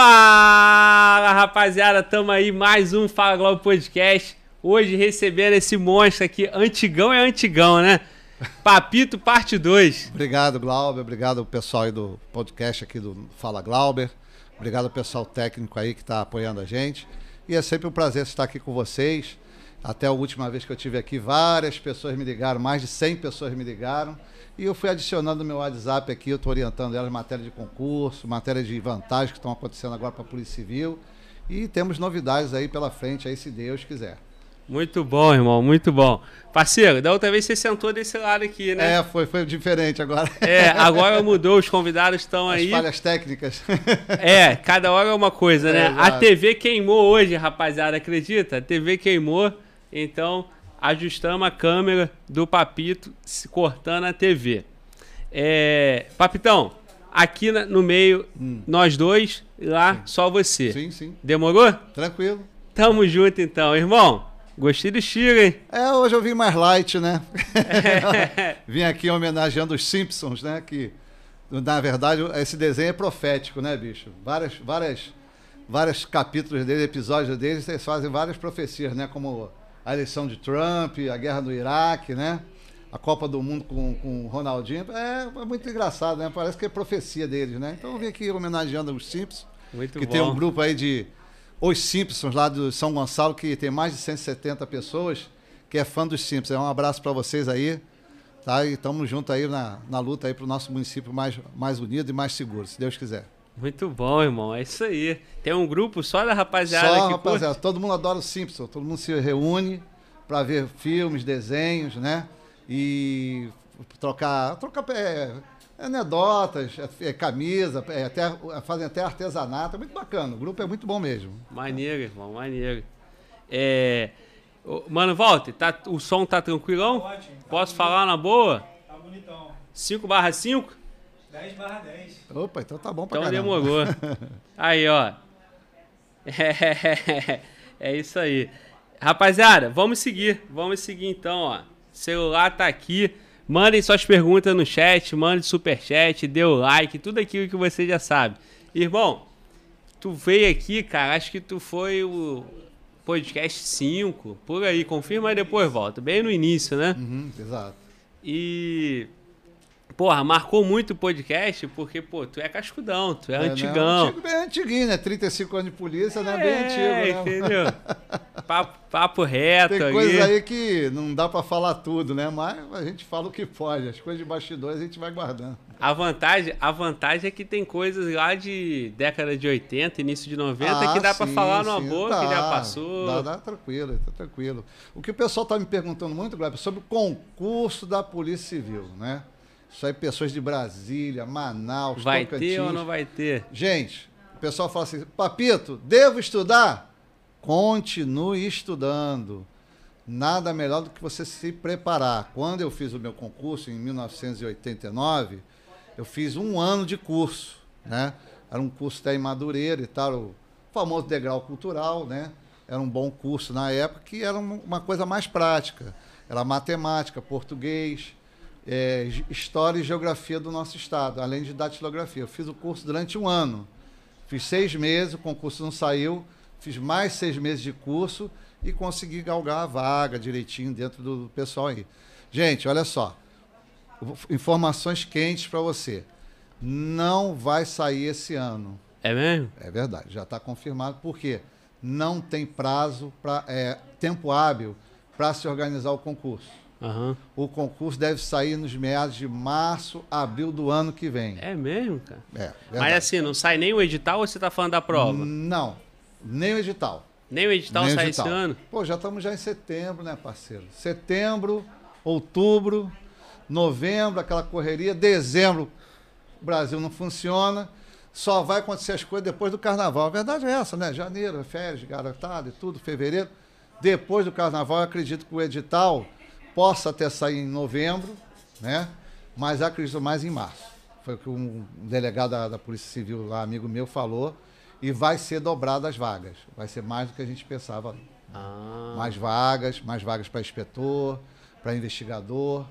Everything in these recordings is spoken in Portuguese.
Fala, rapaziada, tamo aí mais um Fala Globo Podcast. Hoje recebendo esse monstro aqui, antigão é antigão, né? Papito parte 2. Obrigado, Glauber. Obrigado pessoal aí do podcast aqui do Fala Glauber. Obrigado pessoal técnico aí que está apoiando a gente. E é sempre um prazer estar aqui com vocês. Até a última vez que eu tive aqui, várias pessoas me ligaram, mais de 100 pessoas me ligaram. E eu fui adicionando meu WhatsApp aqui, eu estou orientando elas matéria de concurso, matéria de vantagens que estão acontecendo agora para a Polícia Civil. E temos novidades aí pela frente, aí se Deus quiser. Muito bom, irmão, muito bom. Parceiro, da outra vez você sentou desse lado aqui, né? É, foi, foi diferente agora. É, agora mudou, os convidados estão aí. As falhas técnicas. É, cada hora é uma coisa, né? É, a TV queimou hoje, rapaziada, acredita? A TV queimou, então ajustamos a câmera do Papito cortando a TV. É, Papitão, aqui no meio, hum. nós dois, lá sim. só você. Sim, sim. Demorou? Tranquilo. Tamo junto então, irmão. Gostei do estilo, hein? É, hoje eu vim mais light, né? vim aqui homenageando os Simpsons, né? Que, na verdade, esse desenho é profético, né, bicho? Várias, várias, vários capítulos dele, episódios deles, eles fazem várias profecias, né? Como a eleição de Trump, a guerra do Iraque, né? A Copa do Mundo com, com o Ronaldinho. É, é, muito engraçado, né? Parece que é profecia deles, né? Então eu vim aqui homenageando os Simpsons. Muito que bom. tem um grupo aí de Os Simpsons lá do São Gonçalo, que tem mais de 170 pessoas, que é fã dos Simpsons. É um abraço para vocês aí. Tá? E estamos juntos aí na, na luta aí para o nosso município mais, mais unido e mais seguro, se Deus quiser. Muito bom, irmão. É isso aí. Tem um grupo só da rapaziada só, que rapaziada. Curte. Todo mundo adora o Simpsons. Todo mundo se reúne para ver filmes, desenhos, né? E trocar, trocar é, anedotas, é, é, camisa, é, até, fazem até artesanato. É muito bacana. O grupo é muito bom mesmo. Maneiro, irmão. Maneiro. É... Mano, Walter, tá, o som tá tranquilão? Tá ótimo. Tá Posso bonito. falar na boa? Tá bonitão. 5 barra 5? 10 barra 10. Opa, então tá bom pra então caramba. demorou. aí, ó. É, é isso aí. Rapaziada, vamos seguir. Vamos seguir então, ó. celular tá aqui. Mandem suas perguntas no chat, mande superchat, dê o like, tudo aquilo que você já sabe. Irmão, tu veio aqui, cara, acho que tu foi o podcast 5, por aí, confirma e depois volta. Bem no início, né? Uhum, exato. E porra, marcou muito o podcast, porque, pô, tu é cascudão, tu é, é antigão. Né? Antigo, bem antiguinho, né? 35 anos de polícia, né? Bem é, antigo, né? entendeu? papo, papo reto Tem coisa aí que não dá para falar tudo, né? Mas a gente fala o que pode. As coisas de bastidores a gente vai guardando. A vantagem, a vantagem é que tem coisas lá de década de 80, início de 90, ah, que dá para falar numa sim, boa, dá, que já passou. Dá, dá tranquilo, tá tranquilo. O que o pessoal tá me perguntando muito, Gleb, é sobre o concurso da Polícia Civil, né? Isso aí, pessoas de Brasília, Manaus, Vai Tocantins. ter ou não vai ter? Gente, o pessoal fala assim, Papito, devo estudar? Continue estudando. Nada melhor do que você se preparar. Quando eu fiz o meu concurso, em 1989, eu fiz um ano de curso, né? Era um curso até em Madureira e tal, o famoso degrau cultural, né? Era um bom curso na época, que era uma coisa mais prática. Era matemática, português, é, História e Geografia do nosso estado, além de datilografia. Eu fiz o curso durante um ano. Fiz seis meses, o concurso não saiu, fiz mais seis meses de curso e consegui galgar a vaga direitinho dentro do pessoal aí. Gente, olha só. Informações quentes para você. Não vai sair esse ano. É mesmo? É verdade, já está confirmado. Por quê? Não tem prazo, para é, tempo hábil para se organizar o concurso. Uhum. O concurso deve sair nos meados de março, abril do ano que vem. É mesmo, cara? É. Mas assim, não sai nem o edital ou você está falando da prova? Não, nem o edital. Nem o edital nem sai edital. esse ano? Pô, já estamos já em setembro, né, parceiro? Setembro, outubro, novembro, aquela correria, dezembro, o Brasil não funciona. Só vai acontecer as coisas depois do carnaval. A verdade é essa, né? Janeiro, férias, garotada e tudo, fevereiro. Depois do carnaval, eu acredito que o edital possa até sair em novembro, né? mas acredito mais em março. Foi o que um delegado da, da Polícia Civil, lá, amigo meu, falou. E vai ser dobrado as vagas. Vai ser mais do que a gente pensava. Ah. Mais vagas, mais vagas para inspetor, para investigador.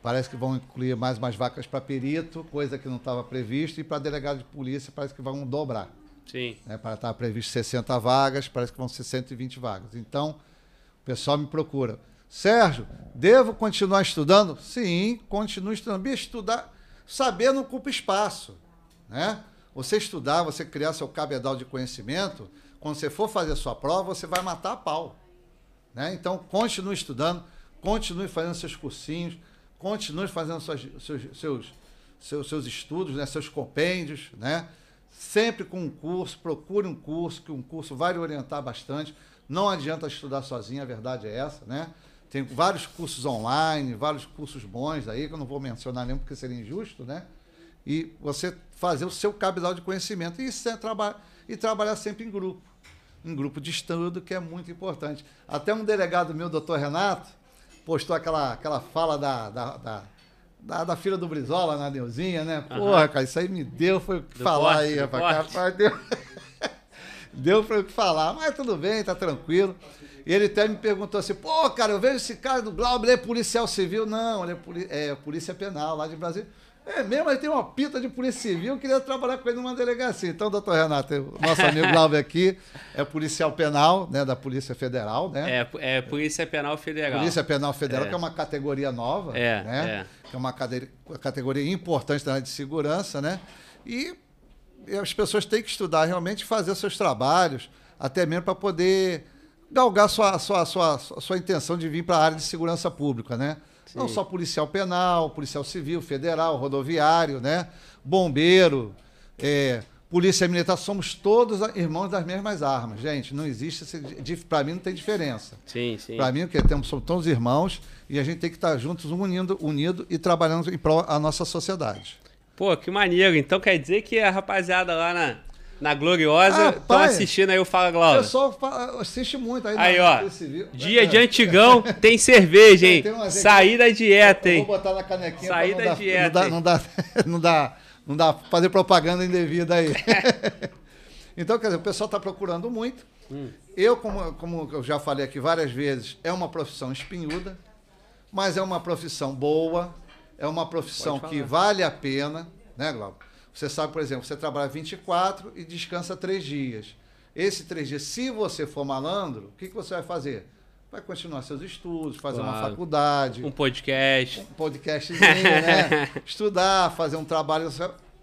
Parece que vão incluir mais mais vagas para perito, coisa que não estava prevista, e para delegado de polícia parece que vão dobrar. Sim. Né? Para estar previsto 60 vagas, parece que vão ser 120 vagas. Então, o pessoal me procura. Sérgio, devo continuar estudando? Sim, continue estudando. Estudar, saber não ocupa espaço. Né? Você estudar, você criar seu cabedal de conhecimento, quando você for fazer sua prova, você vai matar a pau. Né? Então, continue estudando, continue fazendo seus cursinhos, continue fazendo suas, seus, seus, seus, seus estudos, né? seus compêndios, né? sempre com um curso, procure um curso, que um curso vai lhe orientar bastante. Não adianta estudar sozinho, a verdade é essa, né? Tem vários cursos online, vários cursos bons aí, que eu não vou mencionar nenhum porque seria injusto, né? E você fazer o seu cabedal de conhecimento e, é traba e trabalhar sempre em grupo. Em grupo de estudo, que é muito importante. Até um delegado meu, doutor Renato, postou aquela, aquela fala da, da, da, da, da filha do Brizola, na Neuzinha, né? Porra, cara, isso aí me deu, foi o que falar corte, aí. Rapaz, deu. Deu para falar, mas tudo bem, tá tranquilo. E ele até me perguntou assim: pô, cara, eu vejo esse cara do Glauber, ele é policial civil. Não, ele é, poli é polícia penal lá de Brasília. É mesmo, ele tem uma pita de polícia civil, eu queria trabalhar com ele numa delegacia. Então, doutor Renato, o nosso amigo Glauber aqui é policial penal, né, da Polícia Federal, né? É, é Polícia Penal Federal. Polícia Penal Federal, É. que é uma categoria nova, É, né? é. Que é uma categoria importante na área de segurança, né? E as pessoas têm que estudar realmente, fazer seus trabalhos, até mesmo para poder galgar sua, sua, sua, sua intenção de vir para a área de segurança pública, né? Não Sim. só policial penal, policial civil, federal, rodoviário, né? Bombeiro, é, polícia militar, somos todos irmãos das mesmas armas, gente. Não existe, para mim não tem diferença. Sim, sim. Para mim, o que temos somos todos irmãos e a gente tem que estar juntos, unindo, unido e trabalhando em prol da nossa sociedade. Pô, que maneiro. Então quer dizer que a rapaziada lá na, na Gloriosa estão assistindo aí o Fala O Glauber. pessoal fa- assiste muito aí, Aí, ó. Civil. Dia de antigão, tem cerveja, hein? Tem gente- Sair da dieta, hein? Vou botar na canequinha Sair pra da dar, dieta, não dá, não dá, não dá, não dá fazer propaganda indevida aí. então, quer dizer, o pessoal está procurando muito. Hum. Eu, como, como eu já falei aqui várias vezes, é uma profissão espinhuda, mas é uma profissão boa, é uma profissão que vale a pena, né, Glauco? Você sabe, por exemplo, você trabalha 24 e descansa três dias. Esse três dias, se você for malandro, o que, que você vai fazer? Vai continuar seus estudos, fazer uma Claro. faculdade, Um podcast. um podcastzinho, né? Estudar, fazer um trabalho.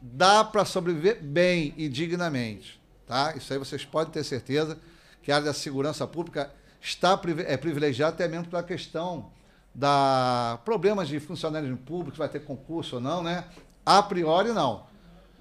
Dá para sobreviver bem e dignamente. Tá? Isso aí vocês podem ter certeza que a área da segurança pública está é, privilegiada até mesmo pela questão da problemas de funcionários públicos, vai ter concurso ou não, né? A priori, não.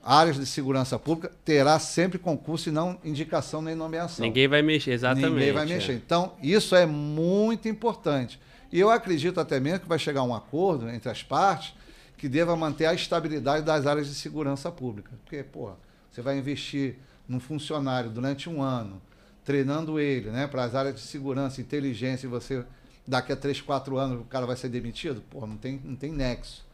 Áreas de segurança pública terá sempre concurso e não indicação nem nomeação. Ninguém vai mexer, exatamente. Ninguém vai é. mexer. Então, isso é muito importante. E eu acredito até mesmo que vai chegar um acordo entre as partes que deva manter a estabilidade das áreas de segurança pública. Porque, pô, você vai investir num funcionário durante um ano, treinando ele né, para as áreas de segurança, inteligência, e você, daqui a três, quatro anos, o cara vai ser demitido? Pô, não tem, não tem nexo.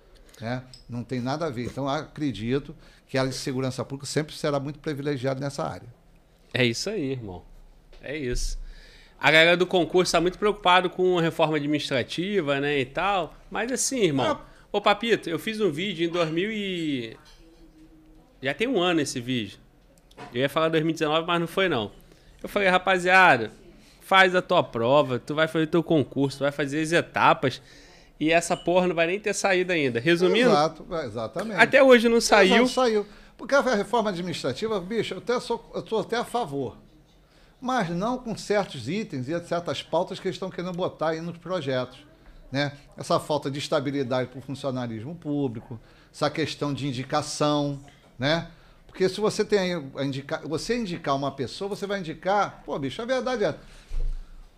Né? Não tem nada a ver. Então, acredito que a segurança pública sempre será muito privilegiada nessa área. É isso aí, irmão. É isso. A galera do concurso tá muito preocupado com a reforma administrativa, né, e tal. Mas assim, irmão. Ah. Ô, Papito, eu fiz um vídeo em 2000 e... Já tem um ano esse vídeo. Eu ia falar 2019, mas não foi não. Eu falei, rapaziada, faz a tua prova, tu vai fazer teu concurso, vai fazer as etapas. E essa porra não vai nem ter saído ainda. Resumindo, Exato, exatamente. até hoje não saiu. Não saiu. Porque a reforma administrativa, bicho, eu até sou, eu sou até a favor. Mas não com certos itens e certas pautas que eles estão querendo botar aí nos projetos. Né? Essa falta de estabilidade para o funcionarismo público, essa questão de indicação, né? Porque se você tem a indicar, você indicar uma pessoa, você vai indicar, pô, bicho, a verdade é,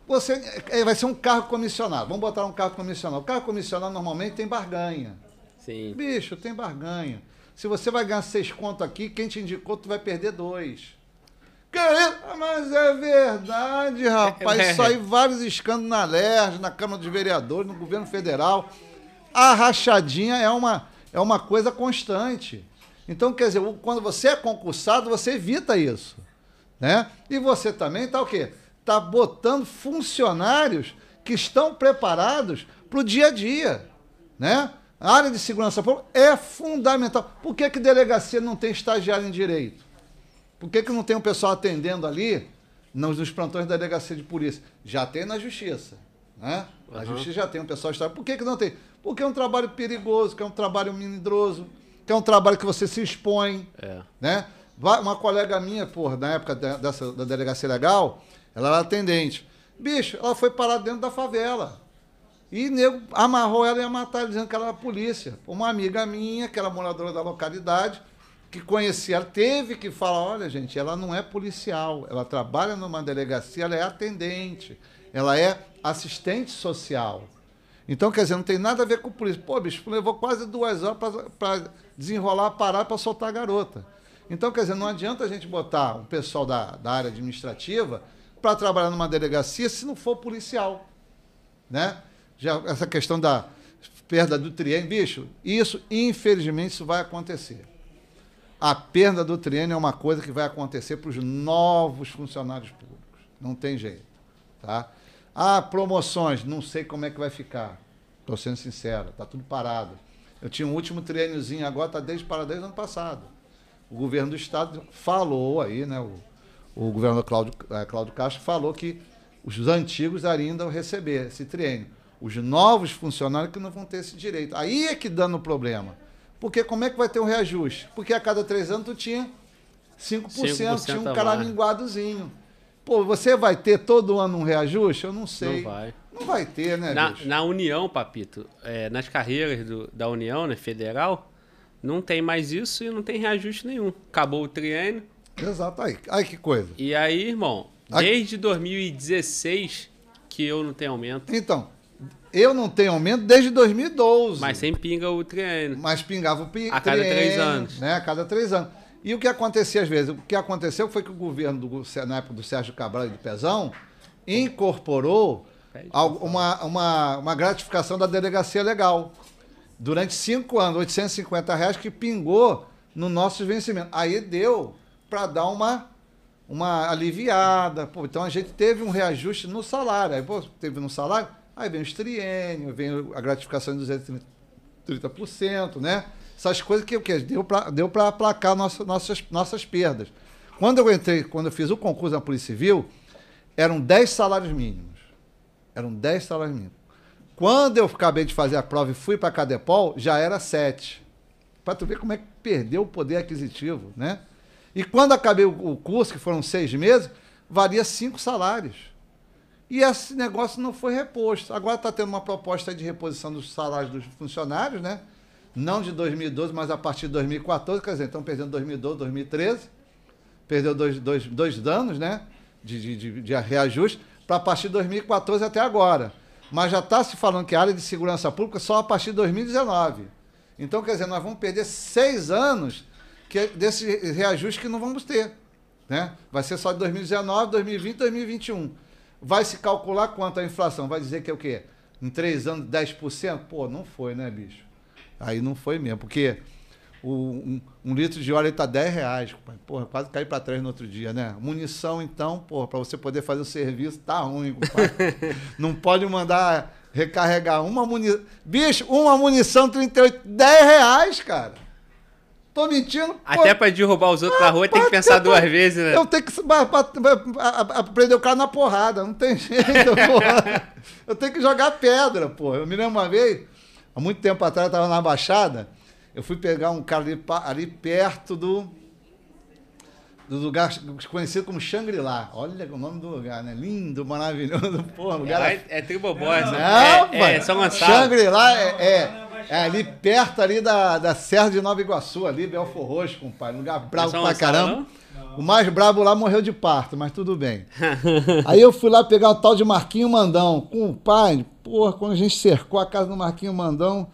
você é, vai ser um cargo comissionado. Vamos botar um cargo comissionado. O cargo comissionado normalmente tem barganha. Sim. Bicho, tem barganha. Se você vai ganhar seis contos aqui, quem te indicou, tu vai perder dois. Ah, Mas é verdade, rapaz. É. Isso aí, vários escândalos na LERJ, na Câmara dos Vereadores, no governo federal. A rachadinha é uma, é uma coisa constante. Então, quer dizer, quando você é concursado, você evita isso. Né? E você também está o quê? Está botando funcionários que estão preparados para o dia a dia. Né? A área de segurança pública é fundamental. Por que, que delegacia não tem estagiário em direito? Por que, que não tem um pessoal atendendo ali nos, nos plantões da delegacia de polícia? Já tem na justiça. Né? Na Aham. justiça já tem um pessoal estável. Por que, que não tem? Porque é um trabalho perigoso, que é um trabalho melindroso, que é um trabalho que você se expõe É. né? Uma colega minha, porra, na época da, dessa, da delegacia legal, ela era atendente. Bicho, ela foi parar dentro da favela. E nego amarrou ela e ia matar, dizendo que ela era polícia. Uma amiga minha, que era moradora da localidade, que conhecia ela, teve que falar: olha, gente, ela não é policial, ela trabalha numa delegacia, ela é atendente, ela é assistente social. Então, quer dizer, não tem nada a ver com polícia. Pô, bicho, levou quase duas horas para desenrolar a parada para soltar a garota. Então, quer dizer, não adianta a gente botar o pessoal da, da área administrativa para trabalhar numa delegacia se não for policial. Né? Já essa questão da perda do triênio, bicho, isso, infelizmente, isso vai acontecer. A perda do triênio é uma coisa que vai acontecer para os novos funcionários públicos. Não tem jeito. Tá? Ah, promoções, não sei como é que vai ficar. Estou sendo sincero, está tudo parado. Eu tinha um último triêniozinho agora, está desde para desde o ano passado. O governo do estado falou aí, né? O, o governador Cláudio, eh, Cláudio Castro falou que os antigos ainda vão receber esse triênio. Os novos funcionários que não vão ter esse direito. Aí é que dando o problema. Porque como é que vai ter um reajuste? Porque a cada três anos tu tinha 5%, 5% tinha um caraminguadozinho. Pô, você vai ter todo ano um reajuste? Eu não sei. Não vai. Não vai ter, né, Na, na União, Papito, é, nas carreiras do- da União, né, federal, não tem mais isso e não tem reajuste nenhum. Acabou o triênio. Exato. Aí, aí que coisa. E aí, irmão, Aqui- desde 2016 que eu não tenho aumento. Então, eu não tenho aumento desde 2012. Mas sem pinga o triênio. Mas pingava o pi- A cada três triênio, anos. Né? A cada três anos. E o que acontecia às vezes? O que aconteceu foi que o governo, do, na época do Sérgio Cabral e do Pezão, incorporou Uma, uma, uma gratificação da delegacia legal. Durante cinco anos, 850 reais que pingou no nosso vencimento. Aí deu para dar uma, uma aliviada. Pô, então a gente teve um reajuste no salário. Aí, pô, teve no salário, aí vem os triênios, vem a gratificação de 230 30%, né? Essas coisas que o quê? Deu para deu pra aplacar nossa, nossas, nossas perdas. Quando eu entrei, quando eu fiz o concurso na Polícia Civil, eram 10 salários mínimos. Eram 10 salários mínimos. Quando eu acabei de fazer a prova e fui para a Cadepol, já era 7. Para tu ver como é que perdeu o poder aquisitivo, né? E quando acabei o curso, que foram seis meses, valia cinco salários. E esse negócio não foi reposto. Agora está tendo uma proposta de reposição dos salários dos funcionários, né? Não de 2012, mas a partir de 2014, quer dizer, estão perdendo 2012, 2013. Perdeu dois, dois, dois anos, né? De, de, de, de reajuste, para a partir de 2014 até agora. Mas já está se falando que a área de segurança pública só a partir de 2019. Então, quer dizer, nós vamos perder seis anos que é desse reajuste que não vamos ter. Né? Vai ser só de 2019, 2020, 2021. Vai se calcular quanto a inflação? Vai dizer que é o quê? Em três anos, 10%? Pô, não foi, né, bicho? Aí não foi mesmo, porque o- um, um litro de óleo está 10 reais. Porra, quase cai para trás no outro dia, né? Munição, então, porra, para você poder fazer o serviço, tá ruim, compadre. não pode mandar recarregar uma munição. Bicho, uma munição 38, 10 reais, cara. Tô mentindo? Até pra derrubar os outros na rua tem que pensar duas vezes, né? eu tenho que ba- ba- ba- a- a- prender o cara na porrada, não tem jeito, porra. Eu tenho que jogar pedra, porra. Eu me lembro uma vez, há muito tempo atrás, eu estava na Baixada, eu fui pegar um cara ali, ali perto do, do lugar conhecido como Shangri-La. Olha o nome do lugar, né? Lindo, maravilhoso, porra. Lugar É, é Tribobós, né? não, é, pai. é São Gonçalo. Shangri-La é, é, é ali perto ali da, da Serra de Nova Iguaçu, ali, Belfor Roxo, compadre. Lugar bravo São pra Gonçalo, caramba. O mais brabo lá morreu de parto, mas tudo bem. Aí eu fui lá pegar o tal de Marquinho Mandão. Com o pai, porra, quando a gente cercou a casa do Marquinho Mandão,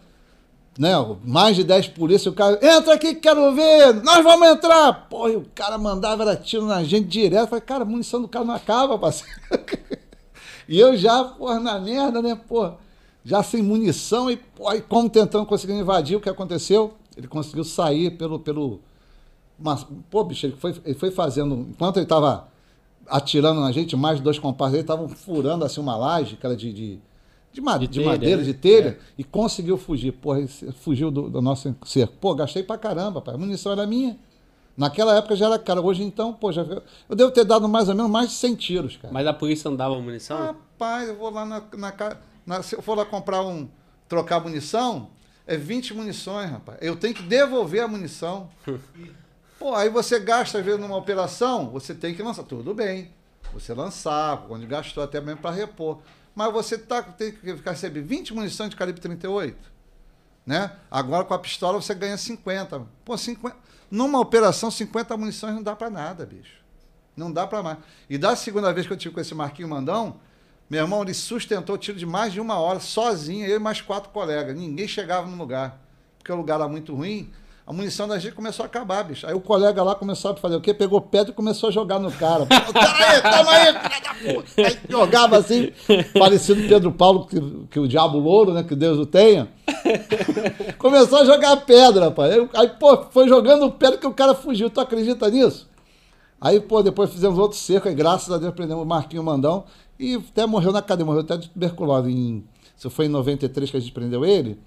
né? Mais de 10 polícias, o cara, entra aqui que quero ver, nós vamos entrar. Porra, e o cara mandava, era tiro na gente direto. Falei, cara, a munição do cara não acaba, parceiro. E eu já, porra, na merda, né, porra, já sem munição e, porra, e como tentando conseguir invadir, o que aconteceu? Ele conseguiu sair pelo, pelo, mas, pô, bicho, ele foi, ele foi fazendo. Enquanto ele estava atirando na gente, mais dois comparsas dele estavam furando assim uma laje, era de, de, de, De de telha, madeira, né? de telha, e conseguiu fugir. Porra, fugiu do, do nosso cerco. Pô, gastei pra caramba, pai. A munição era minha. Naquela época já era caro. Hoje então, pô, já, eu devo ter dado mais ou menos mais de 100 tiros, cara. Mas a polícia não dava munição? Rapaz, eu vou lá na, na, na- Se eu for lá comprar um. trocar munição, é 20 munições, rapaz. Eu tenho que devolver a munição. Pô, aí você gasta, às vezes, numa operação, você tem que lançar. Tudo bem. Você lançar, onde gastou até mesmo para repor. Mas você tá, tem que recebendo 20 munições de calibre 38. Né? Agora com a pistola você ganha 50. Pô, 50. Numa operação, 50 munições não dá para nada, bicho. Não dá para mais. E da segunda vez que eu tive com esse Marquinho Mandão, meu irmão, ele sustentou o tiro de mais de uma hora, sozinho, eu e mais quatro colegas. Ninguém chegava no lugar. Porque o lugar era muito ruim. A munição da gente começou a acabar, bicho. Aí o colega lá começou a fazer o quê? Pegou pedra e começou a jogar no cara. Aí, toma aí, filha da puta. Aí jogava assim, parecido Pedro Paulo, que, que o diabo louro, né? Que Deus o tenha. Começou a jogar pedra, rapaz. Aí, aí, pô, foi jogando pedra que o cara fugiu. Tu acredita nisso? Aí, pô, depois fizemos outro cerco, aí graças a Deus prendemos o Marquinho Mandão e até morreu na cadeia, morreu até de tuberculose. Em, isso foi em 93 que a gente prendeu ele.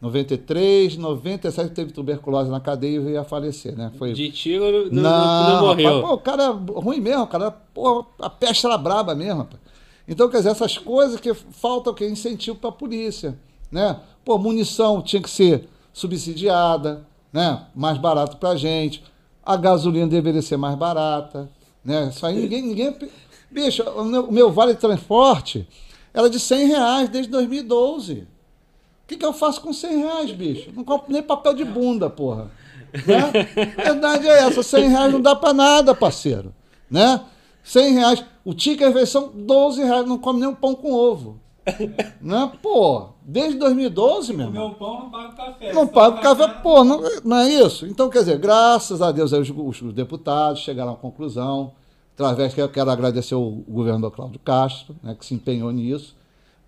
93, 97 teve tuberculose na cadeia e veio a falecer, né? Foi... De tiro não, não, não morreu. rapaz, pô, o cara é ruim mesmo, o cara, pô, a peste era braba mesmo, rapaz. Então, quer dizer, essas coisas que faltam que incentivo para a polícia, né? Pô, munição tinha que ser subsidiada, né? Mais barato pra gente. A gasolina deveria ser mais barata, né? Isso aí ninguém, ninguém... Bicho, o meu, o meu vale transporte era de 100 reais desde 2012. O que, que eu faço com 100 reais, bicho? Não compro nem papel de bunda, porra. Né? A verdade é essa, 100 reais não dá pra nada, parceiro. Né? 100 reais. O ticket refeição, 12 reais. Não come nem um pão com ovo. Né? Pô, desde 2012, meu irmão. Meu pão não paga o café. Não paga o toma café, pô, não, não é isso? Então, quer dizer, graças a Deus, os, os- os deputados chegaram à conclusão, através que eu quero agradecer o governador Cláudio Castro, né, que se empenhou nisso.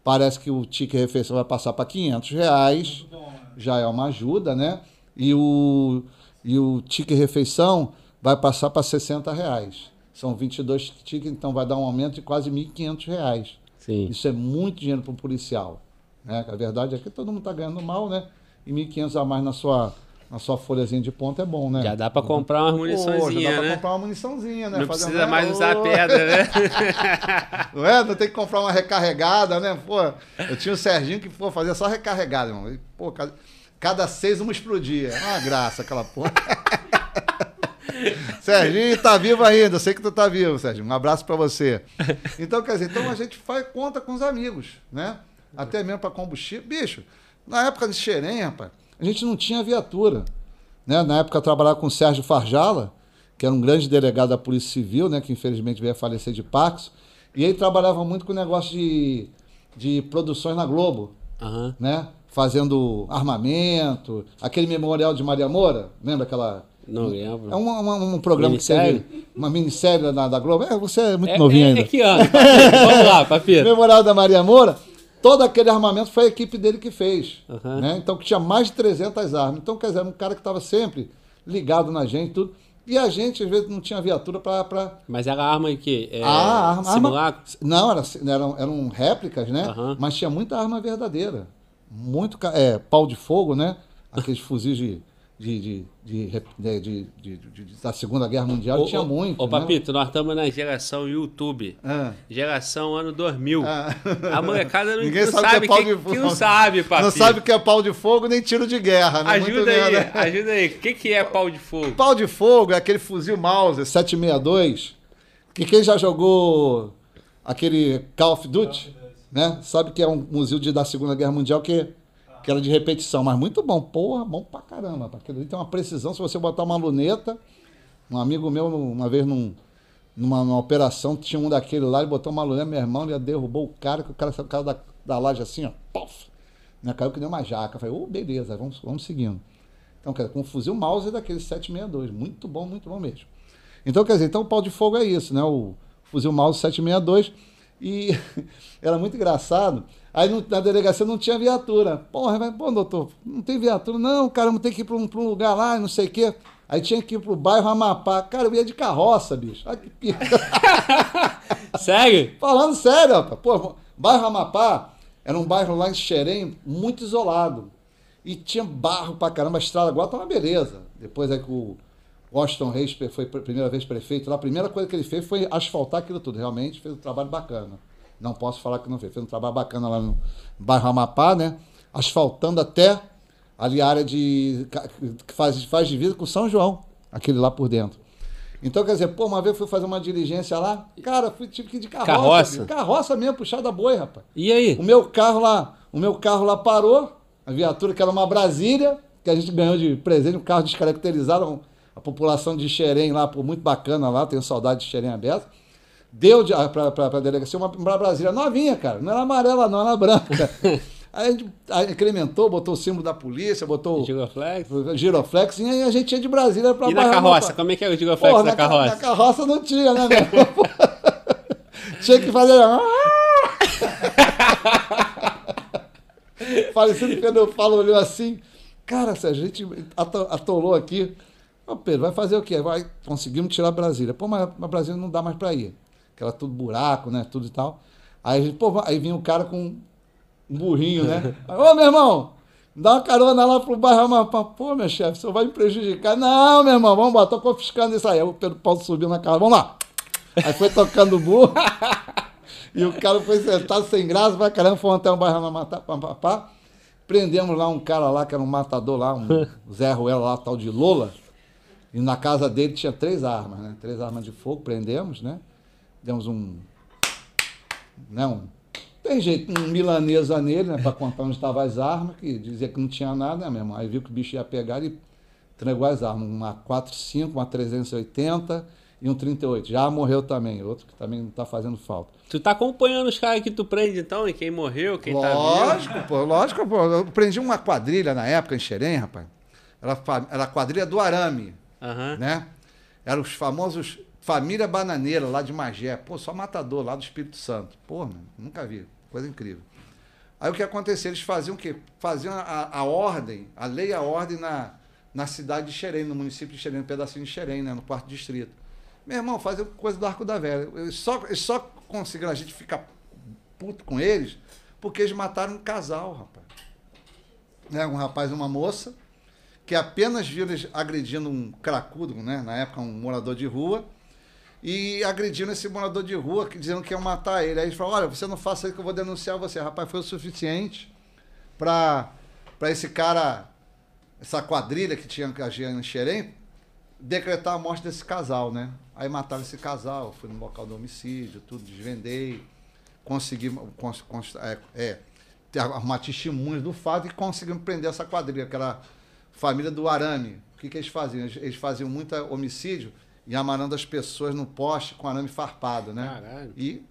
Parece que o ticket refeição vai passar para 500 reais, já é uma ajuda, né? E o, e o ticket refeição vai passar para 60 reais. São 22 tickets, então vai dar um aumento de quase 1.500 reais. Sim. Isso é muito dinheiro para um policial. Né? A verdade é que todo mundo está ganhando mal, né? E 1.500 a mais na sua, na sua folhazinha de ponta é bom, né? Já dá pra comprar umas Pô, já dá muniçõezinhas, pra né? comprar uma muniçãozinha, né? Não Fazer precisa uma- mais usar Ô, pedra, né? Não é? Não tem que comprar uma recarregada, né? Pô, eu tinha o Serginho que pô, fazia só recarregada, irmão. E, pô, cada, cada seis uma explodia. Uma graça aquela porra. Serginho tá vivo ainda, eu sei que tu tá vivo, Serginho. Um abraço pra você. Então, quer dizer, então a gente faz conta com os amigos, né? Até mesmo pra combustível. Bicho, na época de Xerém, rapaz, a gente não tinha viatura. Né? Na época eu trabalhava com o Sérgio Farjala, que era um grande delegado da Polícia Civil, né? Que infelizmente veio a falecer de Pax. E ele trabalhava muito com o negócio de, de produções na Globo Aham. né? Fazendo armamento, aquele memorial de Maria Moura, lembra aquela. Não lembro. É uma- um programa Minissérie? que teve, uma minissérie da, da Globo. É, você é muito É, novinho é, ainda. é que ano? Vamos lá, papito. Memorial da Maria Moura, todo aquele armamento foi a equipe dele que fez. Aham. Né? Então, que tinha mais de 300 armas. Então, quer dizer, era um cara que estava sempre ligado na gente, tudo. E a gente, às vezes, não tinha viatura para. Mas era arma que é, Ah, arma- simulacro? Não, era, eram, eram réplicas, né? Aham. Mas tinha muita arma verdadeira. Muito é, pau de fogo, né? Aqueles fuzis de, de, de, de, da Segunda Guerra Mundial, tinha muito. Ô, né? Papito, nós estamos na geração YouTube. Ah. Geração ano 2000. Ah. A molecada não, Ninguém sabe o que é pau de que não fogo. sabe, Papito. Não sabe o que é pau de fogo nem tiro de guerra, né? Muito Ajuda aí, né? ajuda aí. O que, que é pau de fogo? Pau de fogo é aquele fuzil Mauser 762, que quem já jogou aquele Call of Duty, né? Sabe que é um fuzil de, da Segunda Guerra Mundial que, que era de repetição, mas muito bom. Porra, bom pra caramba. Aquilo ali tem uma precisão. Se você botar uma luneta, um amigo meu, uma vez num, numa, numa operação, tinha um daquele lá, ele botou uma luneta, meu irmão, ele derrubou o cara, que o cara saiu cara da, da laje assim, ó, pof, né? Caiu que nem uma jaca. Falei, ô, beleza, vamos, vamos seguindo. Então, quer dizer, com um fuzil Mauser daquele 762. Muito bom, muito bom mesmo. Então, quer dizer, então o pau de fogo é isso, né? O fuzil Mauser 762. E era muito engraçado. Aí na delegacia não tinha viatura. Porra, mas, pô, doutor, não tem viatura. Não, cara, não tem que ir para um, pra um lugar lá, não sei o quê. Aí tinha que ir pro bairro Amapá. Cara, eu ia de carroça, bicho. Olha que pica. Sério? Falando sério, rapaz. Pô, bairro Amapá era um bairro lá em Xerém muito isolado. E tinha barro pra caramba, a estrada agora tá uma beleza. Depois é que o, Washington Reis foi a primeira vez prefeito lá. A primeira coisa que ele fez foi asfaltar aquilo tudo. Realmente fez um trabalho bacana. Não posso falar que não fez. Fez um trabalho bacana lá no bairro Amapá, né? Asfaltando até ali a área de. que faz, faz divisa com São João, aquele lá por dentro. Então, quer dizer, pô, uma vez eu fui fazer uma diligência lá, cara, fui, tive que ir de carroça. Carroça? Carroça mesmo, puxada boi, rapaz. E aí? O meu carro lá, o meu carro lá parou, a viatura que era uma Brasília, que a gente ganhou de presente, um carro descaracterizado, a população de Xerém lá, pô, muito bacana lá, tenho saudade de Xerém aberto. Deu de, pra, pra, pra delegacia uma, uma Brasília novinha, cara, não era amarela não, era branca. Aí a gente incrementou, botou o símbolo da polícia, botou Giroflex? o giroflex, e aí a gente ia de Brasília pra E na carroça? Amapá. Como é que é o giroflex da na, ca- carroça? na carroça não tinha, né, meu? tinha que fazer. Falecido Pedro Paulo olhou assim. Cara, se a gente ato- atolou aqui. Ô, Pedro, vai fazer o quê? Vai, conseguimos tirar Brasília. Pô, mas, mas Brasília não dá mais pra ir. Que era tudo buraco, né? Tudo e tal. Aí, a gente, pô, aí vinha o cara com um burrinho, né? Ô, meu irmão, dá uma carona lá pro bairro Amapá. Pô, meu chefe, o senhor vai me prejudicar. Não, meu irmão, vamos embora, tô confiscando isso aí. Aí o Pedro Paulo subiu na cara, vamos lá. Aí foi tocando o burro. e o cara foi sentado sem graça, vai caramba, fomos até o bairro Amapá. Prendemos lá um cara lá, que era um matador lá, um Zé Ruela lá, tal de Lola. E na casa dele tinha três armas, né? Três armas de fogo, prendemos, né? Demos um. Né? Um, tem jeito, um milanesa nele, né? Pra contar onde estavam as armas, que dizia que não tinha nada, né, mesmo? Aí viu que o bicho ia pegar e entregou as armas. Uma 45, uma 380 e um 38. Já morreu também, outro que também não tá fazendo falta. Tu tá acompanhando os caras que tu prende, então? E quem morreu, quem tá vivo? lógico, pô, lógico, pô. Eu prendi uma quadrilha na época em Xerém, rapaz. Era, era a quadrilha do Arame, Aham. né? Eram os famosos Família Bananeira, lá de Magé. Pô, só matador, lá do Espírito Santo. Pô, nunca vi. Coisa incrível. Aí o que acontecia? Eles faziam o quê? Faziam a, a ordem, a lei a ordem na, na cidade de Xerém, no município de Xerém, no pedacinho de Xerém, né? No quarto distrito. Meu irmão, fazia coisa do Arco da Velha. Eles só, eles só conseguiram a gente ficar puto com eles porque eles mataram um casal, rapaz. Né? Um rapaz e uma moça que apenas viram eles agredindo um cracudo, né? Na época, um morador de rua. E agredindo esse morador de rua, dizendo que iam matar ele. Aí eles falaram, olha, você não faça isso que eu vou denunciar você. Rapaz, foi o suficiente para esse cara, essa quadrilha que tinha agir em Xerém, decretar a morte desse casal, né? Aí mataram esse casal, fui no local do homicídio, tudo, desvendei, consegui cons, cons, é, é, arrumar testemunhos do fato e conseguimos prender essa quadrilha, que era família do Arame. O que, que eles faziam? Eles, eles faziam muito homicídio e amarrando as pessoas no poste com arame farpado, né? Caralho. E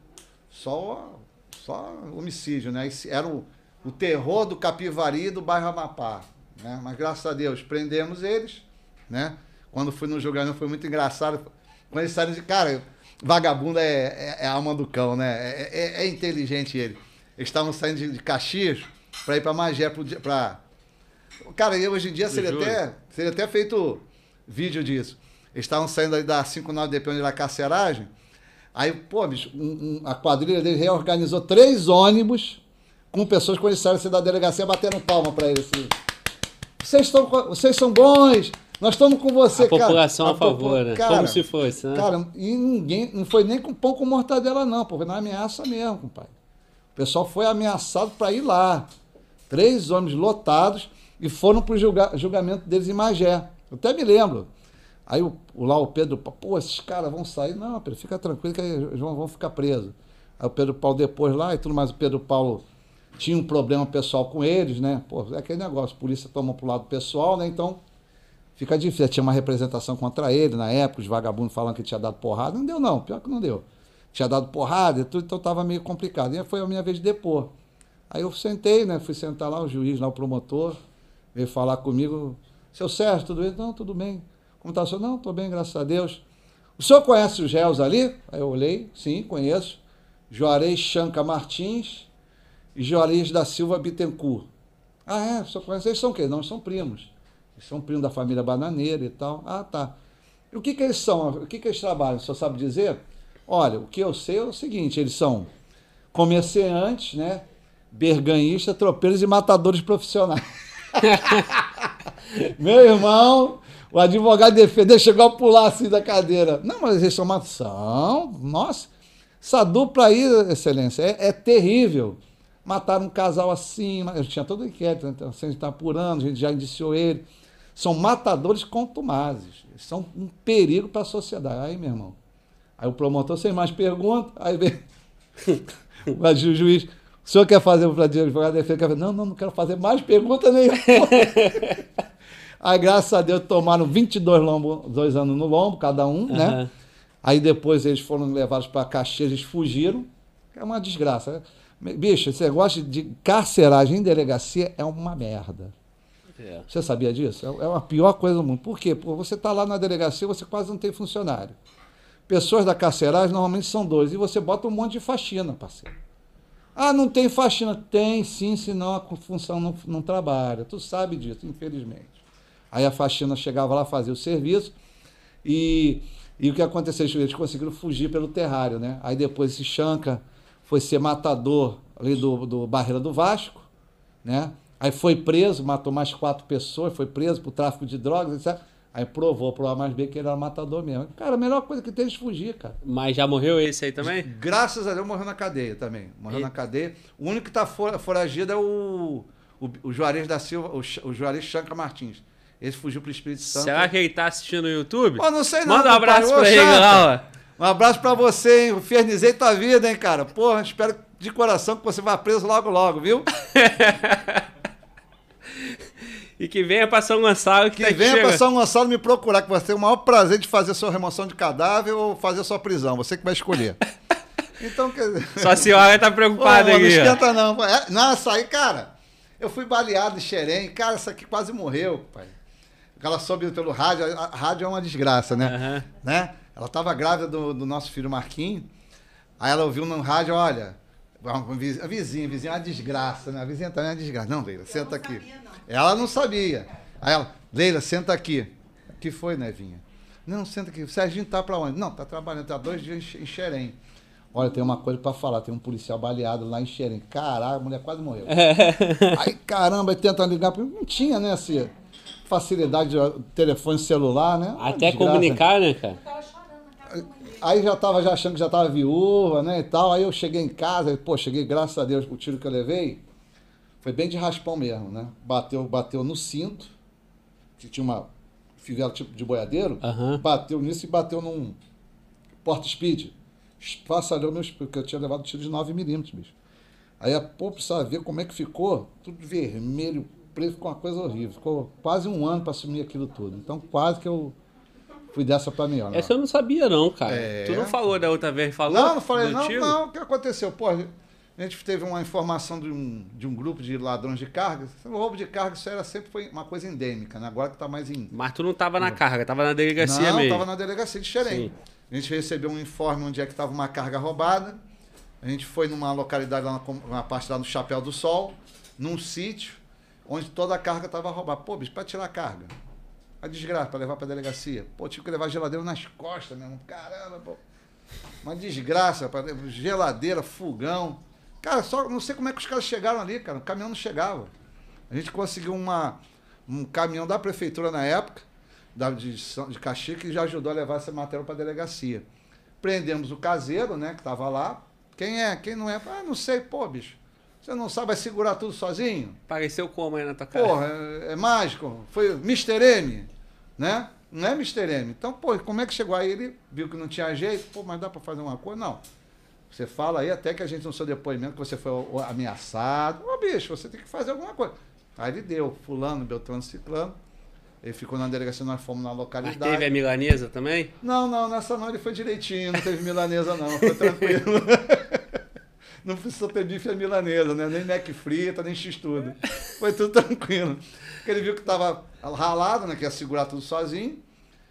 só, só homicídio, né? Esse era o, o terror do Capivari e do bairro Amapá. Né? Mas graças a Deus prendemos eles, né? Quando fui no julgamento foi muito engraçado. Quando eles saíram de. Cara, vagabundo é, é, é a alma do cão, né? É, é- é inteligente ele. Eles estavam saindo de, de Caxias para ir para Magé pra. Cara, hoje em dia seria até, seria até feito vídeo disso. Eles estavam saindo ali da 59DP, onde era a carceragem. Aí, pô, bicho, um- um- a quadrilha dele reorganizou três ônibus com pessoas quando eles saíram assim da delegacia batendo palma para eles. Assim. Vocês, estão, vocês são bons, nós estamos com você, A cara. população a, popu- favor, né? Cara, Como se fosse, né? Cara, e ninguém, não foi nem com pão com mortadela, não, pô, foi na ameaça mesmo, compadre. O pessoal foi ameaçado para ir lá. Três ônibus lotados e foram para o julga, julgamento deles em Magé. Eu até me lembro. Aí o, lá o Pedro, pô, esses caras vão sair. Não, Pedro, fica tranquilo que eles vão, vão ficar presos. Aí o Pedro Paulo depois lá e tudo mais, o Pedro Paulo tinha um problema pessoal com eles, né? Pô, é aquele negócio, a polícia toma pro lado pessoal, né? Então fica difícil. Tinha uma representação contra ele na época, os vagabundos falando que tinha dado porrada. Não deu, não, pior que não deu. Tinha dado porrada e tudo, então tava meio complicado. E foi a minha vez de depor. Aí eu sentei, né? Fui sentar lá, o juiz, lá, o promotor, veio falar comigo. Seu Sérgio, tudo bem? Não, tudo bem. Como está o senhor? Não, estou bem, graças a Deus. O senhor conhece os réus ali? Aí eu olhei, sim, conheço. Juarez Chanca Martins e Juarez da Silva Bittencourt. Ah, é? O senhor conhece? Eles são quê? Não, são primos. Eles são primos da família Bananeira e tal. Ah, tá. E o que, que eles são? O que, que eles trabalham? O senhor sabe dizer? Olha, o que eu sei é o seguinte: eles são comerciantes, né? Berganhistas, tropeiros e matadores profissionais. Meu irmão, O advogado de defesa chegou a pular assim da cadeira. Não, mas eles são mação. Nossa, essa dupla aí, excelência, é, é terrível. Mataram um casal assim, mas tinha todo o inquérito, então, assim, a gente está apurando, a gente já indiciou ele. São matadores contumazes. São um perigo para a sociedade. Aí, meu irmão. Aí o promotor, sem mais perguntas, aí vem o ju- juiz. O senhor quer fazer o advogado de defesa? Não, não, não quero fazer mais pergunta nenhuma. Aí, graças a Deus, tomaram 22 lombo, dois anos no lombo, cada um, né? Aham. Aí depois eles foram levados para Caxias, eles fugiram. É uma desgraça. Bicho, esse negócio de carceragem em delegacia é uma merda. É. Você sabia disso? É é a pior coisa do mundo. Por quê? Porque você está lá na delegacia, você quase não tem funcionário. Pessoas da carceragem normalmente são dois. E você bota um monte de faxina, parceiro. Ah, não tem faxina. Tem sim, senão a função não, não trabalha. Tu sabe disso, infelizmente. Aí a faxina chegava lá, fazia o serviço. E, e o que aconteceu? Eles conseguiram fugir pelo terrário, né? Aí depois esse Chanca foi ser matador ali do, do Barreira do Vasco, né? Aí foi preso, matou mais quatro pessoas, foi preso por tráfico de drogas, etc. Aí provou pro A mais B que ele era matador mesmo. Cara, a melhor coisa que tem é fugir, cara. Mas já morreu esse aí também? Graças a Deus morreu na cadeia também. Morreu E- na cadeia. O único que tá fora, foragido é o, o, o Juarez da Silva, o, o Juarez Chanca Martins. Esse fugiu pro Espírito Santo. Será que ele tá assistindo no YouTube? Pô, não sei não. Manda um abraço Ô, pra ele lá, ó. Um abraço pra você, hein? Infernizei tua vida, hein, cara. Porra, espero de coração que você vá preso logo, logo, viu? E que venha pra São Gonçalo que, Que tá venha chega. pra São Gonçalo me procurar, que vai ter o maior prazer de fazer sua remoção de cadáver ou fazer sua prisão. Você que vai escolher. Então, quer dizer... Sua senhora tá preocupada não aqui, ó. esquenta não. É, não, essa aí, cara, eu fui baleado em Xerém. Cara, essa aqui quase morreu, pai. Ela soube pelo rádio. A a rádio é uma desgraça, né? Aham. né? Ela tava grávida do, do nosso filho Marquinhos. Aí ela ouviu no rádio, olha, a vizinha, a vizinha, a vizinha é uma desgraça, né? A vizinha também é uma desgraça. Não, Leila, senta aqui. Ela não sabia. Aí ela, Leila, senta aqui. O que foi, Nevinha? Não, senta aqui. O Serginho tá pra onde? Não, tá trabalhando, tá dois dias em Xe- em Xerém. Olha, tem uma coisa pra falar. Tem um policial baleado lá em Xerém. Caralho, a mulher quase morreu. Aí, caramba, aí tenta ligar. pra- Não tinha, né, assim, facilidade de telefone celular, né? Até desgraça. comunicar, né, cara? Aí já tava já achando que já tava viúva, né, e tal. Aí eu cheguei em casa, e, pô, cheguei, graças a Deus, o tiro que eu levei foi bem de raspão mesmo, né? Bateu, bateu no cinto, que tinha uma fivela tipo de boiadeiro, Aham. bateu nisso e bateu num porta-speed. Esfaçalhou meus, porque eu tinha levado tiro de 9mm, bicho. Aí a pô, precisava ver como é que ficou, tudo vermelho, preto, ficou uma coisa horrível. Ficou quase um ano para assumir aquilo tudo. Então quase que eu fui dessa pra melhor. né? Essa eu não sabia, não, cara. É. Tu não falou da outra vez, falou? Não, não falei, não, tiro? não, o que aconteceu? Pô, a gente teve uma informação de um, de um grupo de ladrões de carga. O roubo de carga, isso era sempre foi uma coisa endêmica, né? Agora que tá mais em. Mas tu não tava na carga, tava na delegacia não, mesmo. tava na delegacia de Xerém. Sim. A gente recebeu um informe onde é que tava uma carga roubada. A gente foi numa localidade lá na, com- na parte lá do Chapéu do Sol, num sítio, onde toda a carga tava roubada. Pô, bicho, pra tirar a carga. A desgraça, pra levar pra delegacia. Pô, tive que levar geladeira nas costas, meu irmão. Caramba, pô. Uma desgraça, pra- geladeira, fogão. Cara, só não sei como é que os caras chegaram ali, cara. O caminhão não chegava. A gente conseguiu uma, um caminhão da prefeitura na época, da, de, de Caxias, que já ajudou a levar essa matéria para a delegacia. Prendemos o caseiro, né, que estava lá. Quem é? Quem não é? Ah, não sei, pô, bicho. Você não sabe, vai segurar tudo sozinho? Pareceu como aí na tua cara? Porra, é, é mágico. Foi Mr. M, né? Não é Mr. M. Então, pô, como é que chegou aí? Ele viu que não tinha jeito. Pô, mas dá para fazer uma coisa? Não. Você fala aí até que a gente no seu depoimento que você foi ameaçado. Ô, bicho, você tem que fazer alguma coisa. Aí ele deu, fulano, Beltrano, Ciclano. Ele ficou na delegacia, nós fomos na Mas localidade. teve a milanesa também? Não, não, nessa não ele foi direitinho, não teve milanesa não, foi tranquilo. Não precisou ter bife à milanesa, né? Nem Mac frita, nem X tudo. Foi tudo tranquilo. Porque ele viu que estava ralado, né? Que ia segurar tudo sozinho.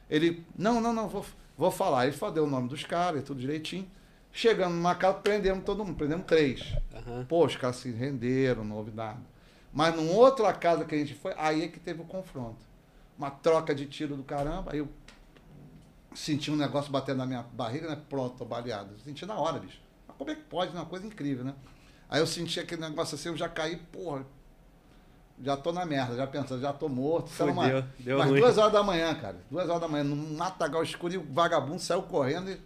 Ele, não, não, não, vou, vou falar. Ele deu o nome dos caras, tudo direitinho. Chegando numa casa, prendemos todo mundo, prendemos três. Aham. Pô, os caras se renderam, não houve nada. Mas numa outra casa que a gente foi, aí é que teve o confronto. Uma troca de tiro do caramba, aí eu senti um negócio batendo na minha barriga, né? Pronto, tô baleado. Senti na hora, bicho. Como é que pode? Uma coisa incrível, né? Aí eu senti aquele negócio assim, eu já caí, porra. já tô na merda, já pensando, já tô morto. Fudeu, uma- deu Mas ruim. duas horas da manhã, cara. Duas horas da manhã, num matagal escuro e o vagabundo saiu correndo e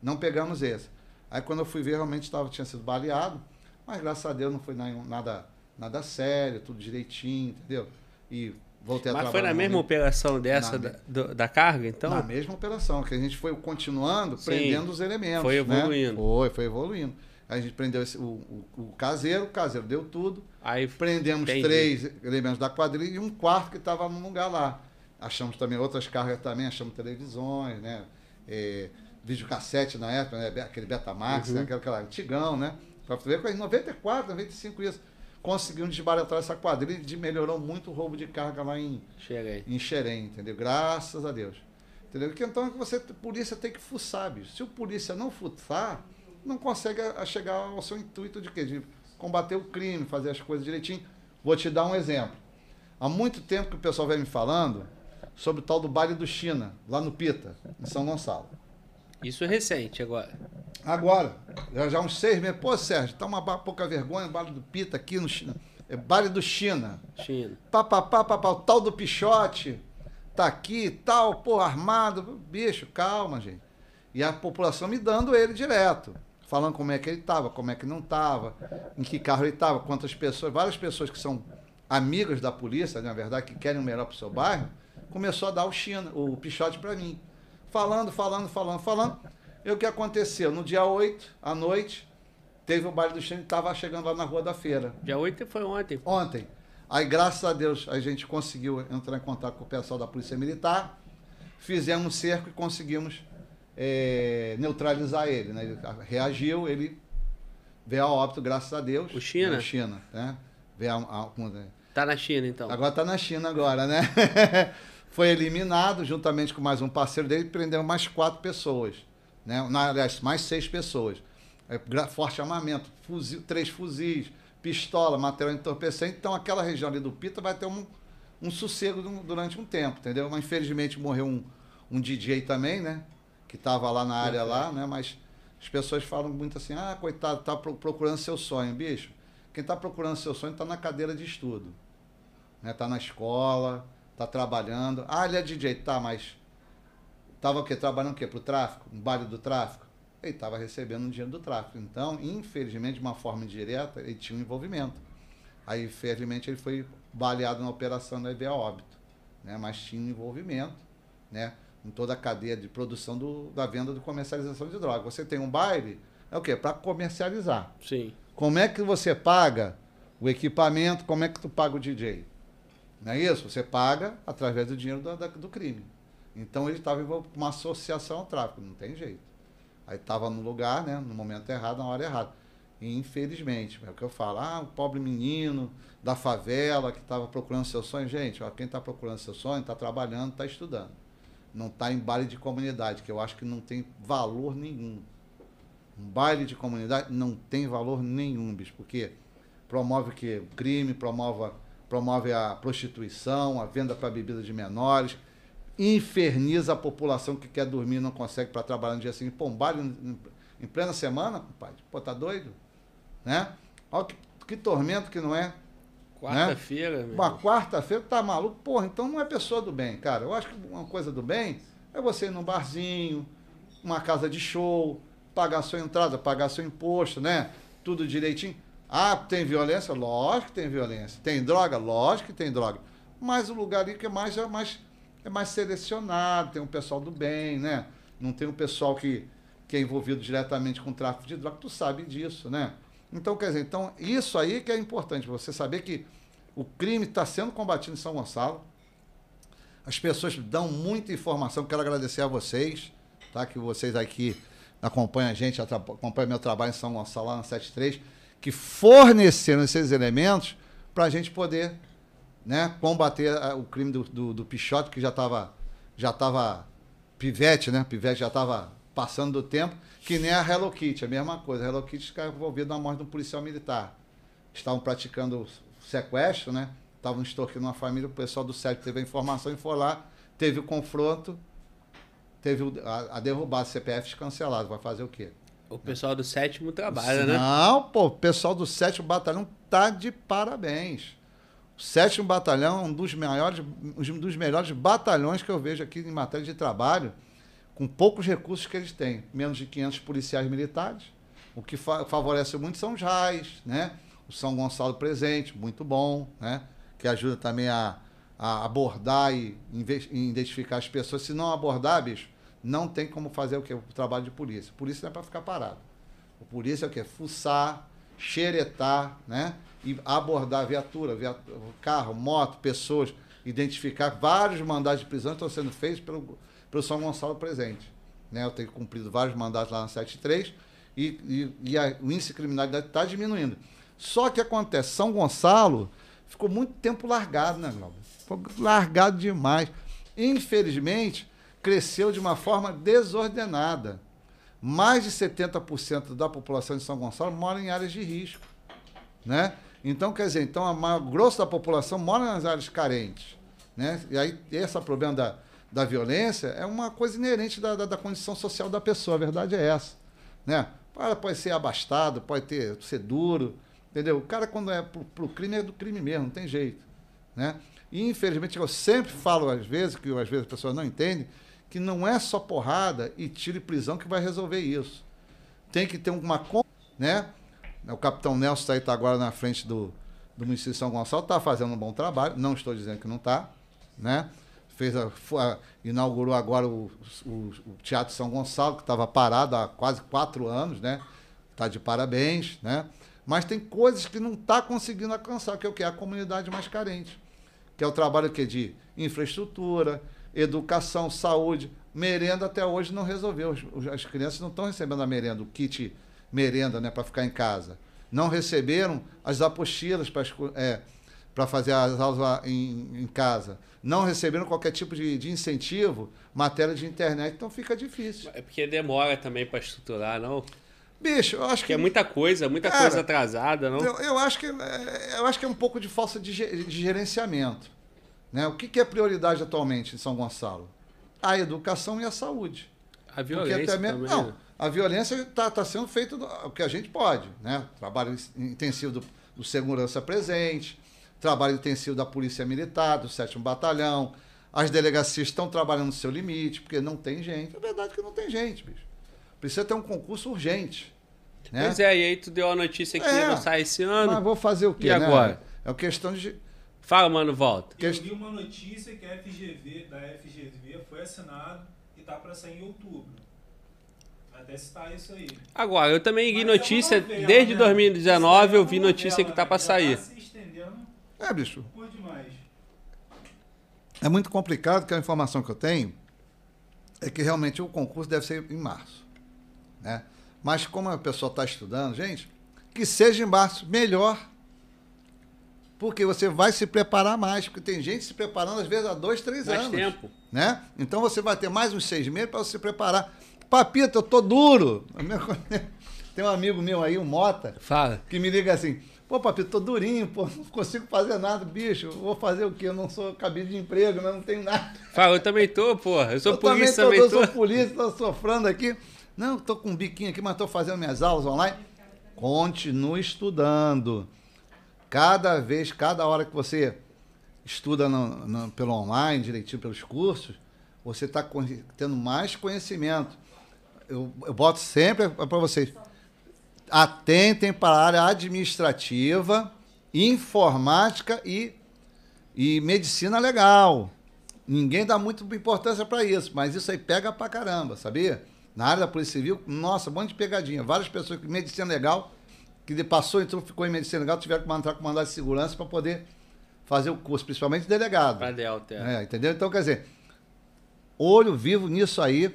não pegamos esse. Aí quando eu fui ver, realmente tava, tinha sido baleado, mas graças a Deus não foi nada, nada sério, tudo direitinho, entendeu? E voltei a Mas foi na mesma operação dessa da, do- da carga, então? Na mesma operação, que a gente foi continuando, Sim. prendendo os elementos. Foi né? evoluindo. Foi, foi evoluindo. A gente prendeu esse- o, o- o caseiro, o caseiro deu tudo. Aí Prendemos Entendi. três elementos da quadrilha e um quarto que estava num lugar lá. Achamos também outras cargas também, achamos televisões, né? É, videocassete na época, né? aquele Betamax, Uhum. né? aquele, aquele antigão, né? Tu ver, em 94, 95 isso. Conseguimos desbaratar essa quadrilha e melhorou muito o roubo de carga lá em, aí. em Xerém, entendeu? Graças a Deus. Entendeu? Porque então você, polícia tem que fuçar, bicho. Se o polícia não fuçar, não consegue a- a chegar ao seu intuito de quê? De combater o crime, fazer as coisas direitinho. Vou te dar um exemplo. Há muito tempo que o pessoal vem me falando sobre o tal do baile do China, lá no Pita, em São Gonçalo. Isso é recente agora. Agora, já, já uns seis meses. Pô, Sérgio, tá uma pouca vergonha, baile do Pita aqui no China. É baile do China. China. Pá, pá, pá, pá, pá, o tal do Pichote tá aqui, tal, porra, armado. Bicho, calma, gente. E a população me dando ele direto. Falando como é que ele tava, como é que não tava, em que carro ele tava, quantas pessoas, várias pessoas que são amigas da polícia, na verdade, que querem o melhor pro seu bairro, começou a dar o China, o Pichote para mim. Falando, falando, falando, falando. E o que aconteceu? No dia 8, à noite, teve o baile do China e estava chegando lá na Rua da Feira. Dia 8 foi ontem. Ontem. Aí, graças a Deus, a gente conseguiu entrar em contato com o pessoal da Polícia Militar, fizemos um cerco e conseguimos eh, neutralizar ele. Né? Ele reagiu, ele veio a óbito, graças a Deus. O China? O China, né? Veio a, a, com- Tá na China, então. Agora está na China agora, né? Foi eliminado, juntamente com mais um parceiro dele, prendeu mais quatro pessoas. Né? Na, aliás, mais seis pessoas. É, forte armamento, fuzil, três fuzis, pistola, material entorpecente. Então, aquela região ali do Pita vai ter um, um sossego du- durante um tempo, entendeu? Mas, infelizmente, morreu um, um DJ também, né? Que estava lá na área lá, né? Mas as pessoas falam muito assim, ah, coitado, tá pro- procurando seu sonho. Bicho, quem está procurando seu sonho está na cadeira de estudo né? Tá na escola, tá trabalhando. Ah, ele é DJ, tá, mas tava o quê? Trabalhando o quê? Pro tráfico? Um baile do tráfico? Ele estava recebendo um dinheiro do tráfico. Então, infelizmente, de uma forma indireta, ele tinha um envolvimento. Aí, infelizmente, ele foi baleado na operação da EVA óbito, né? Mas tinha um envolvimento, né? Em toda a cadeia de produção do, da venda de comercialização de droga. Você tem um baile, é o quê? Para comercializar. Sim. Como é que você paga o equipamento? Como é que tu paga o DJ? Não é isso? Você paga através do dinheiro do, do crime. Então ele estava envolvido com uma associação ao tráfico, não tem jeito. Aí estava no lugar, né, no momento errado, na hora errada. E infelizmente, é o que eu falo, ah, o pobre menino da favela que estava procurando seu sonho. Gente, ó, quem está procurando seu sonho está trabalhando, está estudando. Não está em baile de comunidade, que eu acho que não tem valor nenhum. Um baile de comunidade não tem valor nenhum, bicho, porque promove o quê? O crime, promove, promove a prostituição, a venda para bebida de menores, inferniza a população que quer dormir e não consegue para trabalhar no dia seguinte. Pô, um baile em, em plena semana, compadre? Pô, tá doido? Né? Olha que, que tormento que não é. Quarta-feira, meu Uma quarta-feira, tá maluco? Porra, então não é pessoa do bem, cara. Eu acho que uma coisa do bem é você ir num barzinho, uma casa de show, pagar sua entrada, pagar seu imposto, né? Tudo direitinho. Ah, tem violência? Lógico que tem violência. Tem droga? Lógico que tem droga. Mas o lugar ali que é mais, é mais, é mais selecionado, tem um pessoal do bem, né? Não tem um pessoal que, que é envolvido diretamente com tráfico de droga, tu sabe disso, né? Então, quer dizer, então, isso aí que é importante, você saber que o crime está sendo combatido em São Gonçalo. As pessoas dão muita informação. Quero agradecer a vocês, tá? Que vocês aqui acompanham a gente, acompanham meu trabalho em São Gonçalo, lá na 73, que forneceram esses elementos para a gente poder né, combater o crime do, do, do Pichote, que já estava já tava pivete, né? Pivete já estava passando do tempo, que nem a Hello Kitty, a mesma coisa. A Hello Kitty está envolvida na morte de um policial militar. Estavam praticando sequestro, né? Estavam extorquindo uma família, o pessoal do SEC teve a informação e foi lá, teve o confronto, teve a, a derrubada, CPF cancelado. Vai fazer o quê? O pessoal do sétimo trabalha, né? Não, pô, o pessoal do 7 Batalhão tá de parabéns. O sétimo batalhão é um dos maiores, um dos melhores batalhões que eu vejo aqui em matéria de trabalho, com poucos recursos que eles têm. Menos de 500 policiais militares. O que fa favorece muito são os RAIs, né? O São Gonçalo presente, muito bom, né? Que ajuda também a, a abordar e identificar as pessoas. Se não abordar, bicho, não tem como fazer o que? O trabalho de polícia. Polícia não é para ficar parado. O polícia é o quê? Fuçar, xeretar, né? E abordar viatura, viatura, carro, moto, pessoas, identificar vários mandados de prisão que estão sendo feitos pelo, pelo São Gonçalo presente. Né? Eu tenho cumprido vários mandatos lá na 73 e, e, e a, o índice de criminalidade está diminuindo. Só que acontece, São Gonçalo ficou muito tempo largado, né, Glauber? Ficou largado demais. Infelizmente, cresceu de uma forma desordenada. Mais de 70% da população de São Gonçalo mora em áreas de risco. Né? Então, quer dizer, então a maior grosso da população mora nas áreas carentes. Né? E aí, esse problema da, da violência é uma coisa inerente da, da, da condição social da pessoa, a verdade é essa. Né? Pode ser abastado, pode ter, ser duro, entendeu? O cara, quando é pro, pro crime, é do crime mesmo, não tem jeito. Né? E, infelizmente, eu sempre falo, às vezes, que às vezes as pessoas não entendem, que não é só porrada e tiro e prisão que vai resolver isso. Tem que ter uma. Né? O capitão Nelson está aí tá agora na frente do, do município de São Gonçalo, está fazendo um bom trabalho, não estou dizendo que não está. Né? Fez a, a, inaugurou agora o, o, o Teatro São Gonçalo, que estava parado há quase quatro anos, né? Está de parabéns, né? Mas tem coisas que não está conseguindo alcançar, que é o que? A comunidade mais carente. Que é o trabalho que de infraestrutura, educação, saúde, merenda até hoje não resolveu. As crianças não estão recebendo a merenda, o kit merenda, né, para ficar em casa. Não receberam as apostilas para é, para fazer as aulas em, em, casa. Não receberam qualquer tipo de, de, incentivo, matéria de internet, então fica difícil. É porque demora também para estruturar, não? Bicho, eu acho que. é muita coisa, muita cara, coisa atrasada, não? Eu, eu, acho que, é, eu acho que é um pouco de falta de, de gerenciamento. Né? O que, que é prioridade atualmente em São Gonçalo? A educação e a saúde. A violência mesmo, também. Não, né? a violência está tá sendo feito o que a gente pode. Né? Trabalho intensivo do, do segurança presente, trabalho intensivo da Polícia Militar, do 7 Batalhão. As delegacias estão trabalhando no seu limite, porque não tem gente. É verdade que não tem gente, bicho. Precisa ter um concurso urgente. Né? Pois é, e aí tu deu a notícia que é, ia lançar esse ano. Mas vou fazer o quê? E né? agora? É uma questão de Fala, mano, volta. Eu vi uma notícia que a FGV, da FGV foi assinado e tá para sair em outubro. Até citar isso aí. Agora, eu também vi notícia, novela, desde né? 2019 eu vi notícia que tá para sair. Tá se estendendo é, bicho. Por demais. É muito complicado, que a informação que eu tenho é que realmente o concurso deve ser em março. Né? Mas como a pessoa está estudando, gente, que seja em março, melhor porque você vai se preparar mais, porque tem gente se preparando às vezes há dois, três mais anos. tempo. Né? Então você vai ter mais uns seis meses para se preparar. Papito, eu tô duro. Tem um amigo meu aí, o Mota, Fala. que me liga assim, pô, Papito, tô durinho, pô, não consigo fazer nada, bicho. Vou fazer o quê? Eu não sou cabide de emprego, eu não tenho nada. Fala, eu também tô, pô. Eu sou eu polícia também tô. Eu sou polícia, tô sofrendo aqui. Não, tô com um biquinho aqui, mas tô fazendo minhas aulas online. Continue estudando. Cada vez, cada hora que você estuda no, no, pelo online, direitinho pelos cursos, você está tendo mais conhecimento. Eu, eu boto sempre para vocês. Atentem para a área administrativa, informática e, e medicina legal. Ninguém dá muita importância para isso, mas isso aí pega pra caramba, sabia? Na área da Polícia Civil, nossa, um monte de pegadinha. Várias pessoas que medicina legal que passou, então ficou em medicina legal, tiveram que entrar com mandado de segurança para poder fazer o curso, principalmente delegado. Para Delta. É, entendeu? Então, quer dizer, olho vivo nisso aí.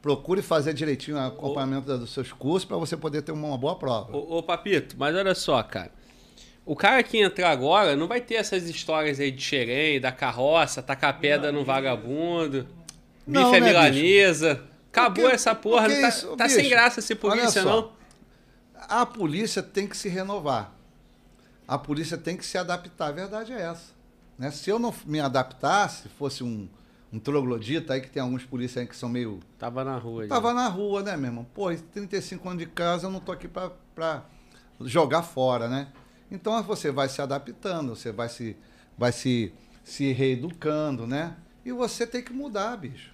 Procure fazer direitinho o acompanhamento ô, dos seus cursos para você poder ter uma boa prova. Ô, ô, Papito, mas olha só, cara. O cara que entrar agora não vai ter essas histórias aí de xerém, da carroça, tacar pedra no vagabundo, não, bife né, milanesa. Bicho? Acabou porque, essa porra. Tá, isso, tá sem graça ser polícia, não a polícia tem que se renovar. A polícia tem que se adaptar. A verdade é essa. Né? Se eu não me adaptasse, fosse um, um troglodita aí, que tem alguns policiais aí que são meio. Tava na rua. Tava já. na rua, né, meu irmão? Pô, 35 anos de casa, eu não tô aqui para jogar fora, né? Então você vai se adaptando, você vai se vai se, se reeducando, né? E você tem que mudar, bicho.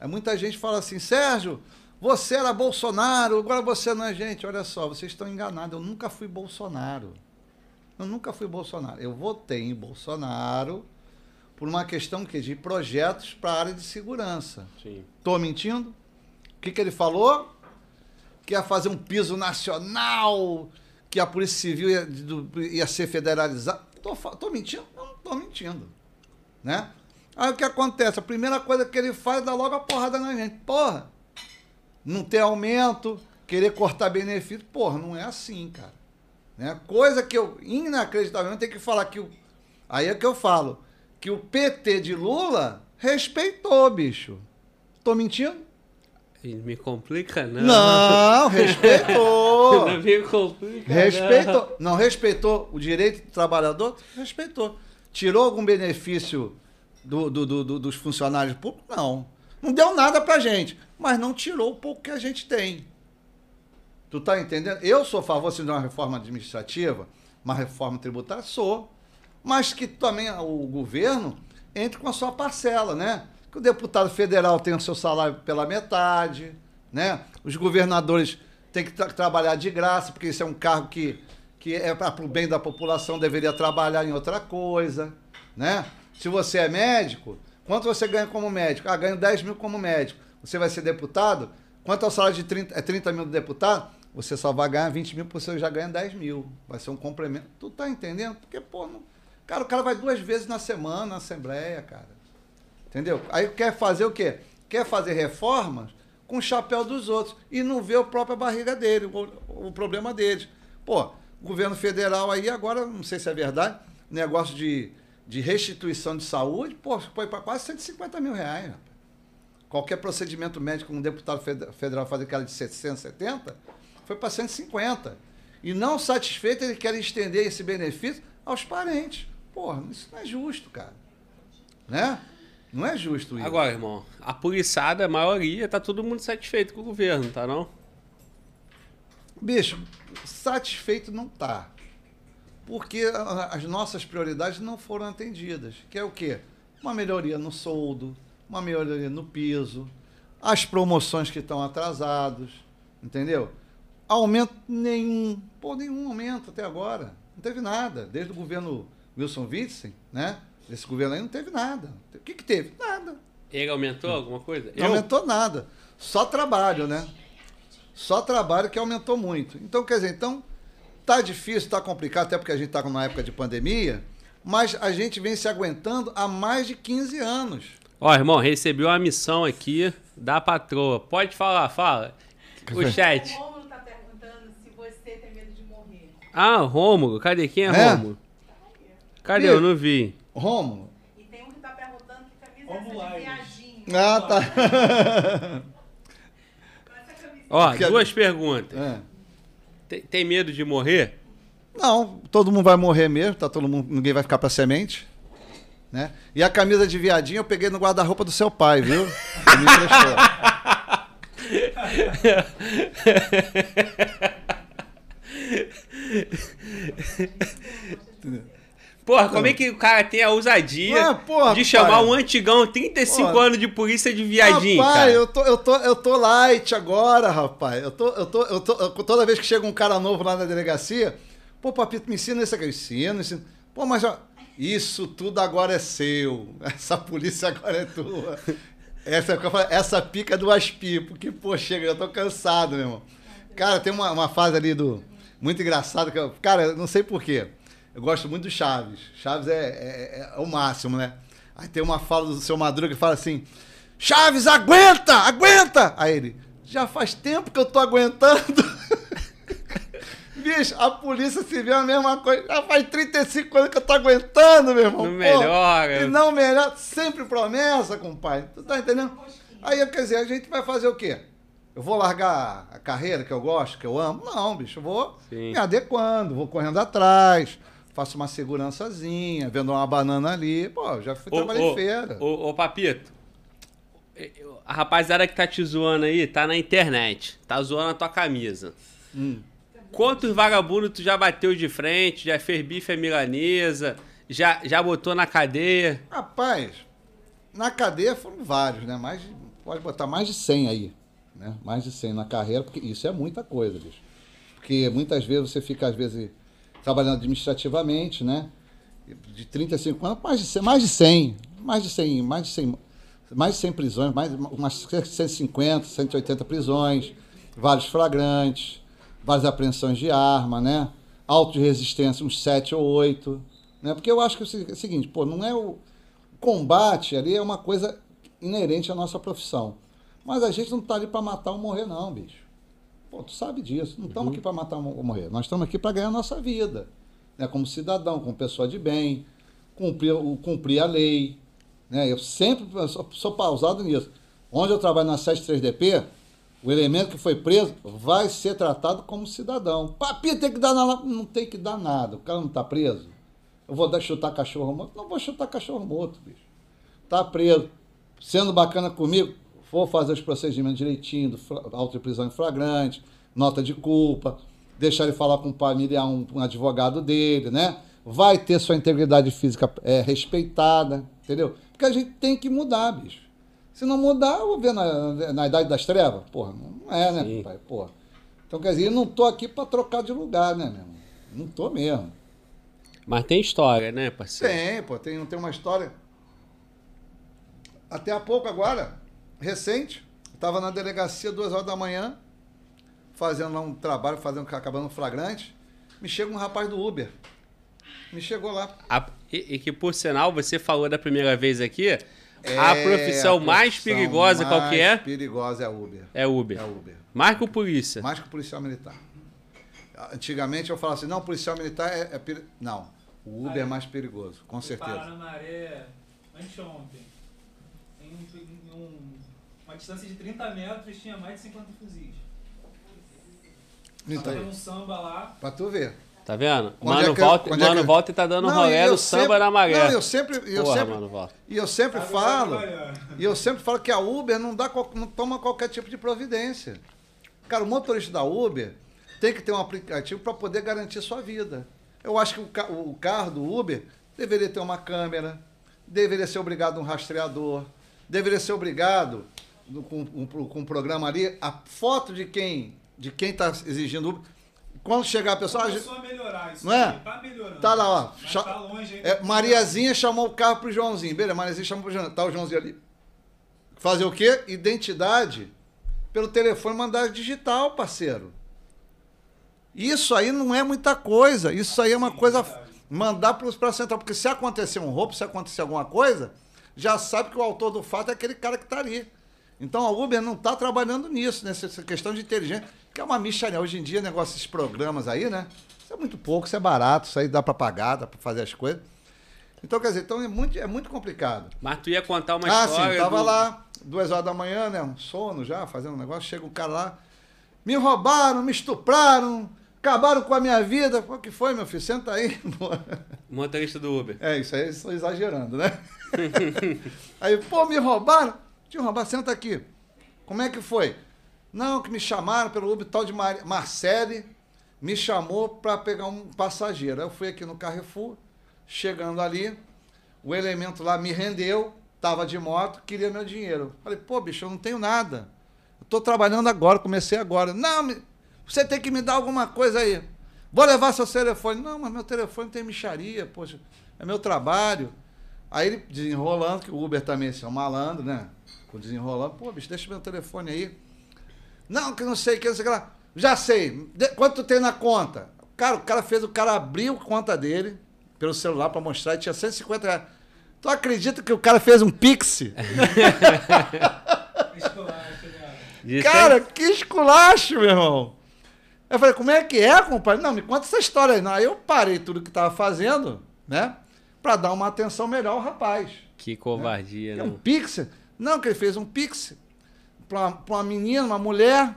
Aí muita gente fala assim, Sérgio, você era Bolsonaro, agora você não é gente. Olha só, vocês estão enganados. Eu nunca fui Bolsonaro. Eu nunca fui Bolsonaro. Eu votei em Bolsonaro por uma questão que de projetos para a área de segurança. Tô mentindo? O que, que ele falou? Que ia fazer um piso nacional, que a Polícia Civil ia, ia ser federalizada. Fa- tô mentindo? Não tô mentindo. Né? Aí o que acontece? A primeira coisa que ele faz é dar logo a porrada na gente. Porra, não ter aumento, querer cortar benefício. Porra, não é assim, cara. Né? Coisa que eu, inacreditavelmente, tenho que falar que o. Aí é que eu falo. Que o PT de Lula respeitou, bicho. Tô mentindo? Me complica, não. Não, respeitou. Não me complica, Respeitou. Não respeitou o direito do trabalhador? Respeitou. Tirou algum benefício do, do- do- do- dos funcionários públicos? Não. Não deu nada pra gente, mas não tirou o pouco que a gente tem. Tu tá entendendo? Eu sou a favor de uma reforma administrativa, uma reforma tributária, sou. Mas que também o governo entre com a sua parcela, né? Que o deputado federal tenha o seu salário pela metade, né? Os governadores têm que tra- trabalhar de graça, porque isso é um cargo que, que é para o bem da população, deveria trabalhar em outra coisa, né? Se você é médico, quanto você ganha como médico? Ah, ganho 10 mil como médico. Você vai ser deputado? Quanto é o salário de 30, é 30 mil do deputado? Você só vai ganhar 20 mil porque você já ganha 10 mil. Vai ser um complemento. Tu tá entendendo? Porque, pô, não... cara, o cara vai duas vezes na semana na Assembleia, cara. Entendeu? Aí quer fazer o quê? Quer fazer reformas com o chapéu dos outros e não vê a própria barriga dele, o, o problema deles. Pô, governo federal aí agora, não sei se é verdade, negócio de, de restituição de saúde, pô, foi para quase 150 mil reais. rapaz. Qualquer procedimento médico que um deputado fed- federal faz aquela de 770, foi para 150. E não satisfeito, ele quer estender esse benefício aos parentes. Porra, isso não é justo, cara. Né? Não é justo isso. Agora, irmão, a poliçada, a maioria, tá todo mundo satisfeito com o governo, tá não? Bicho, satisfeito não tá. Porque as nossas prioridades não foram atendidas. Que é o quê? Uma melhoria no soldo, uma melhoria no piso, as promoções que estão atrasados, entendeu? Aumento nenhum. Pô, nenhum aumento até agora. Não teve nada. Desde o governo Wilson Witzel, né? Esse governo aí não teve nada. O que, que teve? Nada. Ele aumentou alguma coisa? Não aumentou nada. Só trabalho, né? Só trabalho que aumentou muito. Então, quer dizer, então, tá difícil, tá complicado, até porque a gente está numa época de pandemia, mas a gente vem se aguentando há mais de 15 anos. Ó, irmão, recebi uma missão aqui da patroa. Pode falar, fala. O chat. O Rômulo tá perguntando se você tem medo de morrer. Ah, Rômulo. Cadê? Quem é, É? Rômulo? Cadê? Eu não vi. Rômulo. E tem um que tá perguntando que camisa é Vamos essa lá, de viadinho. Ah, tá. Camisa. Ó, duas perguntas. É. Tem, tem medo de morrer? Não, todo mundo vai morrer mesmo, tá todo mundo, ninguém vai ficar para semente. Né? E a camisa de viadinho eu peguei no guarda-roupa do seu pai, viu? Ele me emprestou. Porra, como é que o cara tem a ousadia Ah, porra, de chamar pai. um antigão 35 Porra. anos de polícia de viadinho, rapaz, cara? eu tô, eu, tô, eu tô light agora, rapaz. Eu tô, eu tô, eu tô, eu- toda vez que chega um cara novo lá na delegacia, pô, papito, me ensina isso aqui. Eu ensino, ensino. Pô, mas ó, isso tudo agora é seu. Essa polícia agora é tua. Essa, é essa pica do Aspi, porque, pô, chega, eu tô cansado, meu irmão. Cara, tem uma, uma fase ali do. Muito engraçado, que eu, cara, não sei porquê. Eu gosto muito do Chaves. Chaves é, é- é o máximo, né? Aí tem uma fala do seu Madruga que fala assim: Chaves, aguenta! Aguenta! Aí ele, já faz tempo que eu tô aguentando. Bicho, a polícia civil é a mesma coisa. Já faz 35 anos que eu tô aguentando, meu irmão. Não melhora. E não melhora. Sempre promessa, compadre. Tu tá entendendo? Aí, quer dizer, a gente vai fazer o quê? Eu vou largar a carreira que eu gosto, que eu amo? Não, bicho. Eu vou Sim. me adequando, vou correndo atrás, faço uma segurançazinha, vendo uma banana ali. Pô, já fui trabalhar em feira. Ô, ô, Papito, a rapaziada que tá te zoando aí tá na internet, tá zoando a tua camisa. Hum. Quantos vagabundos tu já bateu de frente, já fez bife à milanesa, Já, já botou na cadeia? Rapaz, na cadeia foram vários, né? Mais, de- pode botar mais de 100 aí, né? Mais de 100 na carreira, porque isso é muita coisa, bicho. Porque muitas vezes você fica, às vezes, trabalhando administrativamente, né? De 35 anos, mais de 100, mais de 100, mais de 100, mais de 100, mais de 100 prisões, mais umas 150, 180 prisões, vários flagrantes, várias apreensões de arma, né? Auto de resistência, uns 7 ou 8, né? Porque eu acho que é o é seguinte, pô, não é o combate ali é uma coisa inerente à nossa profissão. Mas a gente não está ali para matar ou morrer, não, bicho. Pô, tu sabe disso. Não estamos aqui para matar ou morrer. Nós estamos aqui para ganhar a nossa vida. Né? Como cidadão, como pessoa de bem, cumprir, cumprir a lei. Né? Eu sempre sou, sou pausado nisso. Onde eu trabalho na 73DP, o elemento que foi preso vai ser tratado como cidadão. Papinho tem que dar nada. Não tem que dar nada. O cara não está preso. Eu vou dar chutar cachorro morto? Não vou chutar cachorro morto, bicho. Tá preso. Sendo bacana comigo, vou fazer os procedimentos direitinho, auto de prisão em flagrante, nota de culpa, deixar ele falar com o familiar, um, um advogado dele, né? Vai ter sua integridade física é, respeitada, entendeu? Porque a gente tem que mudar, bicho. Se não mudar, eu vou ver na, na idade das trevas. Porra, não é, né, Sim. pai? Porra. Então, quer dizer, eu não tô aqui para trocar de lugar, né, meu irmão? Não tô mesmo. Mas tem história, né, parceiro? Tem, pô, tem, tem uma história. Até há pouco agora, recente, estava na delegacia duas horas da manhã, fazendo lá um trabalho, fazendo, acabando um flagrante. Me chega um rapaz do Uber. Me chegou lá. A- e, e que, por sinal, você falou da primeira vez aqui, a É, profissão a mais perigosa qual que é? mais perigosa é a Uber. É Uber. É Uber. Mais que o polícia. Mais que o policial militar. Antigamente eu falava assim, não, o policial militar é, é peri- Não, o Uber é mais perigoso, com certeza. na maré anteontem. Em, um- em um- uma distância de 30 metros tinha mais de 50 fuzis. Então, num samba lá. pra tu ver. Tá vendo? Onde Mano, é que eu- volta, onde é mano que- volta e tá dando Não, rolé no samba sempre- na maré. Não, eu sempre, eu Porra, sempre, mano, volta. e eu sempre falo, e eu sempre falo que a Uber não dá, não toma qualquer tipo de providência. Cara, o motorista da Uber tem que ter um aplicativo para poder garantir sua vida. Eu acho que o, o carro do Uber deveria ter uma câmera, deveria ser obrigado a um rastreador, deveria ser obrigado do- com, com, com um programa ali a foto de quem de quem está exigindo Uber. Quando chegar a pessoa, ah, Começou a melhorar isso. Não é? Tá melhorando. Tá lá, ó. Cha- tá longe ainda. é, Mariazinha chamou o carro pro Joãozinho. Beleza, Mariazinha chamou pro Joãozinho. Tá o Joãozinho ali. Fazer o quê? Identidade pelo telefone mandar digital, parceiro. Isso aí não é muita coisa. Isso aí é uma Sim, coisa. verdade. Mandar para a central. Porque se acontecer um roubo, se acontecer alguma coisa, já sabe que o autor do fato é aquele cara que está ali. Então a Uber não está trabalhando nisso, nessa essa questão de inteligência, que é uma micharia. Hoje em dia, negócio, esses programas aí, né? Isso é muito pouco, isso é barato, isso aí dá para pagar, dá para fazer as coisas. Então, quer dizer, então é muito, é muito complicado. Mas tu ia contar uma ah, história. sim, tava do- lá, duas horas da manhã, né? Um sono já, fazendo um negócio, chega um cara lá. Me roubaram, me estupraram, acabaram com a minha vida. O que foi, meu filho? Senta aí. pô. Motorista do Uber. É, isso aí estou exagerando, né? aí, pô, me roubaram. Te roubar, senta aqui. Como é que foi? Não, que me chamaram pelo Uber tal de Mar Marcele, me chamou para pegar um passageiro. Eu fui aqui no Carrefour, chegando ali, o elemento lá me rendeu, tava de moto, queria meu dinheiro. Falei, pô, bicho, eu não tenho nada. Eu tô trabalhando agora, comecei agora. Não, me- você tem que me dar alguma coisa aí. Vou levar seu telefone. Não, mas meu telefone tem micharia, poxa, é meu trabalho. Aí ele desenrolando, que o Uber também é um malandro, né? Desenrolando, pô, bicho, deixa meu telefone aí. Não, que não sei, que não sei o que lá. Já sei. De- quanto tu tem na conta? Cara, o cara fez o cara abriu a conta dele pelo celular pra mostrar e tinha 150 reais. Tu acredita que o cara fez um Pix? Esculacho, né? Cara, que esculacho, meu irmão. Eu falei, como é que é, compadre? Não, me conta essa história aí. Não, aí eu parei tudo que tava fazendo, né? Pra dar uma atenção melhor ao rapaz. Que covardia, É um né? pix? Não, que ele fez um pix pra uma, menina, uma mulher,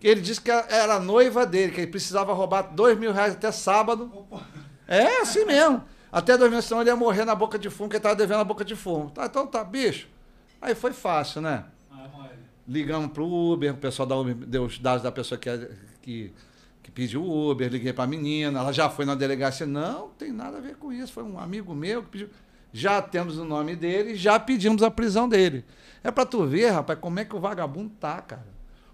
que ele disse que era a noiva dele, que ele precisava roubar dois mil reais até sábado. Opa. É, assim mesmo. Até dois mil, senão ele ia morrer na boca de fumo, que ele tava devendo a boca de fumo. Tá, então tá, bicho. Aí foi fácil, né? Ligamos pro Uber, o pessoal da Uber deu os dados da pessoa que, que que pediu Uber, liguei pra menina, ela já foi na delegacia. Não, tem nada a ver com isso. Foi um amigo meu que pediu. Já temos o nome dele, já pedimos a prisão dele. É pra tu ver, rapaz, como é que o vagabundo tá, cara.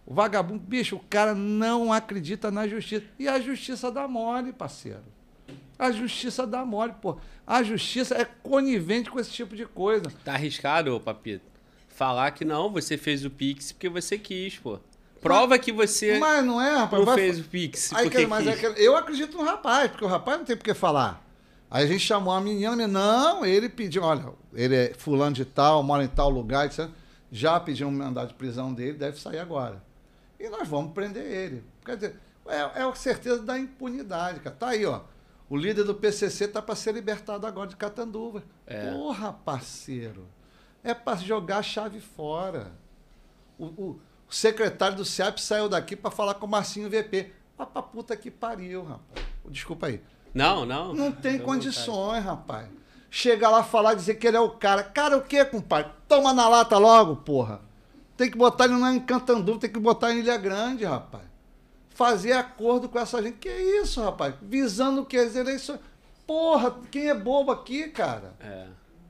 O vagabundo, bicho, o cara não acredita na justiça. E a justiça dá mole, parceiro. A justiça dá mole, pô. A justiça é conivente com esse tipo de coisa. Tá arriscado, ô Papito. Falar que não, você fez o Pix porque você quis, pô. Prova que você Mas não é, rapaz. não vai- fez o Pix Aí, porque que- mas é que- eu acredito no rapaz, porque o rapaz não tem por que falar. Aí a gente chamou a menina, a menina, não, ele pediu, olha, ele é fulano de tal, mora em tal lugar, etc. já pediu um mandado de prisão dele, deve sair agora. E nós vamos prender ele. Quer dizer, é, é a certeza da impunidade, cara. Tá aí, ó. O líder do PCC tá para ser libertado agora de Catanduva. É. Porra, parceiro. É para jogar a chave fora. O, o- o secretário do CEP saiu daqui para falar com o Marcinho VP. Pra puta que pariu, rapaz. Desculpa aí. Não, não. Não tem condições, rapaz. Chega lá falar, dizer que ele é o cara. Cara, o quê, compadre? Toma na lata logo, porra. Tem que botar ele não é em Cantandu, tem que botar em Ilha Grande, rapaz. Fazer acordo com essa gente. Que isso, rapaz? Visando o que? As eleições. Porra, quem é bobo aqui, cara? É.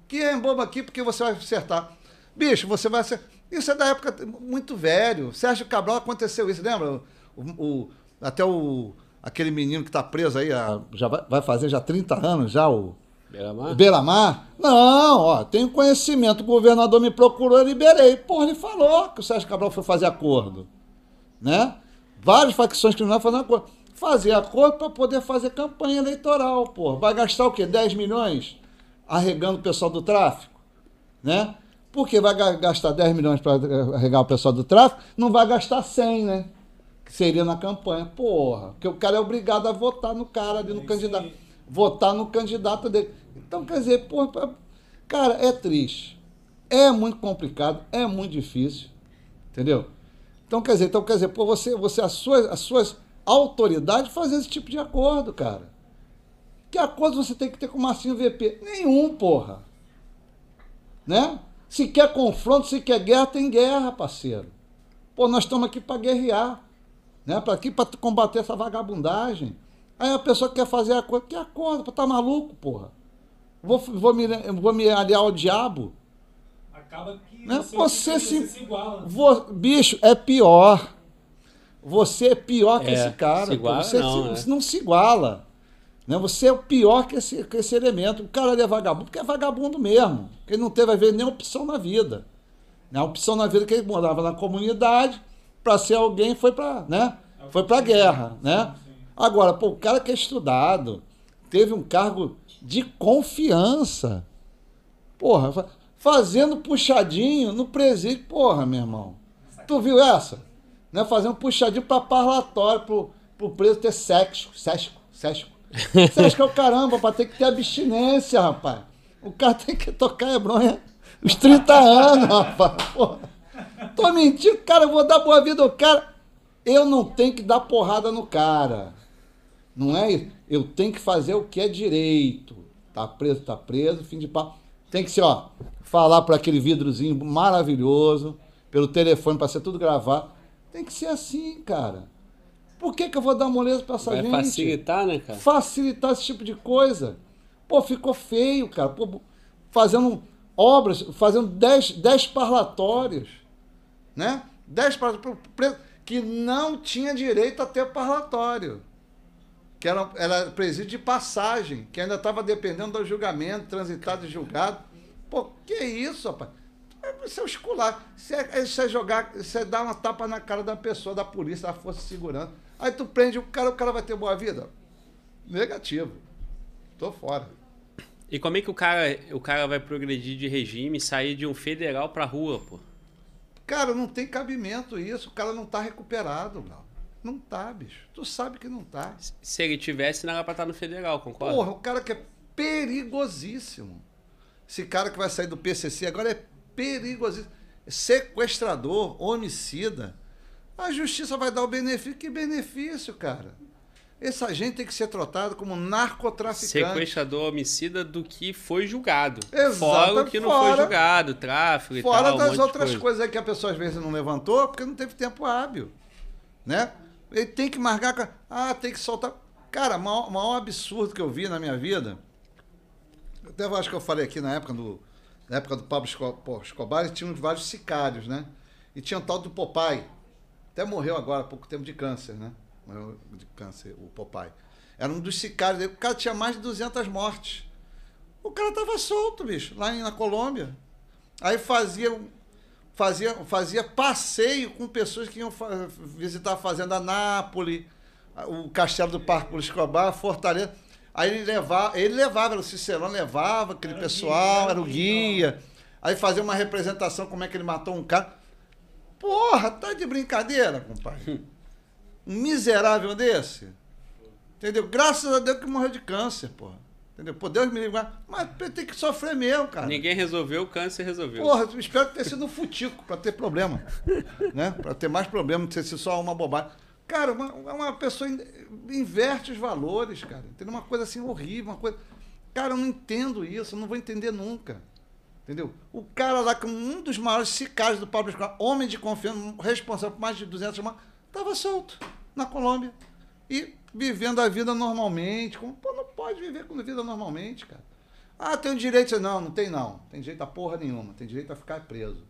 Quem é bobo aqui porque você vai acertar? Bicho, você vai acertar. Isso é da época muito velho. Sérgio Cabral aconteceu isso, lembra? O, o- até o aquele menino que está preso aí, há- já vai, vai fazer já 30 anos já, o Beira-mar? Beiramar? Não, ó, tenho conhecimento. O governador me procurou, eu liberei. Porra, ele falou que o Sérgio Cabral foi fazer acordo. Né? Várias facções criminosas fazendo acordo. Fazer acordo para poder fazer campanha eleitoral, porra. Vai gastar o quê? 10 milhões arregando o pessoal do tráfico? Né? Porque vai ga- gastar 10 milhões para arregar o pessoal do tráfico, não vai gastar 100, né? Que seria na campanha. Porra, porque o cara é obrigado a votar no cara ali, no É candidato aí. votar no candidato dele. Então, quer dizer, pô, cara, é triste. É muito complicado, é muito difícil. Entendeu? Então, quer dizer, então, quer dizer, pô, você, você as, suas, as suas autoridades fazem esse tipo de acordo, cara. Que acordo você tem que ter com o Marcinho VP? Nenhum, porra. Né? Se quer confronto, se quer guerra, tem guerra, parceiro. Pô, nós estamos aqui para guerrear né? Para aqui para combater essa vagabundagem. Aí a pessoa quer fazer acordo, que acordo? Pô, Tá maluco, porra? Vou, vou, me, vou me aliar ao diabo? Acaba que Né? você, Você você se- se iguala. Vou- bicho, é pior. Você é pior que É, esse cara. se iguala. Você não, se- né? você não se iguala. Né? Você é o pior que esse, que esse elemento. O cara ali é vagabundo, porque é vagabundo mesmo. Porque ele não teve a ver nem opção na vida. Né? A opção na vida que ele morava na comunidade, para ser alguém, foi para né? foi pra guerra. Né? Agora, pô, o cara que é estudado, teve um cargo de confiança. Porra, fa- fazendo puxadinho no presídio. Porra, meu irmão. Tu viu essa? Né? Fazendo puxadinho pra parlatório, pro, pro preso ter sexo. Sexo, sexo. Sexo é o caramba, pra ter que ter abstinência, rapaz. O cara tem que tocar hebronha os 30 anos, rapaz. Porra. Tô mentindo, cara, eu vou dar boa vida ao cara. Eu não tenho que dar porrada no cara. Não é isso. Eu tenho que fazer o que é direito. Tá preso, tá preso, fim de papo. Tem que ser, ó, falar por aquele vidrozinho maravilhoso, pelo telefone para ser tudo gravado. Tem que ser assim, cara. Por que, que eu vou dar moleza pra essa Vai gente? facilitar, né, cara? facilitar esse tipo de coisa. Pô, ficou feio, cara. Pô, fazendo obras, fazendo 10 dez parlatórios, né? 10 parlatórios pro preso que não tinha direito a ter parlatório. Que era, era presídio de passagem, que ainda estava dependendo do julgamento, transitado e julgado. Pô, que isso, rapaz? Isso é escular. Isso é, é jogar, isso é dar uma tapa na cara da pessoa, da polícia, da força de segurança. Aí tu prende o cara, o cara vai ter boa vida? Negativo. Tô fora. E como é que o cara, o cara vai progredir de regime sair de um federal pra rua, pô? Cara, não tem cabimento isso. O cara não tá recuperado, Gal. Não tá, bicho. Tu sabe que não tá. Se ele tivesse, não era pra estar no federal, concorda? Porra, o cara que é perigosíssimo. Esse cara que vai sair do PCC agora é perigosíssimo. Sequestrador, homicida. A justiça vai dar o benefício. Que benefício, cara? Essa gente tem que ser tratado como narcotraficante. Sequestrador homicida do que foi julgado. Exato, Fora o que não foi fora- julgado, tráfico e Fora tal. um das de outras coisa. coisas que a pessoa às vezes não levantou porque não teve tempo hábil. Né? Ele tem que marcar. Ah, tem que soltar. Cara, o maior, maior absurdo que eu vi na minha vida. eu Até acho que eu falei aqui na época do, na época do Pablo Escobar, tinha vários sicários, né? E tinha o tal do Popeye. Até morreu agora há pouco tempo de câncer, né? Morreu de câncer, o Popeye. Era um dos sicários. dele. O cara tinha mais de 200 mortes. O cara tava solto, bicho, lá na Colômbia. Aí fazia, fazia, fazia passeio com pessoas que iam visitar a Fazenda Nápoles, o Castelo do Parque Escobar, Fortaleza. Aí ele levava, ele levava, era o Cicerone levava aquele Era pessoal, guia, era o guia. Aí fazia uma representação como é que ele matou um cara. Porra, tá de brincadeira, compadre. Um miserável desse. Entendeu? Graças a Deus que morreu de câncer, porra. Entendeu? Pô, Deus me livre. Mas tem que sofrer mesmo, cara. Ninguém resolveu, o câncer resolveu. Porra, eu espero ter sido um futico pra ter problema. né? Pra ter mais problema de ser só uma bobagem. Cara, uma, uma pessoa in- inverte os valores, cara. Entendeu? Uma coisa assim horrível, uma coisa. Cara, eu não entendo isso, eu não vou entender nunca. Entendeu? O cara lá, com um dos maiores sicários do Pablo Escobar, homem de confiança, responsável por mais de 200 mortes, estava solto na Colômbia. E vivendo a vida normalmente. Como, pô, não pode viver com vida normalmente, cara. Ah, tem direito. Não, não tem não. Tem direito a porra nenhuma. Tem direito a ficar preso.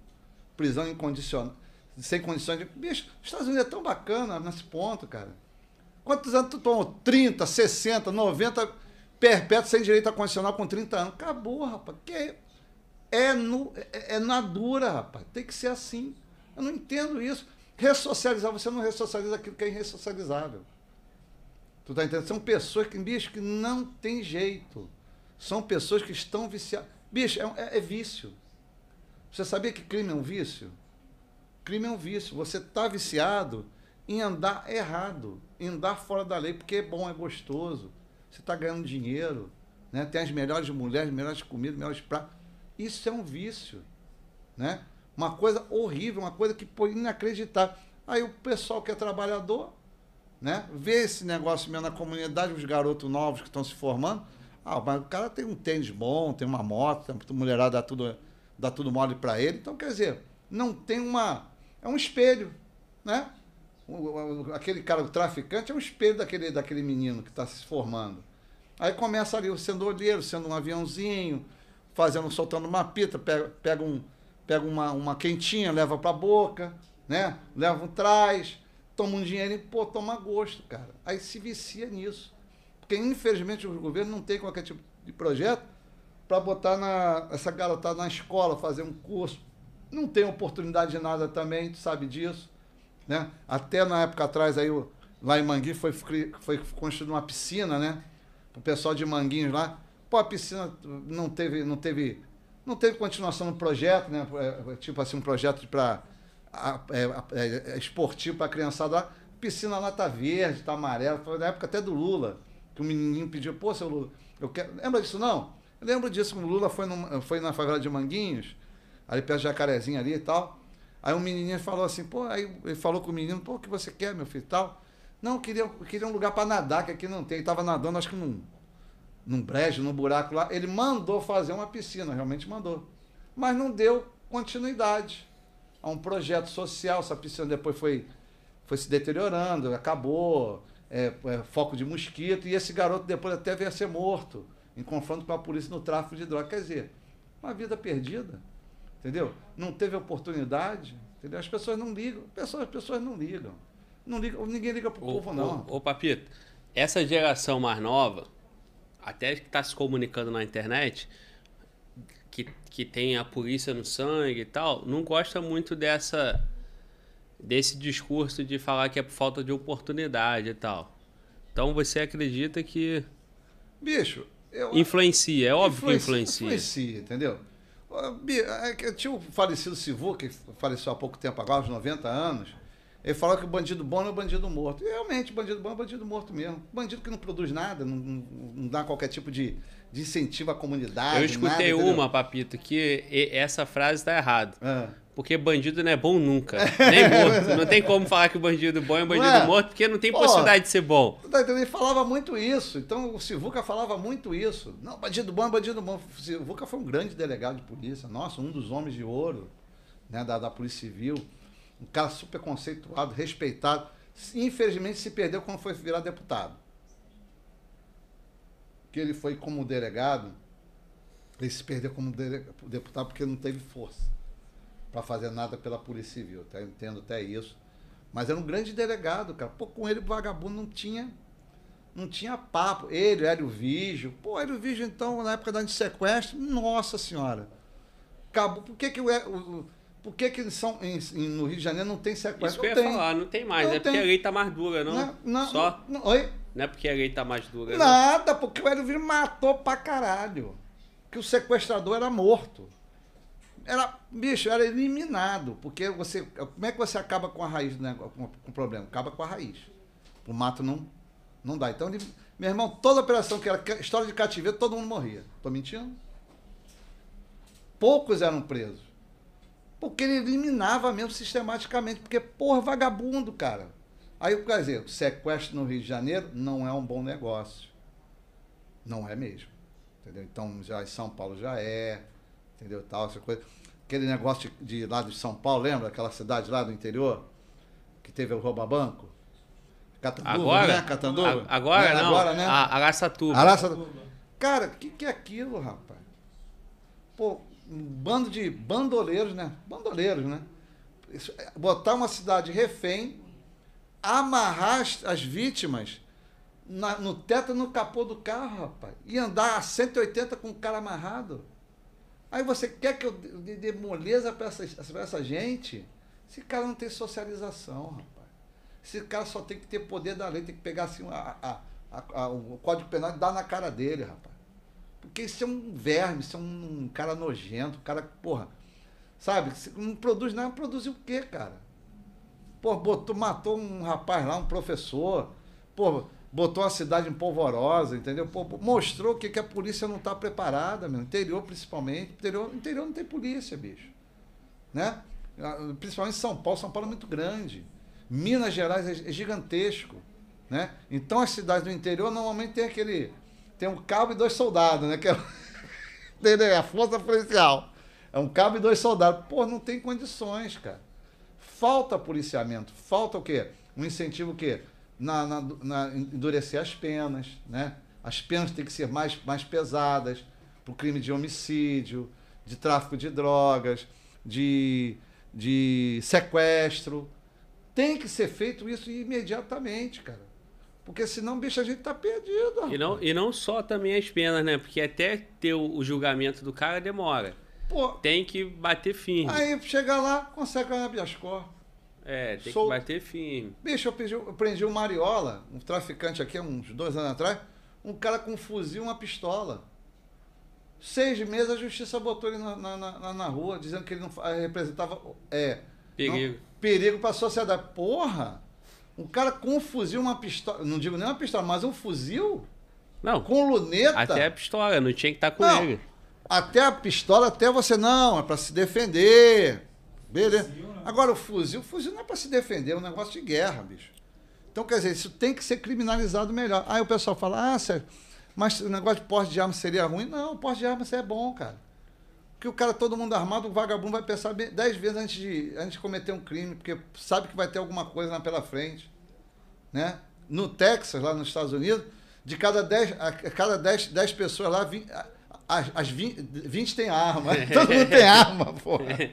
Prisão incondicional. Sem condições de. Bicho, os Estados Unidos é tão bacana nesse ponto, cara. Quantos anos tu tomou? 30, 60, 90 perpétuo sem direito a condicional com 30 anos. Acabou, rapaz. Que é, é, no, é, é na dura, rapaz. Tem que ser assim. Eu não entendo isso. Ressocializar, você não ressocializa aquilo que é irressocializável. Tu tá entendendo? São pessoas que, bicho, que não tem jeito. São pessoas que estão viciadas. Bicho, é, é- é vício. Você sabia que crime é um vício? Crime é um vício. Você está viciado em andar errado, em andar fora da lei, porque é bom, é gostoso. Você está ganhando dinheiro, né? tem as melhores mulheres, melhores comidas, melhores pratos. Isso é um vício. Né? Uma coisa horrível, uma coisa que pô, inacreditável. Aí o pessoal que é trabalhador, né? vê esse negócio mesmo na comunidade, os garotos novos que estão se formando. Ah, mas o cara tem um tênis bom, tem uma moto, a mulherada dá tudo, dá tudo mole para ele. Então, quer dizer, não tem uma. É um espelho, né? Aquele cara, o traficante, é um espelho daquele, daquele menino que está se formando. Aí começa ali sendo olheiro, sendo um aviãozinho, fazendo, soltando uma pita, pega, pega, um, pega uma, uma quentinha, leva pra boca, né? Leva um trás, toma um dinheiro e, pô, toma gosto, cara. Aí se vicia nisso. Porque, infelizmente, o governo não tem qualquer tipo de projeto para botar na, essa garotada na escola, fazer um curso. Não tem oportunidade de nada também, tu sabe disso. Né? Até na época atrás, aí, lá em Mangui, foi, foi construída uma piscina, né? O pessoal de Manguinhos lá. Pô, a piscina não teve, não teve, não teve continuação no projeto, né? É, Tipo assim, um projeto para esportivo para a criançada lá. Piscina lá tá verde, tá amarela. Foi na época até do Lula, que o menininho pediu, pô, seu Lula, eu quero. Lembra disso, não? Eu lembro disso, o Lula foi, num- foi na favela de Manguinhos, ali perto de Jacarezinho ali e tal. Aí um menininho falou assim, pô, aí ele falou com o menino, pô, o que você quer, meu filho, e tal? Não, eu queria, eu queria um lugar para nadar, que aqui não tem. Ele tava nadando, acho que num, num brejo, num buraco lá. Ele mandou fazer uma piscina, realmente mandou. Mas não deu continuidade a um projeto social. Essa piscina depois foi, foi se deteriorando, acabou, é, é, foco de mosquito, e esse garoto depois até veio a ser morto, em confronto com a polícia no tráfico de drogas. Quer dizer, uma vida perdida, entendeu? Não teve oportunidade, entendeu? As pessoas não ligam, pessoas, as pessoas não ligam. Não ligam ninguém liga pro Ô, povo, não. Ô, Papito, essa geração mais nova, até que está se comunicando na internet, que, que tem a polícia no sangue e tal, não gosta muito dessa desse discurso de falar que é por falta de oportunidade e tal. Então você acredita que Bicho, eu, influencia, é óbvio que influencia. Influencia, entendeu? É que Tinha o falecido Sivu, que faleceu há pouco tempo agora, aos 90 anos. Ele falou que o bandido bom não é o bandido morto. E realmente, bandido bom é bandido morto mesmo. Bandido que não produz nada, não, não- dá qualquer tipo de, de incentivo à comunidade. Eu escutei nada, uma, Papito, que essa frase está errada. Ah. Porque bandido não é bom nunca. Nem morto. Não tem como falar que o bandido bom é um bandido é? morto, porque não tem Pô. possibilidade de ser bom. Tá? Ele falava muito isso. Então o Sivuca falava muito isso. Não, bandido bom é bandido bom. O Sivuca foi um grande delegado de polícia. Nossa, um dos homens de ouro né, da, da Polícia Civil. Um cara super conceituado, respeitado. Infelizmente se perdeu quando foi virar deputado. Que ele foi como delegado, ele se perdeu como deputado porque não teve força para fazer nada pela Polícia Civil. Tá? Entendo até isso. Mas era um grande delegado, cara. Pô, com ele o vagabundo não tinha não tinha papo. Ele, Hélio Vígio. Pô, Hélio Vígio, então, na época da sequestro, nossa senhora. Acabou. Por que, que, o- o- por que, que São, em- em- no Rio de Janeiro não tem Isso sequestro? que eu Não ia tem. falar, não tem mais. Não é porque tem. a lei tá mais dura, não? Não, não, Só? não- oi? Não é porque a lei tá mais dura, não. Nada, porque o Hélio Vígio matou pra caralho. Que o sequestrador era morto. Era, bicho, era eliminado. Porque você. Como é que você acaba com a raiz do negócio, com, com o problema? Acaba com a raiz. O mato não, não dá. Então, ele, meu irmão, toda operação que era história de cativeiro, todo mundo morria. Tô mentindo? Poucos eram presos. Porque ele eliminava mesmo sistematicamente. Porque, porra, vagabundo, cara. Aí, quer dizer, o sequestro no Rio de Janeiro não é um bom negócio. Não é mesmo. Entendeu? Então, já em São Paulo já é. Entendeu? Tal, essa coisa. Aquele negócio de, de lá de São Paulo, lembra? Aquela cidade lá do interior? Que teve o rouba-banco? Catanduva, Agora? né? Catanduva? A- agora Né? não. Agora, né? A, Araçatuba. Araça- Cara, o que, que é aquilo, rapaz? Pô, um bando de bandoleiros, né? Bandoleiros, né? É, botar uma cidade refém, amarrar as, as vítimas na- no teto no capô do carro, rapaz. E andar a 180 com o cara amarrado. Aí você quer que eu dê dê- moleza pra essa, pra essa gente? Esse cara não tem socialização, rapaz. Esse cara só tem que ter poder da lei, tem que pegar assim a- a- a- o Código Penal e dar na cara dele, rapaz. Porque isso é um verme, isso é um, cara nojento, um cara, porra, sabe? Não produz nada, produziu o quê, cara? Pô, botou, matou um rapaz lá, um professor, pô, botou a cidade em polvorosa, entendeu? Pô, mostrou que, que a polícia não está preparada, meu. Interior, principalmente. Interior, interior não tem polícia, bicho. Né? Ah, Principalmente São Paulo. São Paulo é muito grande. Minas Gerais é, é gigantesco. Né? Então as cidades do interior normalmente tem aquele. Tem um cabo e dois soldados, né? Que é? É a força policial. É um cabo e dois soldados. Pô, não tem condições, cara. Falta policiamento. Falta o quê? Um incentivo o quê? Na, na, na- endurecer as penas, né? As penas têm que ser mais, mais pesadas para o crime de homicídio, de tráfico de drogas, de, de sequestro. Tem que ser feito isso imediatamente, cara. Porque senão, bicho, a gente tá perdido. E não, e não só também as penas, né? Porque até ter o, o julgamento do cara demora. Pô, Tem que bater firme. aí chega lá, consegue ganhar corpus. É, tem Solto. que bater firme. Bicho, eu, pedi- eu prendi o Mariola, um traficante aqui, há uns dois anos atrás, um cara com um fuzil e uma pistola. Seis meses a justiça botou ele na, na, na- na rua, dizendo que ele não representava é, Perigo. não- perigo para a sociedade. Porra! Um cara com um fuzil uma pistola, não digo nem uma pistola, mas um fuzil Não, com luneta. até a pistola, não tinha que estar com Não. ele. Até a pistola, até você não, é para se defender. Beleza. Né? Agora o fuzil, o fuzil não é para se defender, é um negócio de guerra, bicho. Então, quer dizer, isso tem que ser criminalizado melhor. Aí o pessoal fala, ah, Sérgio, mas o negócio de porte de arma seria ruim? Não, o porte de arma é bom, cara. Porque o cara, todo mundo armado, o vagabundo vai pensar dez vezes antes de, antes de cometer um crime, porque sabe que vai ter alguma coisa lá pela frente. Né? No Texas, lá nos Estados Unidos, de cada 10, a cada 10, 10 pessoas lá, vin- a- as, as 20, 20 tem arma. Todo mundo tem arma, porra.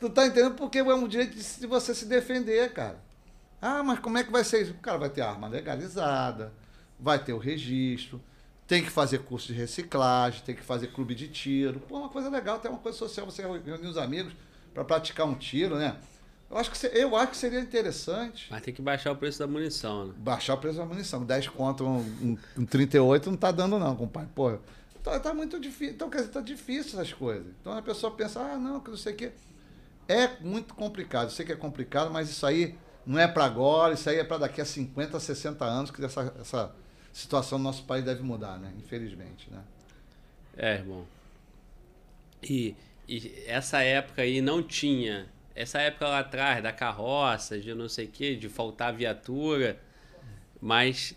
Tu tá entendendo? Porque é um direito de de você se defender, cara. Ah, mas como é que vai ser isso? O cara vai ter arma legalizada, vai ter o registro, tem que fazer curso de reciclagem, tem que fazer clube de tiro. Pô, uma coisa legal, até uma coisa social, você reunir os amigos para praticar um tiro, né? Eu acho, que, eu acho que seria interessante Mas tem que baixar o preço da munição, né? baixar o preço da munição. 10 conto, um, um, um 38 não tá dando não, compadre. Pô, tá, tá muito difícil. Então, quer dizer, tá difícil essas coisas. Então a pessoa pensa, ah, não, que não sei o quê. É muito complicado. Eu sei que é complicado, mas isso aí não é para agora, isso aí é para daqui a 50, 60 anos que essa, essa situação no nosso país deve mudar, né? Infelizmente, né? É, irmão. E, e essa época aí não tinha. Essa época lá atrás, da carroça, de não sei o quê, de faltar viatura. Mas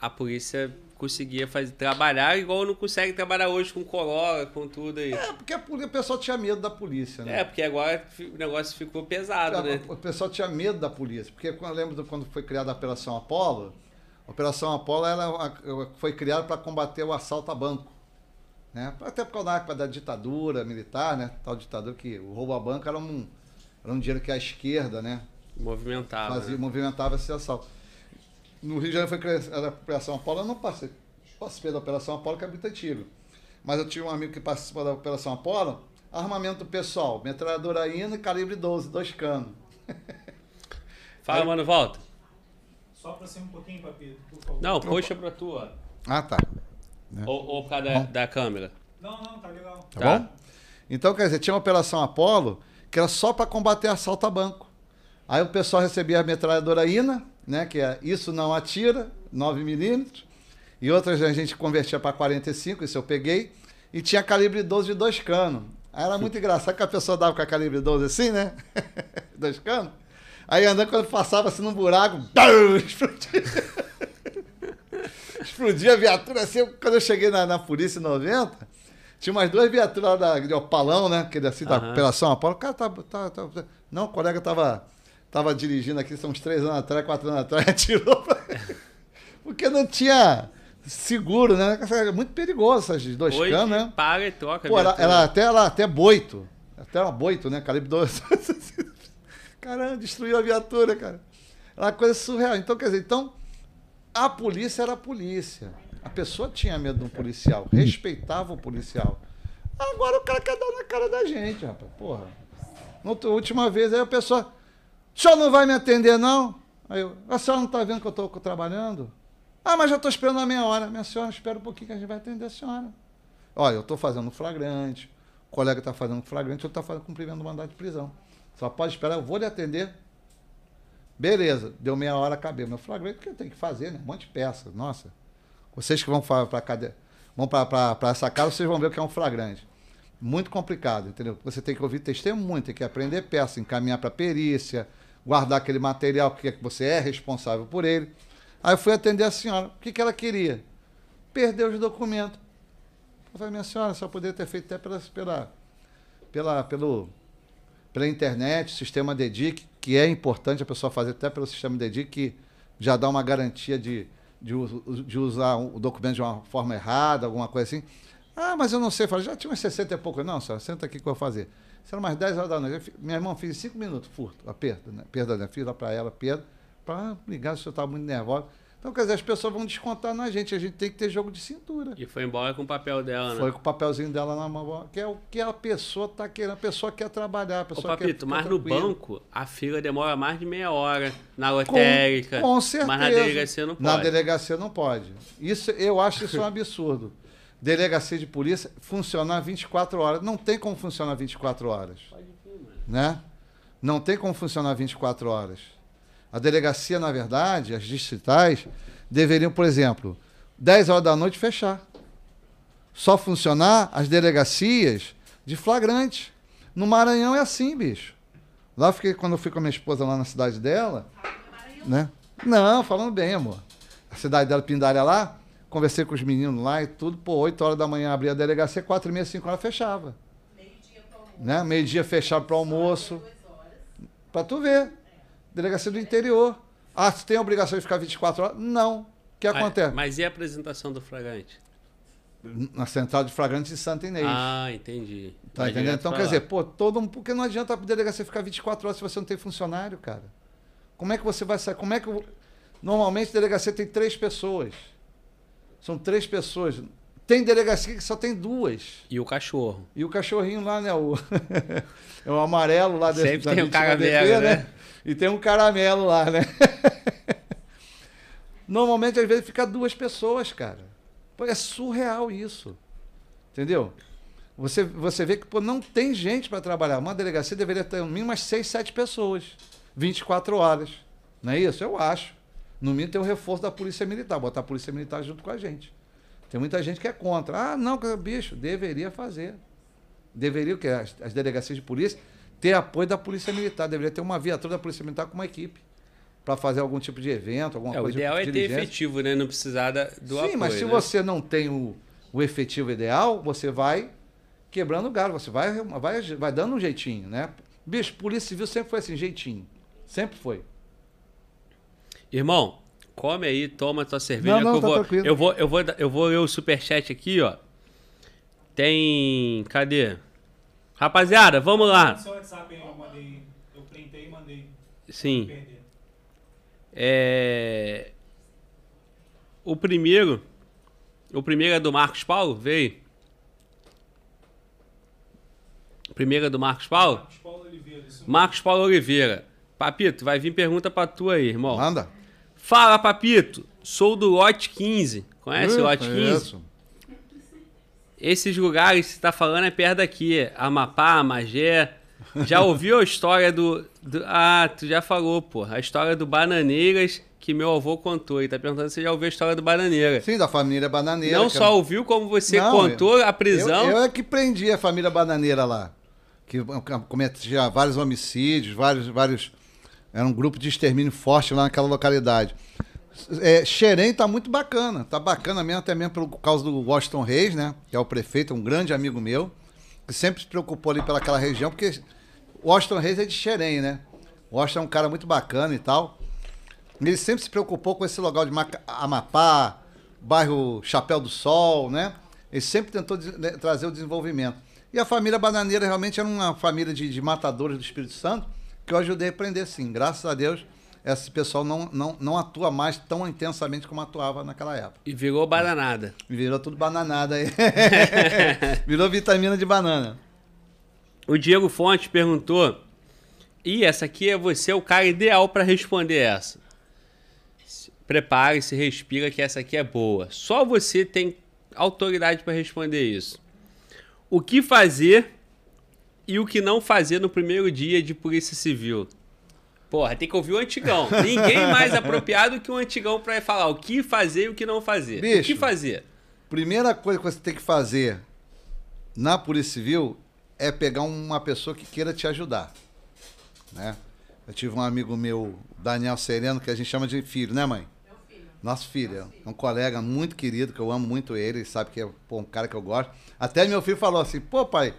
a polícia conseguia fazer, trabalhar igual não consegue trabalhar hoje com Corolla, com tudo aí. É, porque o pessoal tinha medo da polícia, né? É, porque agora o negócio ficou pesado, né? O pessoal tinha medo da polícia, porque quando eu lembro quando foi criada a Operação Apolo, a Operação Apolo ela foi criada para combater o assalto a banco. Né? Até por causa da época da ditadura militar, né? Tal ditadura que o roubo a banco era um, era um dinheiro que a esquerda, né? Movimentava. fazia, né? movimentava esse assalto. No Rio de Janeiro foi criada a Operação Apolo, eu não passei, participei da Operação Apolo, que é muito antigo. Mas eu tinha um amigo que participou da Operação Apolo, armamento pessoal, metralhadora INA e calibre 12, dois canos. Fala, mano, volta. Só pra ser um pouquinho, Papito, por favor. Não, puxa pra tua. Ah, tá. Ou, ou por causa da, da câmera. Não, não, tá legal. Tá, Tá. bom? Então, quer dizer, tinha uma Operação Apolo que era só para combater assalto a banco. Aí o pessoal recebia a metralhadora INA, né, que é isso não atira, 9 milímetros, e outras a gente convertia para 45, isso eu peguei, e tinha calibre 12 de dois canos. Aí era muito engraçado que a pessoa dava com a calibre 12 assim, né? dois canos. Aí andando, quando passava assim num buraco, BAM! explodia. explodia a viatura assim. Quando eu cheguei na, na polícia em 90, tinha umas duas viaturas lá da, de Opalão, né? Aquele assim, da Aham. Operação Apolo. O cara tá, tá, tá- Não, o colega tava, tava dirigindo aqui, são uns três anos atrás, quatro anos atrás, atirou pra... Porque não tinha seguro, né? É muito perigoso esses dois canos, né? paga e troca. Pô, ela, ela até, ela até boito. Até uma boito, né? Calibre 12. Caramba, destruiu a viatura, cara. Era uma coisa surreal. Então, quer dizer, então, a polícia era a polícia. A pessoa tinha medo de um policial, respeitava o policial. Agora o cara quer dar na cara da gente, rapaz. Porra. Última vez, aí a pessoa. O senhor não vai me atender, não? Aí eu, a senhora não está vendo que eu estou trabalhando? Ah, mas já estou esperando a meia hora. Minha senhora, espera um pouquinho que a gente vai atender a senhora. Olha, eu estou fazendo flagrante, o colega está fazendo flagrante, eu estou fazendo cumprimento do mandato de prisão. Só pode esperar, eu vou lhe atender. Beleza, deu meia hora, acabei meu flagrante, porque tem que fazer, né? Um monte de peça. Nossa. Vocês que vão para cadeia, vão para essa casa, vocês vão ver o que é um flagrante. Muito complicado, entendeu? Você tem que ouvir testemunho, tem que aprender peça, encaminhar para perícia, guardar aquele material que é que você é responsável por ele. Aí eu fui atender a senhora. O que, que ela queria? Perder os documentos. Eu falei, minha senhora, só poderia ter feito até pela, pela, pela, pelo, pela internet, sistema DEDIC, que é importante a pessoa fazer até pelo sistema DEDIC, que já dá uma garantia de, de, de usar o documento de uma forma errada, alguma coisa assim. Ah, mas eu não sei. Falei, já tinha uns 60 e pouco. Não, senhora, senta aqui que eu vou fazer. Era mais 10 horas da noite. Minha irmã em 5 minutos, furto, a perda, né? Perda, né? Fiz lá para ela, perda, para ligar se eu estava muito nervosa. Então, quer dizer, as pessoas vão descontar na gente. A gente tem que ter jogo de cintura. E foi embora com o papel dela, né? Foi com o papelzinho dela na mão, que é o que a pessoa está querendo. A pessoa quer trabalhar, a Ô, pessoa quer Papito, ficar mas no banco a fila demora mais de meia hora. Na lotérica. Com, com certeza. Mas na delegacia não pode. Na delegacia não pode. Isso, eu acho isso um absurdo. Delegacia de polícia funcionar 24 horas. Não tem como funcionar 24 horas. Né? Não tem como funcionar 24 horas. A delegacia, na verdade, as distritais, deveriam, por exemplo, 10 horas da noite fechar. Só funcionar as delegacias de flagrante. No Maranhão é assim, bicho. Lá eu fiquei, quando eu fui com a minha esposa lá na cidade dela, né? Não, falando bem, amor. A cidade dela, Pindária lá, conversei com os meninos lá e tudo, pô, 8 horas da manhã abria a delegacia, 4 e meia, 5 horas fechava. Meio-dia pro almoço. Né? Meio-dia fechava para almoço. Pra tu ver. Delegacia do interior. Ah, você tem a obrigação de ficar 24 horas? Não. O que acontece? Mas e a apresentação do flagrante? Na central de flagrantes de Santa Inês. Ah, entendi. Tá Vai entendendo? Então, quer lá. dizer, pô, todo mundo. Porque não adianta a delegacia ficar 24 horas se você não tem funcionário, cara. Como é que você vai sair? Como é que. eu- Normalmente a delegacia tem três pessoas. São três pessoas. Tem delegacia que só tem duas. E o cachorro. E o cachorrinho lá, né? O, é o amarelo lá Sempre da tem um 21 caramelo, DP, né? E tem um caramelo lá, né? Normalmente, às vezes, fica duas pessoas, cara. Pô, é surreal isso. Entendeu? Você, você vê que pô, não tem gente para trabalhar. Uma delegacia deveria ter no mínimo umas 6, 7 pessoas. 24 horas. Não é isso? Eu acho. No mínimo tem o reforço da Polícia Militar, botar a Polícia Militar junto com a gente. Tem muita gente que é contra. Ah, não, bicho, deveria fazer. Deveria o quê? As, as delegacias de polícia ter apoio da Polícia Militar. Deveria ter uma viatura da Polícia Militar com uma equipe. para fazer algum tipo de evento, alguma É, o coisa ideal de é ter diligência. efetivo, né? Não precisar da, do Sim, apoio, mas se né? você não tem o, o efetivo ideal, você vai quebrando o galho, você vai, vai, vai dando um jeitinho, né? Bicho, Polícia Civil sempre foi assim, jeitinho. Sempre foi. Irmão, come aí, toma tua cerveja. Não, não, que eu, tá vou, tranquilo. eu, vou, eu, vou, eu vou ler o superchat aqui, ó. Tem. Cadê? Rapaziada, vamos lá. Seu WhatsApp aí, eu mandei. Eu printei e mandei. Sim. É. O primeiro. O primeiro é do Marcos Paulo? Veio. O primeiro é do Marcos Paulo? Marcos Paulo Oliveira. Marcos Paulo Oliveira. Papito, vai vir pergunta pra tu aí, irmão. Manda. Fala, Papito. Sou do lote 15. Conhece o lote 15? Esses lugares que você tá falando é perto daqui. Amapá, Magé. Já ouviu a história do, do- Ah, tu já falou, pô. A história do Bananeiras que meu avô contou. Ele tá perguntando se você já ouviu a hisora do Bananeira. Sim, da família Bananeira. Não só ouviu, como você Não, contou a prisão. Eu, eu é que prendi a família Bananeira lá. Que cometia vários homicídios, vários, vários. Era um grupo de extermínio forte lá naquela localidade. É, Xerém tá muito bacana. Tá bacana mesmo, até mesmo por causa do Washington Reis, né? Que é o prefeito, um grande amigo meu, que sempre se preocupou ali pelaquela região, porque Washington Reis é de Xerém, né? Washington é um cara muito bacana e tal. Ele sempre se preocupou com esse lugar de Amapá, bairro Chapéu do Sol, né? Ele sempre tentou né, trazer o desenvolvimento. E a família Bananeira realmente era uma família de, de matadores do Espírito Santo, que eu ajudei a prender sim. Graças a Deus, esse pessoal não, não, não atua mais tão intensamente como atuava naquela época. E virou bananada. Virou tudo bananada aí. Virou vitamina de banana. O Diego Fonte perguntou. E essa aqui é você o cara ideal para responder essa. Se- Prepare-se, respira que essa aqui é boa. Só você tem autoridade para responder isso. O que fazer e o que não fazer no primeiro dia de Polícia Civil? Porra, tem que ouvir o antigão. Ninguém mais apropriado que o antigão para falar o que fazer e o que não fazer. O Bicho. que fazer? Primeira coisa que você tem que fazer na Polícia Civil é pegar uma pessoa que queira te ajudar. Né? Eu tive um amigo meu, Daniel Sereno, que a gente chama de filho, né, mãe? Meu filho. Nosso filho. É um colega muito querido, que eu amo muito ele, ele sabe que é pô, um cara que eu gosto. Até meu filho falou assim: pô, pai,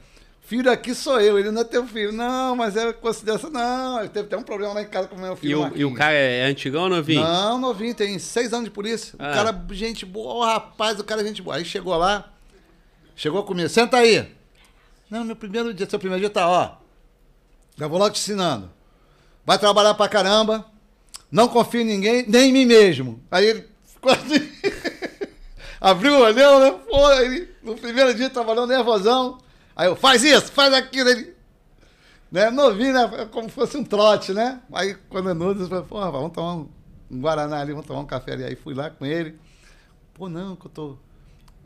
filho aqui sou eu, ele não é teu filho. Não, mas é consideração. Não, ele teve até um problema lá em casa com o meu filho. E o, e o cara é antigão ou novinho? Não, novinho, tem seis anos de polícia. Ah. O cara, gente boa, rapaz, o cara é gente boa. Aí chegou lá, chegou comigo, senta aí. Não, meu primeiro dia, seu primeiro dia tá, ó. Já vou logo te ensinando. Vai trabalhar pra caramba, não confia em ninguém, nem em mim mesmo. Aí ele ficou assim, abriu o olhão, né? Pô, ele, no primeiro dia trabalhou nervosão. Aí eu, faz isso, faz aquilo. Ele, né? Novinho, né? É Como se fosse um trote, né? Aí quando é nudo, eu falei, porra, vamos tomar um, um Guaraná ali, vamos tomar um café ali. Aí fui lá com ele. Pô, não, que eu tô.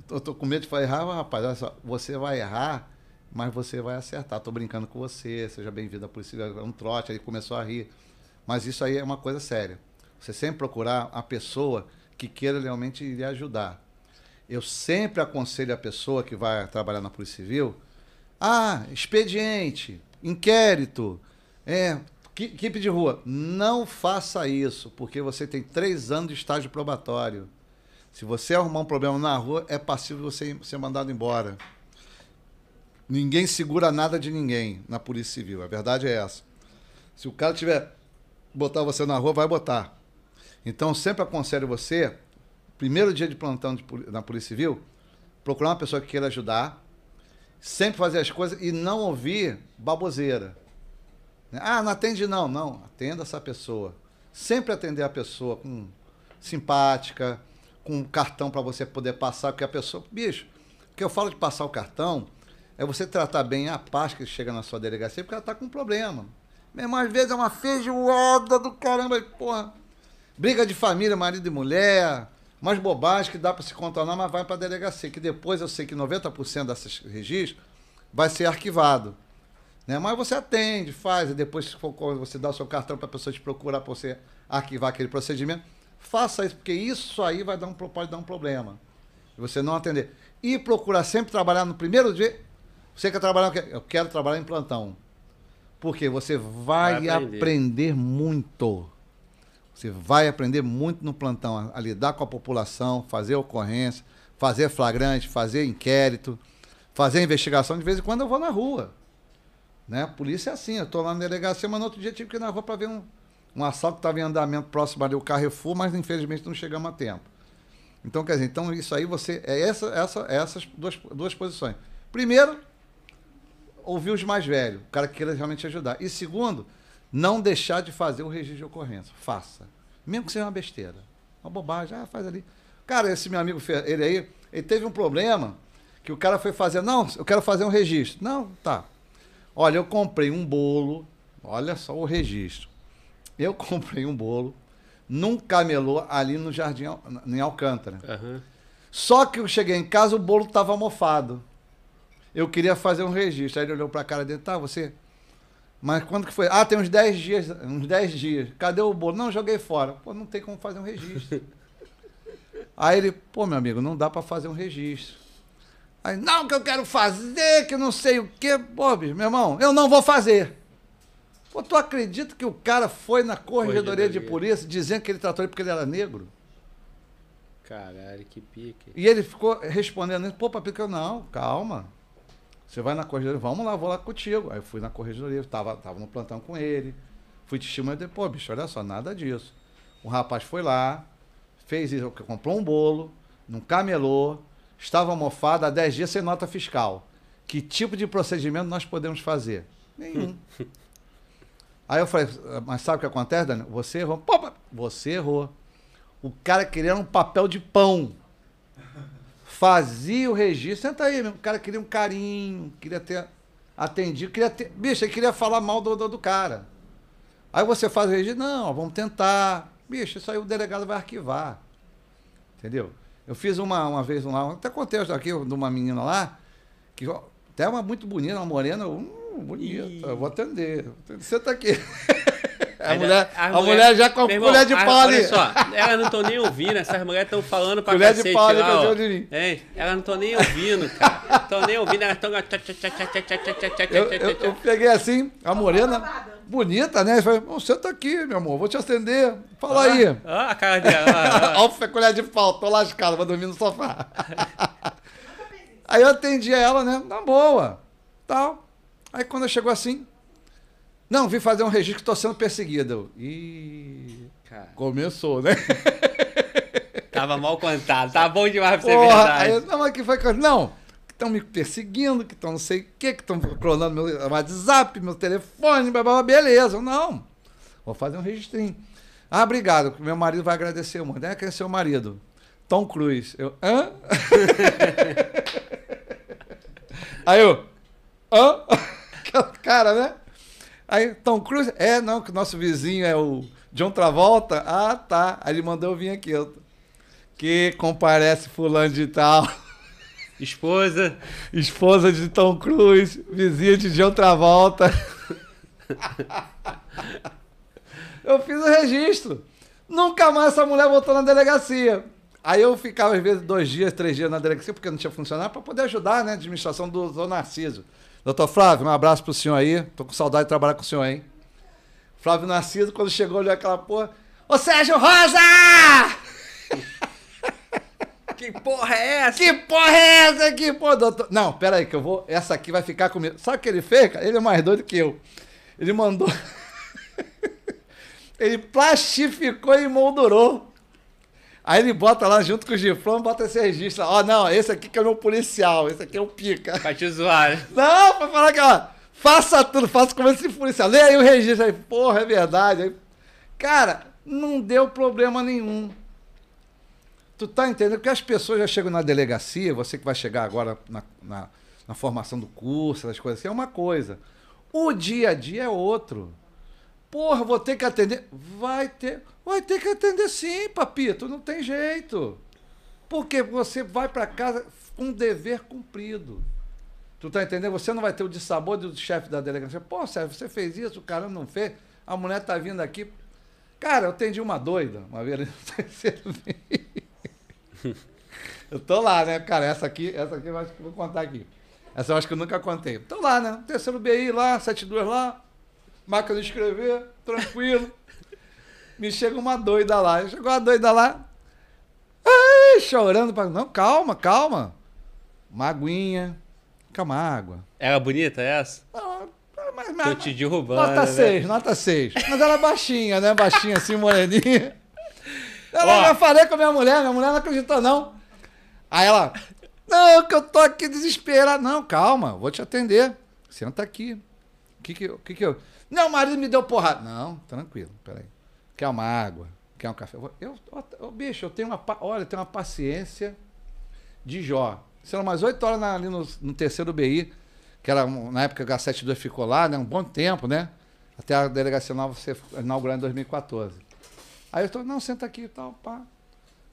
Eu tô com medo de errar, Ah, rapaz, olha só, você vai errar, mas você vai acertar. Tô brincando com você, seja bem-vindo à polícia. É um trote, aí começou a rir. Mas isso aí é uma coisa séria. Você sempre procurar a pessoa que queira realmente lhe ajudar. Eu sempre aconselho a pessoa que vai trabalhar na Polícia Civil, ah, expediente, inquérito, é, qui- equipe de rua. Não faça isso, porque você tem três anos de estágio probatório. Se você arrumar um problema na rua, é passível você ser mandado embora. Ninguém segura nada de ninguém na Polícia Civil. A verdade é essa. Se o cara tiver botar você na rua, vai botar. Então, sempre aconselho você, primeiro dia de plantão de na Polícia Civil, procurar uma pessoa que queira ajudar, sempre fazer as coisas e não ouvir baboseira. Né? Ah, não atende não. Não, atenda essa pessoa. Sempre atender a pessoa com simpática, com um cartão para você poder passar, porque a pessoa... Bicho, o que eu falo de passar o cartão é você tratar bem a parte que chega na sua delegacia, porque ela está com um problema. Mesmo às vezes é uma feijoada do caramba, porra. Briga de família, marido e mulher, umas bobagens que dá para se contornar, mas vai para a delegacia, que depois eu sei que 90% desses registros vai ser arquivado. Né? Mas você atende, faz, e depois você dá o seu cartão para a pessoa te procurar para você arquivar aquele procedimento, faça isso, porque isso aí vai dar um, pode dar um problema. Você não atender. E procurar sempre trabalhar no primeiro dia. Você quer trabalhar o quê? Eu quero trabalhar em plantão. Porque você vai, Vai aprender. aprender muito. Você vai aprender muito no plantão a, a lidar com a população, fazer ocorrência, fazer flagrante, fazer inquérito, fazer investigação. De vez em quando eu vou na rua. Né? A polícia é assim, eu estou lá na delegacia, mas no outro dia tive que ir na rua para ver um, um assalto que estava em andamento próximo ali, o Carrefour, mas infelizmente não chegamos a tempo. Então, quer dizer, então isso aí você. É essa, essa, essas duas, duas posições. Primeiro, ouvir os mais velhos, o cara que queira realmente ajudar. E segundo, não deixar de fazer o registro de ocorrência. Faça. Mesmo que seja uma besteira. Uma bobagem, ah, faz ali. Cara, esse meu amigo, ele aí, ele teve um problema que o cara foi fazer, não, eu quero fazer um registro. Não, tá. Olha, eu comprei um bolo, olha só o registro. Eu comprei um bolo num camelô ali no Jardim, em Alcântara. Aham. Só que eu cheguei em casa, o bolo estava mofado. Eu queria fazer um registro. Aí ele olhou pra cara dele, tá, você. Mas quando que foi? Ah, tem uns 10 dias, uns 10 dias. Cadê o bolo? Não, joguei fora. Pô, não tem como fazer um registro. Aí ele, pô, meu amigo, não dá pra fazer um registro. Aí, não, que eu quero fazer, que não sei o quê. Pô, bicho, meu irmão, eu não vou fazer. Pô, tu acredita que o cara foi na corregedoria de polícia dizendo que ele tratou ele porque ele era negro? Caralho, que pique. E ele ficou respondendo, pô, Papica, não, calma. Você vai na corregedoria, vamos lá, vou lá contigo. Aí eu fui na corregedoria, tava, tava no plantão com ele. Fui testemunha dele, pô, bicho, olha só, nada disso. O rapaz foi lá, fez isso, comprou um bolo, num camelô, estava mofado há 10 dias sem nota fiscal. Que tipo de procedimento nós podemos fazer? Nenhum. Aí eu falei, mas sabe o que acontece, Daniel? Você errou. Pô, você errou. O cara queria um papel de pão. Fazia o registro. Senta aí, meu. O cara queria um carinho, queria ter atendido, queria ter. Bicho, ele queria falar mal do, do, do cara. Aí você faz o registro, não, vamos tentar. Bicho, isso aí o delegado vai arquivar. Entendeu? Eu fiz uma, uma vez lá, até contei aqui de uma menina lá, que até uma muito bonita, uma morena, hum, bonita, eu vou atender. Senta aqui. A mulher, a mulher já com a irmão, colher de a- pau ali. Olha só, elas não estão nem ouvindo, essas mulheres estão falando pra Colher de cacete pau ali de mim. É, elas não estão nem ouvindo, cara. Não estão nem ouvindo, elas estão... Eu, eu, eu peguei assim, a morena, bonita, né? Eu falei, "Bom, senta aqui, meu amor, vou te atender. Fala aí. Ó a cara dela, ó, ó. Olha o colher de pau, tô lascado, vou dormir no sofá. Aí eu atendi ela, né? Na boa. Tal. Aí quando chegou assim, não, vim fazer um registro que tô sendo perseguido. Cara, começou, né? tava mal contado, tá bom demais pra ser Porra, aí, verdade. eu, não, mas que foi que Não, que estão me perseguindo, que estão não sei o quê, que estão clonando meu WhatsApp, meu telefone, blá, blá, blá, beleza. Não, vou fazer um registrinho. Ah, obrigado, meu marido vai agradecer muito. É, quem é seu marido? Tom Cruise. Eu, hã? aí eu, hã? Aquela Cara, né? Aí, Tom Cruise? É, não, que nosso vizinho é o John Travolta. Ah, tá. Aí ele mandou eu vir aqui. Eu, que comparece fulano de tal, Esposa, esposa de Tom Cruise, vizinha de John Travolta. eu fiz o registro. Nunca mais essa mulher voltou na delegacia. Aí eu ficava, às vezes, dois dias, três dias na delegacia, porque não tinha funcionário, para poder ajudar, né? A administração do doutor Narciso. Doutor Flávio, um abraço pro senhor aí. Tô com saudade de trabalhar com o senhor, hein? Flávio Narciso, quando chegou, olhou aquela porra. Ô Sérgio Rosa! que porra é essa? Que porra é essa aqui, pô, doutor? Não, pera aí, que eu vou. Essa aqui vai ficar comigo. Sabe o que ele fez, cara? Ele é mais doido que eu. Ele mandou. ele plastificou e moldurou. Aí ele bota lá junto com o Gifrão, bota esse registro. Ó, não, esse aqui que é o meu policial, esse aqui é o pica. Pra te zoar, né? Não, pra falar que, ó, faça tudo, faça como esse policial. Lê aí o registro aí. Porra, é verdade. Aí, cara, não deu problema nenhum. Tu tá entendendo? Porque as pessoas já chegam na delegacia, você que vai chegar agora na, na, na formação do curso, essas coisas assim, é uma coisa. O dia a dia é outro. Porra, vou ter que atender. Vai ter. Vai ter que atender sim, papito. Não tem jeito. Porque você vai pra casa com um dever cumprido. Tu tá entendendo? Você não vai ter o dissabor do chefe da delegacia. Pô, Sérgio, você fez isso, o cara não fez. A mulher tá vindo aqui. Cara, eu atendi uma doida uma vez. eu tô lá, né, cara? Essa aqui, essa aqui eu acho que vou contar aqui. Essa eu acho que eu nunca contei. Tô lá, né? Terceiro BI lá, 72 lá, máquina de escrever, tranquilo. Me chega uma doida lá. Chegou uma doida lá. Ai, chorando. pra- Não, calma, calma. Uma aguinha. Calma, água. Era bonita essa? Não, mas, Tô mas, te derrubando. nota né? 6, nota 6. Mas ela é baixinha, né? Baixinha assim, moreninha. Ela já falei com a minha mulher, minha mulher não acreditou, não. Aí ela, não, que eu tô aqui desesperada. Não, calma, vou te atender. Senta aqui. O que que, que que eu... Não, o marido me deu porrada. Não, tranquilo, peraí. Quer uma água? Quer um café? Eu, eu, bicho, eu tenho uma, olha, eu tenho uma paciência de Jó. Serão umas 8 horas na- ali no, no terceiro BI, que era na época que a H72 ficou lá, né? Um bom tempo, né? Até a delegacia nova ser inaugurada em 2014. Aí eu estou, não, senta aqui e tal, pá.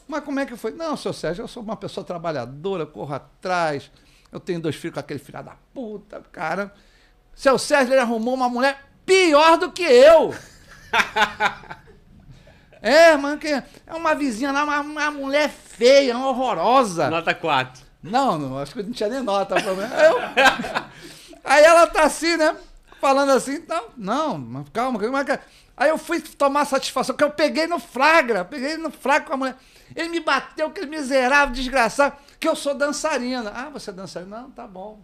Mas como é que foi? Não, seu Sérgio, eu sou uma pessoa trabalhadora, corro atrás, eu tenho dois filhos com aquele filho da puta, cara. Seu Sérgio, ele arrumou uma mulher pior do que eu. é, mano, que é uma vizinha lá, uma, uma mulher feia, horrorosa. Nota 4. Não, não, acho que não tinha nem nota. Aí, eu- aí ela tá assim, né? Falando assim, não, não, calma, calma. calma. Aí eu fui tomar satisfação, que eu peguei no flagra, peguei no flagra com a mulher. Ele me bateu, aquele miserável, desgraçado, que eu sou dançarina. Ah, você é dançarina? Não, tá bom.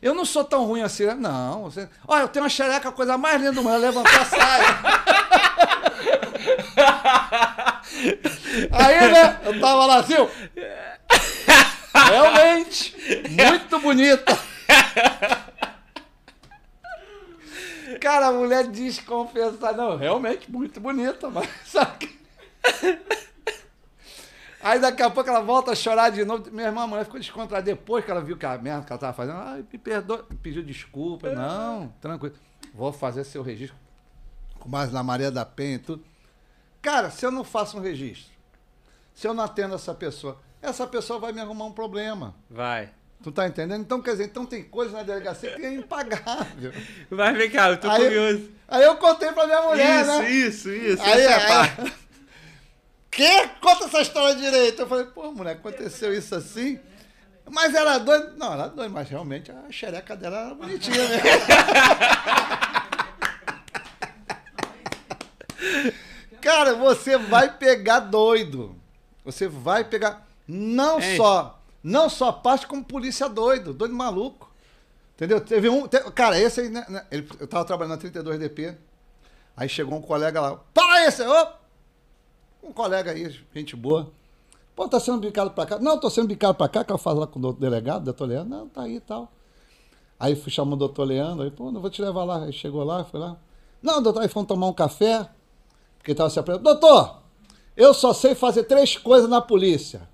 Eu não sou tão ruim assim, né? Não. Você... Olha, eu tenho uma xereca, a coisa mais linda do mundo. A saia. Aí, né? Eu tava lá assim. Realmente, muito bonita. Cara, a mulher desconfessar. Não, realmente, muito bonita, mas sabe. Aí daqui a pouco ela volta a chorar de novo. Minha irmã, a mulher ficou descontraída. Depois que ela viu que a merda que ela tava fazendo, ai, me perdoa, pediu desculpa. Não, tranquilo. Vou fazer seu registro com base na Maria da Penha e tudo. Cara, se eu não faço um registro, se eu não atendo essa pessoa, essa pessoa vai me arrumar um problema. Vai. Tu tá entendendo? Então, quer dizer, então tem coisa na delegacia que é impagável. Vai ver, cara, eu tô Aí, curioso. aí eu contei pra minha mulher, isso, né? isso, isso, Aí, essa é aí, parte. Que? Conta essa história direito. Eu falei, pô, mulher, aconteceu isso assim? Mas era doido. Não, era doido, mas realmente a xereca dela era bonitinha, né? Cara, você vai pegar doido. Você vai pegar não Ei. só, não só parte como polícia doido, doido maluco. Entendeu? Teve um, te- cara, esse aí, né, né, ele, eu tava trabalhando na 32DP. Aí chegou um colega lá, para você, ô! Um colega aí, gente boa. Pô, tá sendo bicado pra cá? Não, tô sendo bicado pra cá, que eu faço lá com o delegado, doutor Leandro. Não, tá aí e tal. Aí fui chamar o doutor Leandro, aí, pô, não vou te levar lá. Aí chegou lá, foi lá. Não, doutor, aí fomos tomar um café, porque tava se apresentando. Doutor, eu só sei fazer três coisas na polícia.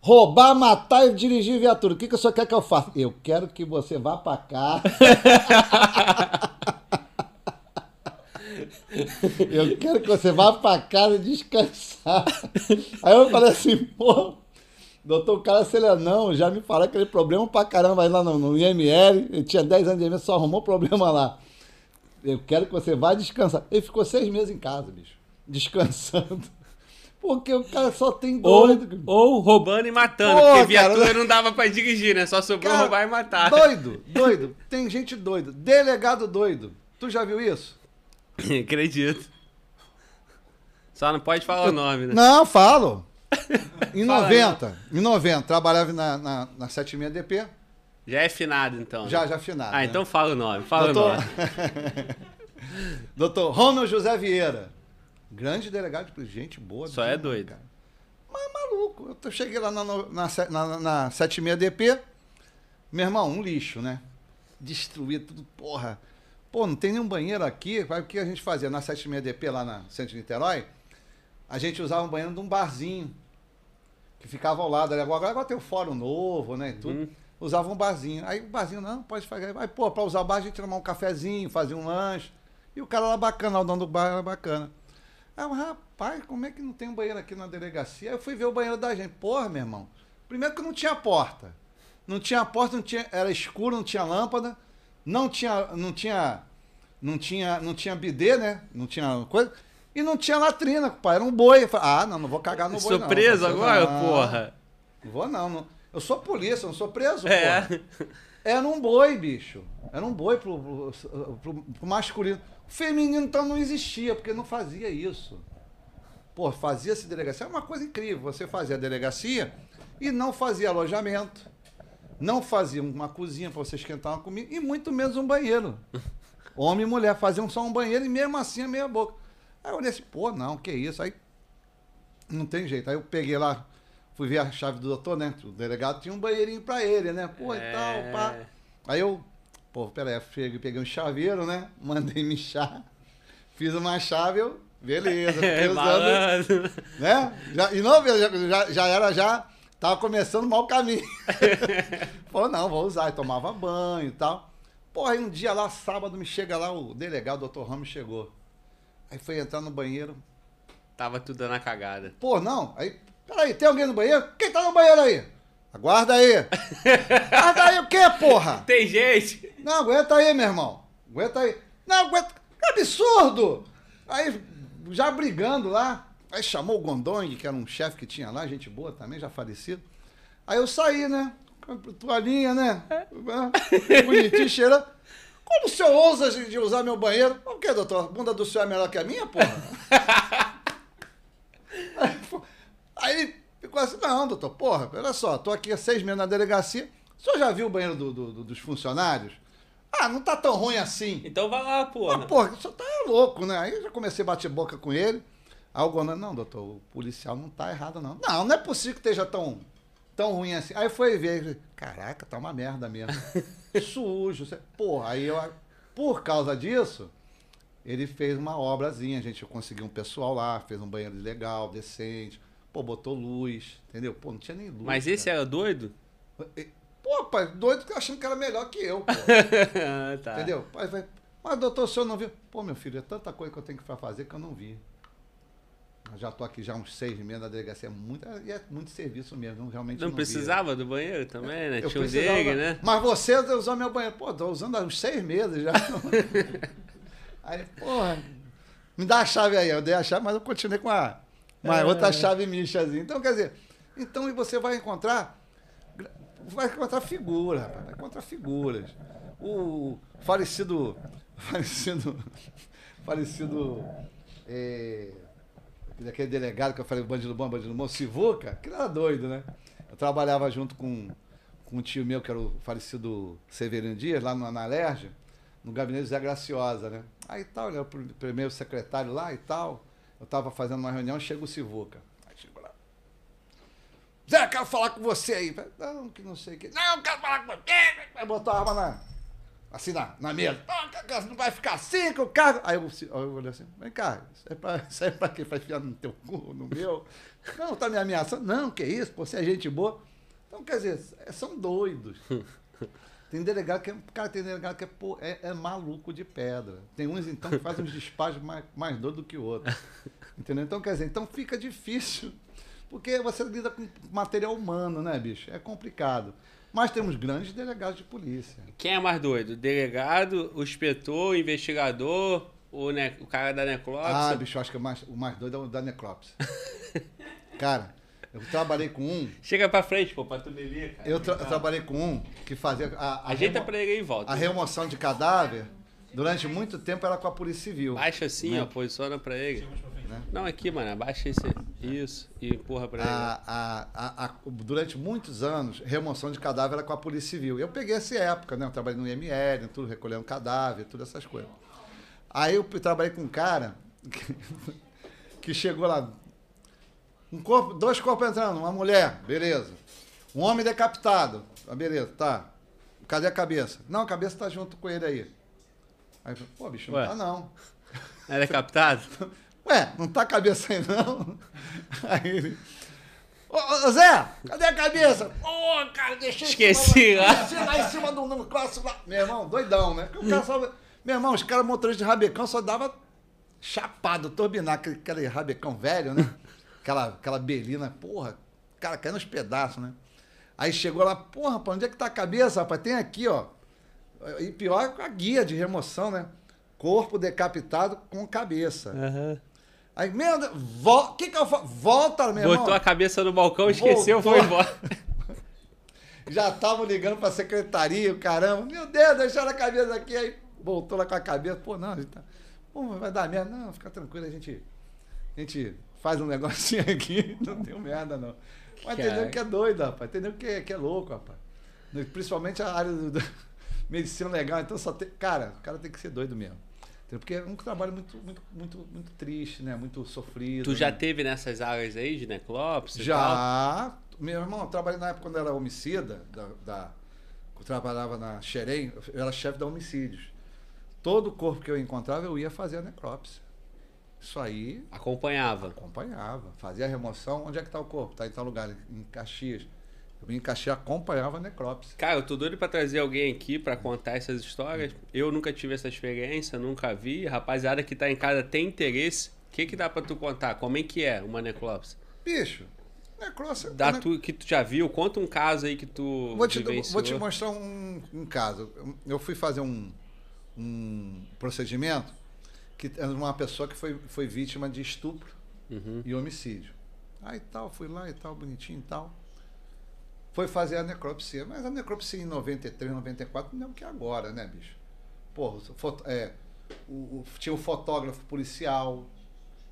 Roubar, matar e dirigir viatura. O que, que o senhor quer que eu faça? Eu quero que você vá pra cá. Eu quero que você vá pra casa descansar. Aí eu falei assim, pô, doutor, o cara acelerou, já me falaram aquele problema pra caramba aí lá no, no IML. Ele tinha 10 anos de IML, só arrumou problema lá. Eu quero que você vá descansar. Ele ficou seis meses em casa, bicho, descansando. Porque o cara só tem Ou, doido. ou roubando e matando, Pô, porque cara, viatura né? não dava pra dirigir, né? Só sobrou Cara, roubar e matar. Doido, doido. Tem gente doido. Delegado doido. Tu já viu isso? Acredito. Só não pode falar o nome, né? Não, falo. Em Fala 90, em 90, trabalhava na, na, na 76 DP, Já é finado, então. já, já afinado. Ah, né? então fala o nome, fala Doutor, o nome. Doutor Ronald José Vieira, grande delegado de polícia, gente boa. Só é doido. cara. Mas maluco, eu cheguei lá na, na, na, na, na 76 DP, meu irmão, um lixo, né? Destruído, tudo, porra. Pô, não tem nenhum banheiro aqui. Vai, O que a gente fazia na 76 DP, lá na Centro de Niterói? A gente usava um banheiro de um barzinho, que ficava ao lado. ali. Agora, agora tem o fórum novo, né? E tudo. Uhum. Usava um barzinho. Aí o barzinho, não, pode fazer. Aí, pô, pra usar o bar, a gente tomar um cafezinho, fazia um lanche. E o cara lá bacana, o dono do bar era bacana. Aí rapaz, como é que não tem um banheiro aqui na delegacia? Aí eu fui ver o banheiro da gente. Porra, meu irmão. Primeiro que não tinha porta. Não tinha porta, não tinha, era escuro, não tinha lâmpada, não tinha, não tinha, não tinha, não tinha bidê, né? Não tinha coisa. E não tinha latrina, pai. Era um boi. Eu falei, ah, não, não vou cagar no boi, Sou preso Não, agora, não. porra. Não vou, não, não. Eu sou polícia, não sou preso, É. porra. Era um boi, bicho. Era um boi pro, pro, pro- pro masculino. Feminino então não existia, porque não fazia isso. Pô, fazia-se delegacia. É uma coisa incrível. Você fazia delegacia e não fazia alojamento, não fazia uma cozinha para você esquentar uma comida e muito menos um banheiro. Homem e mulher faziam só um banheiro e mesmo assim a meia boca. Aí eu olhei assim, pô, não, que isso? Aí não tem jeito. Aí eu peguei lá, fui ver a chave do doutor, né? O delegado tinha um banheirinho pra ele, né? Pô, e tal, pá. É. Aí eu, pô, peraí, cheguei, peguei um chaveiro, né? Mandei michar, fiz uma chave, eu, beleza, fiquei É, usando, né? Já, e não, já, já, era, já tava começando o mau caminho. Falou, não, vou usar. E tomava banho e tal. Pô, aí um dia lá, sábado, me chega lá, o delegado, o doutor Ramos, chegou. Aí foi entrar no banheiro, Tava tudo dando a cagada. Pô, não. Aí, peraí, tem alguém no banheiro? Quem tá no banheiro aí? Aguarda aí. Aguarda aí o quê, porra? Tem gente! Não, aguenta aí, meu irmão. Aguenta aí. Não, aguenta. Que absurdo! Aí, já brigando lá. Aí chamou o Gondong, que era um chefe que tinha lá, gente boa também, já falecido. Aí eu saí, né? Toalhinha, né? Bonitinho, cheirando. Como o senhor ousa de usar meu banheiro? O quê, doutor? A bunda do senhor é melhor que a minha, porra? Aí, ele ficou assim, não, doutor, porra, olha só, tô aqui há seis meses na delegacia. O senhor já viu o banheiro do- do- do- dos funcionários? Ah, não tá tão ruim assim. Então vai lá, porra. Ah, porra, o senhor tá louco, né? Aí eu já comecei a bater boca com ele. Aí o Gonan, não, doutor, o policial não tá errado, não. Não, não é possível que esteja tão, tão ruim assim. Aí foi ver, caraca, tá uma merda mesmo. Sujo. Porra, aí eu, por causa disso, ele fez uma obrazinha, a gente conseguiu um pessoal lá, fez um banheiro legal, decente. Pô, botou luz, entendeu? Pô, não tinha nem luz. Mas esse cara. era doido? Pô, pai, doido achando que era melhor que eu, pô. Ah, tá. Entendeu? Pai vai, mas doutor, o senhor não viu? Pô, meu filho, é tanta coisa que eu tenho que fazer que eu não vi. Já tô aqui já há uns seis meses na delegacia, é muito, e é muito serviço mesmo, não, realmente Não não, precisava do banheiro também, né? Eu Tinha um dele, né? Mas você usou meu banheiro. Pô, tô usando há uns seis meses já. aí, porra, me dá a chave aí. Eu dei a chave, mas eu continuei com a uma É. outra chave michazinha. Então, quer dizer, então e você vai encontrar, vai encontrar figura, rapaz, vai encontrar figuras. O falecido, falecido, falecido, é, daquele delegado que eu falei, bandido bom, bandido bom, Sivuca, que era doido, né? Eu trabalhava junto com, com um tio meu, que era o falecido Severino Dias, lá no, Alerj, no gabinete Zé Graciosa, né? Aí tal, ele era o pr- primeiro secretário lá e tal. Eu tava fazendo uma reunião, chega o Sivuca. Aí chegou lá. Zé, quero falar com você aí. Não, que não sei o que. Não, quero falar com você. Aí botou a arma na, assim na, na mesa. Não, que- que não vai ficar assim com o carro. Aí eu, eu olhei assim, vem cá, isso é pra, isso é pra quê? Pra enfiar no teu cu, no meu? Não, tá me ameaçando. Não, que isso, você é gente boa. Então, quer dizer, é- são doidos. Tem delegado que é, cara, tem delegado que é, é, é maluco de pedra. Tem uns, então, que fazem uns despachos mais, mais doidos do que outros. Entendeu? Então, quer dizer, então fica difícil. Porque você lida com material humano, né, bicho? É complicado. Mas temos grandes delegados de polícia. Quem é mais doido? O delegado, o inspetor, o investigador, o, ne... o cara da necrópsia? Ah, bicho, acho que o mais, o mais doido é o da necrópsia. cara, eu trabalhei com um. Chega pra frente, pô, pra tu beber, cara. Eu, tra- eu trabalhei com um que fazia. A, a, Ajeita remo- pra ele aí e volta. a remoção de cadáver, durante muito tempo, era com a Polícia Civil. Baixa assim, Né? ó, posiciona pra ele. Né? Não, aqui, mano, abaixa esse. Isso, e empurra pra ele. A- a- a- durante muitos anos, remoção de cadáver era com a Polícia Civil. Eu peguei essa época, né? Eu trabalhei no IML, tudo, recolhendo cadáver, tudo essas coisas. Aí eu trabalhei com um cara que, que chegou lá. Um corpo, dois corpos entrando, uma mulher, beleza. Um homem decapitado, ah, beleza, tá. Cadê a cabeça? Não, a cabeça tá junto com ele aí. Aí eu falei, pô, bicho, não Ué. tá não. Era é captado? Ué, não tá a cabeça aí não? Aí ele. Ô, ô, Zé, cadê a cabeça? Ô, cara, deixei Esqueci lá. Esqueci lá em cima do negócio lá. Meu irmão, doidão, né? Porque o cara só- Meu irmão, os caras motoristas de rabecão só dava chapado, turbinar, aquele, aquele rabecão velho, né? Aquela, aquela belina, porra, cara caindo nos pedaços, né? Aí chegou lá, porra, rapaz, onde é que tá a cabeça, rapaz? Tem aqui, ó. E pior a guia de remoção, né? Corpo decapitado com cabeça. Aham. Aí, meu Deus, o que que eu faço? Volta, meu Botou irmão. a cabeça no balcão, esqueceu, Voltou. foi embora. Já estavam ligando pra secretaria, o caramba. Meu Deus, deixaram a cabeça aqui. Aí voltou lá com a cabeça. Pô, não, a gente tá... Pô, vai dar merda. Não, fica tranquilo, a gente, a gente faz um negocinho aqui, não deu merda, não. Mas Cara. entendeu que é doido, rapaz. Entendeu que é, que é louco, rapaz. Principalmente a área do, do- medicina legal, então só tem. Cara, o cara tem que ser doido mesmo. Porque é um trabalho muito, muito, muito, muito triste, né? Muito sofrido. Tu já né? teve nessas áreas aí de necrópsia? Já. Meu irmão, eu trabalhei na época quando eu era homicida, da, da, eu trabalhava na Xerém, eu era chefe da homicídios. Todo corpo que eu encontrava, eu ia fazer a necrópsia. Isso aí Acompanhava. acompanhava, fazia a remoção. Onde é que está o corpo? Está em tal lugar, em Caxias. Eu vim em Caxias, acompanhava a necrópsia. Cara, eu tô doido pra trazer alguém aqui pra contar essas histórias. Eu nunca tive essa experiência, nunca vi. Rapaziada que tá em casa tem interesse. O que que dá pra tu contar? Como é que é uma necrópsia? Bicho, necrópsia. Da tu, que tu já viu? Conta um caso aí que tu Vou te, vou te mostrar um, um caso. Eu- Eu fui fazer um, um procedimento que é uma pessoa que foi, foi vítima de estupro Uhum. e homicídio. Aí tal, fui lá e tal, bonitinho e tal. Foi fazer a necropsia. Mas a necropsia em 93, 94 não é o que é agora, né, bicho? Porra, é, o, o- tinha o fotógrafo policial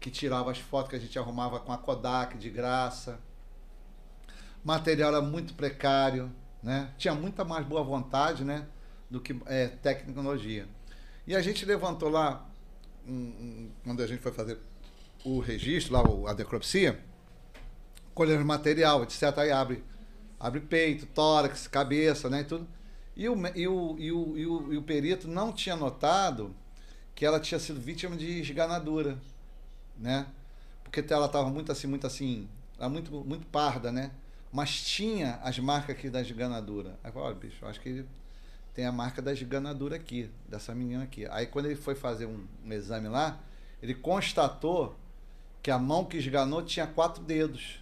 que tirava as fotos que a gente arrumava com a Kodak de graça. Material era muito precário, né? Tinha muita mais boa vontade, né? Do que é, tecnologia. E a gente levantou lá, um- um- quando a gente foi fazer o registro, lá, a necropsia, colhendo material, etc. Aí abre, abre peito, tórax, cabeça, né? E tudo. E o, e, o, e, o, e, o, e o perito não tinha notado que ela tinha sido vítima de esganadura, né? Porque ela estava muito assim, muito assim, ela muito, muito parda, né? Mas tinha as marcas aqui da esganadura. Aí eu falei, olha, bicho, acho que ele tem a marca da esganadura aqui, dessa menina aqui. Aí quando ele foi fazer um, um exame lá, ele constatou que a mão que esganou tinha quatro dedos.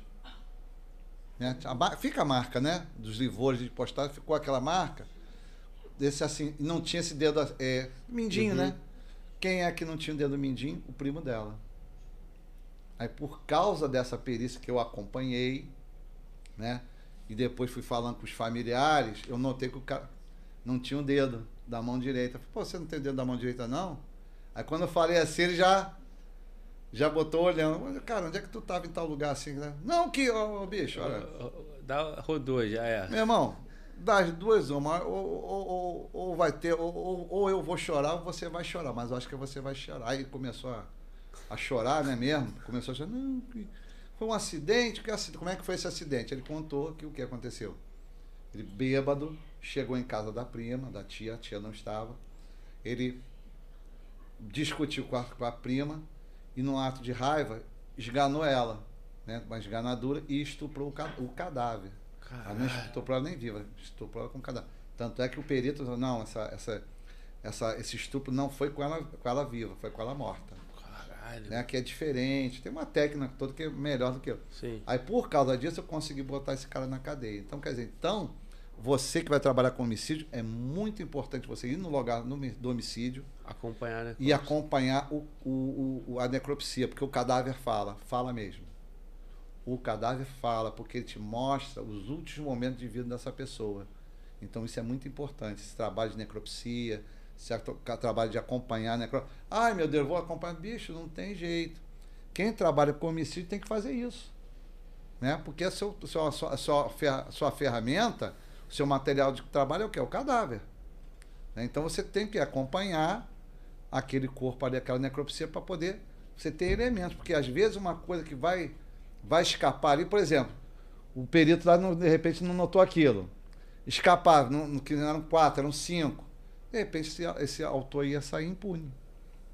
Né? A Fica a marca, né? Dos livros de postagem, ficou aquela marca. Desse assim, não tinha esse dedo é, mindinho, Uhum. né? Quem é que não tinha o dedo mindinho? O primo dela. Aí por causa dessa perícia que eu acompanhei, né? E depois fui falando com os familiares, eu notei que o cara não tinha o dedo da mão direita. Falei, Pô, você não tem o dedo da mão direita, não? Aí quando eu falei assim, ele já já botou olhando. Olha, Cara, onde é que tu tava em tal lugar assim? né? Não, que, ô, ô, bicho, olha. Dá, rodou, já é. Meu irmão, das duas, uma, ou, ou, ou, vai ter, ou, ou, eu vou chorar ou você vai chorar, mas eu acho que você vai chorar. Aí começou a, a chorar, né mesmo? Começou a chorar, não, que foi um acidente, que como é que foi esse acidente? Ele contou que o que aconteceu. Ele bêbado, chegou em casa da prima, da tia, a tia não estava. Ele discutiu com a, com a prima e, num ato de raiva, esganou ela, né? Uma esganadura e estuprou o, ca- o cadáver. Ela não estuprou ela nem viva, estuprou ela com cadáver. Tanto é que o perito falou, não, essa, essa, essa, esse estupro não foi com ela, com ela viva, foi com ela morta. Caralho. Né? Que é diferente, tem uma técnica toda que é melhor do que eu. Sim. Aí por causa disso eu consegui botar esse cara na cadeia. Então, quer dizer, então, você que vai trabalhar com homicídio, é muito importante você ir no lugar no, do homicídio Acompanhar, e acompanhar o, o, o- a necropsia, porque o cadáver fala, fala mesmo. O cadáver fala, porque ele te mostra os últimos momentos de vida dessa pessoa. Então isso é muito importante, esse trabalho de necropsia, esse trabalho de acompanhar a necropsia. Ai meu Deus, eu vou acompanhar. Bicho, não tem jeito. Quem trabalha com homicídio tem que fazer isso. Né? Porque a, seu, a sua, a sua, a sua ferra- a sua ferramenta, o seu material de trabalho é o que? É o cadáver. Né? Então você tem que acompanhar aquele corpo ali, aquela necropsia, para poder você ter elementos. Porque às vezes uma coisa que vai, vai escapar ali, por exemplo, o perito lá de repente não notou aquilo. Escapar, não, não- eram quatro, eram cinco. De repente esse, esse autor ia sair impune.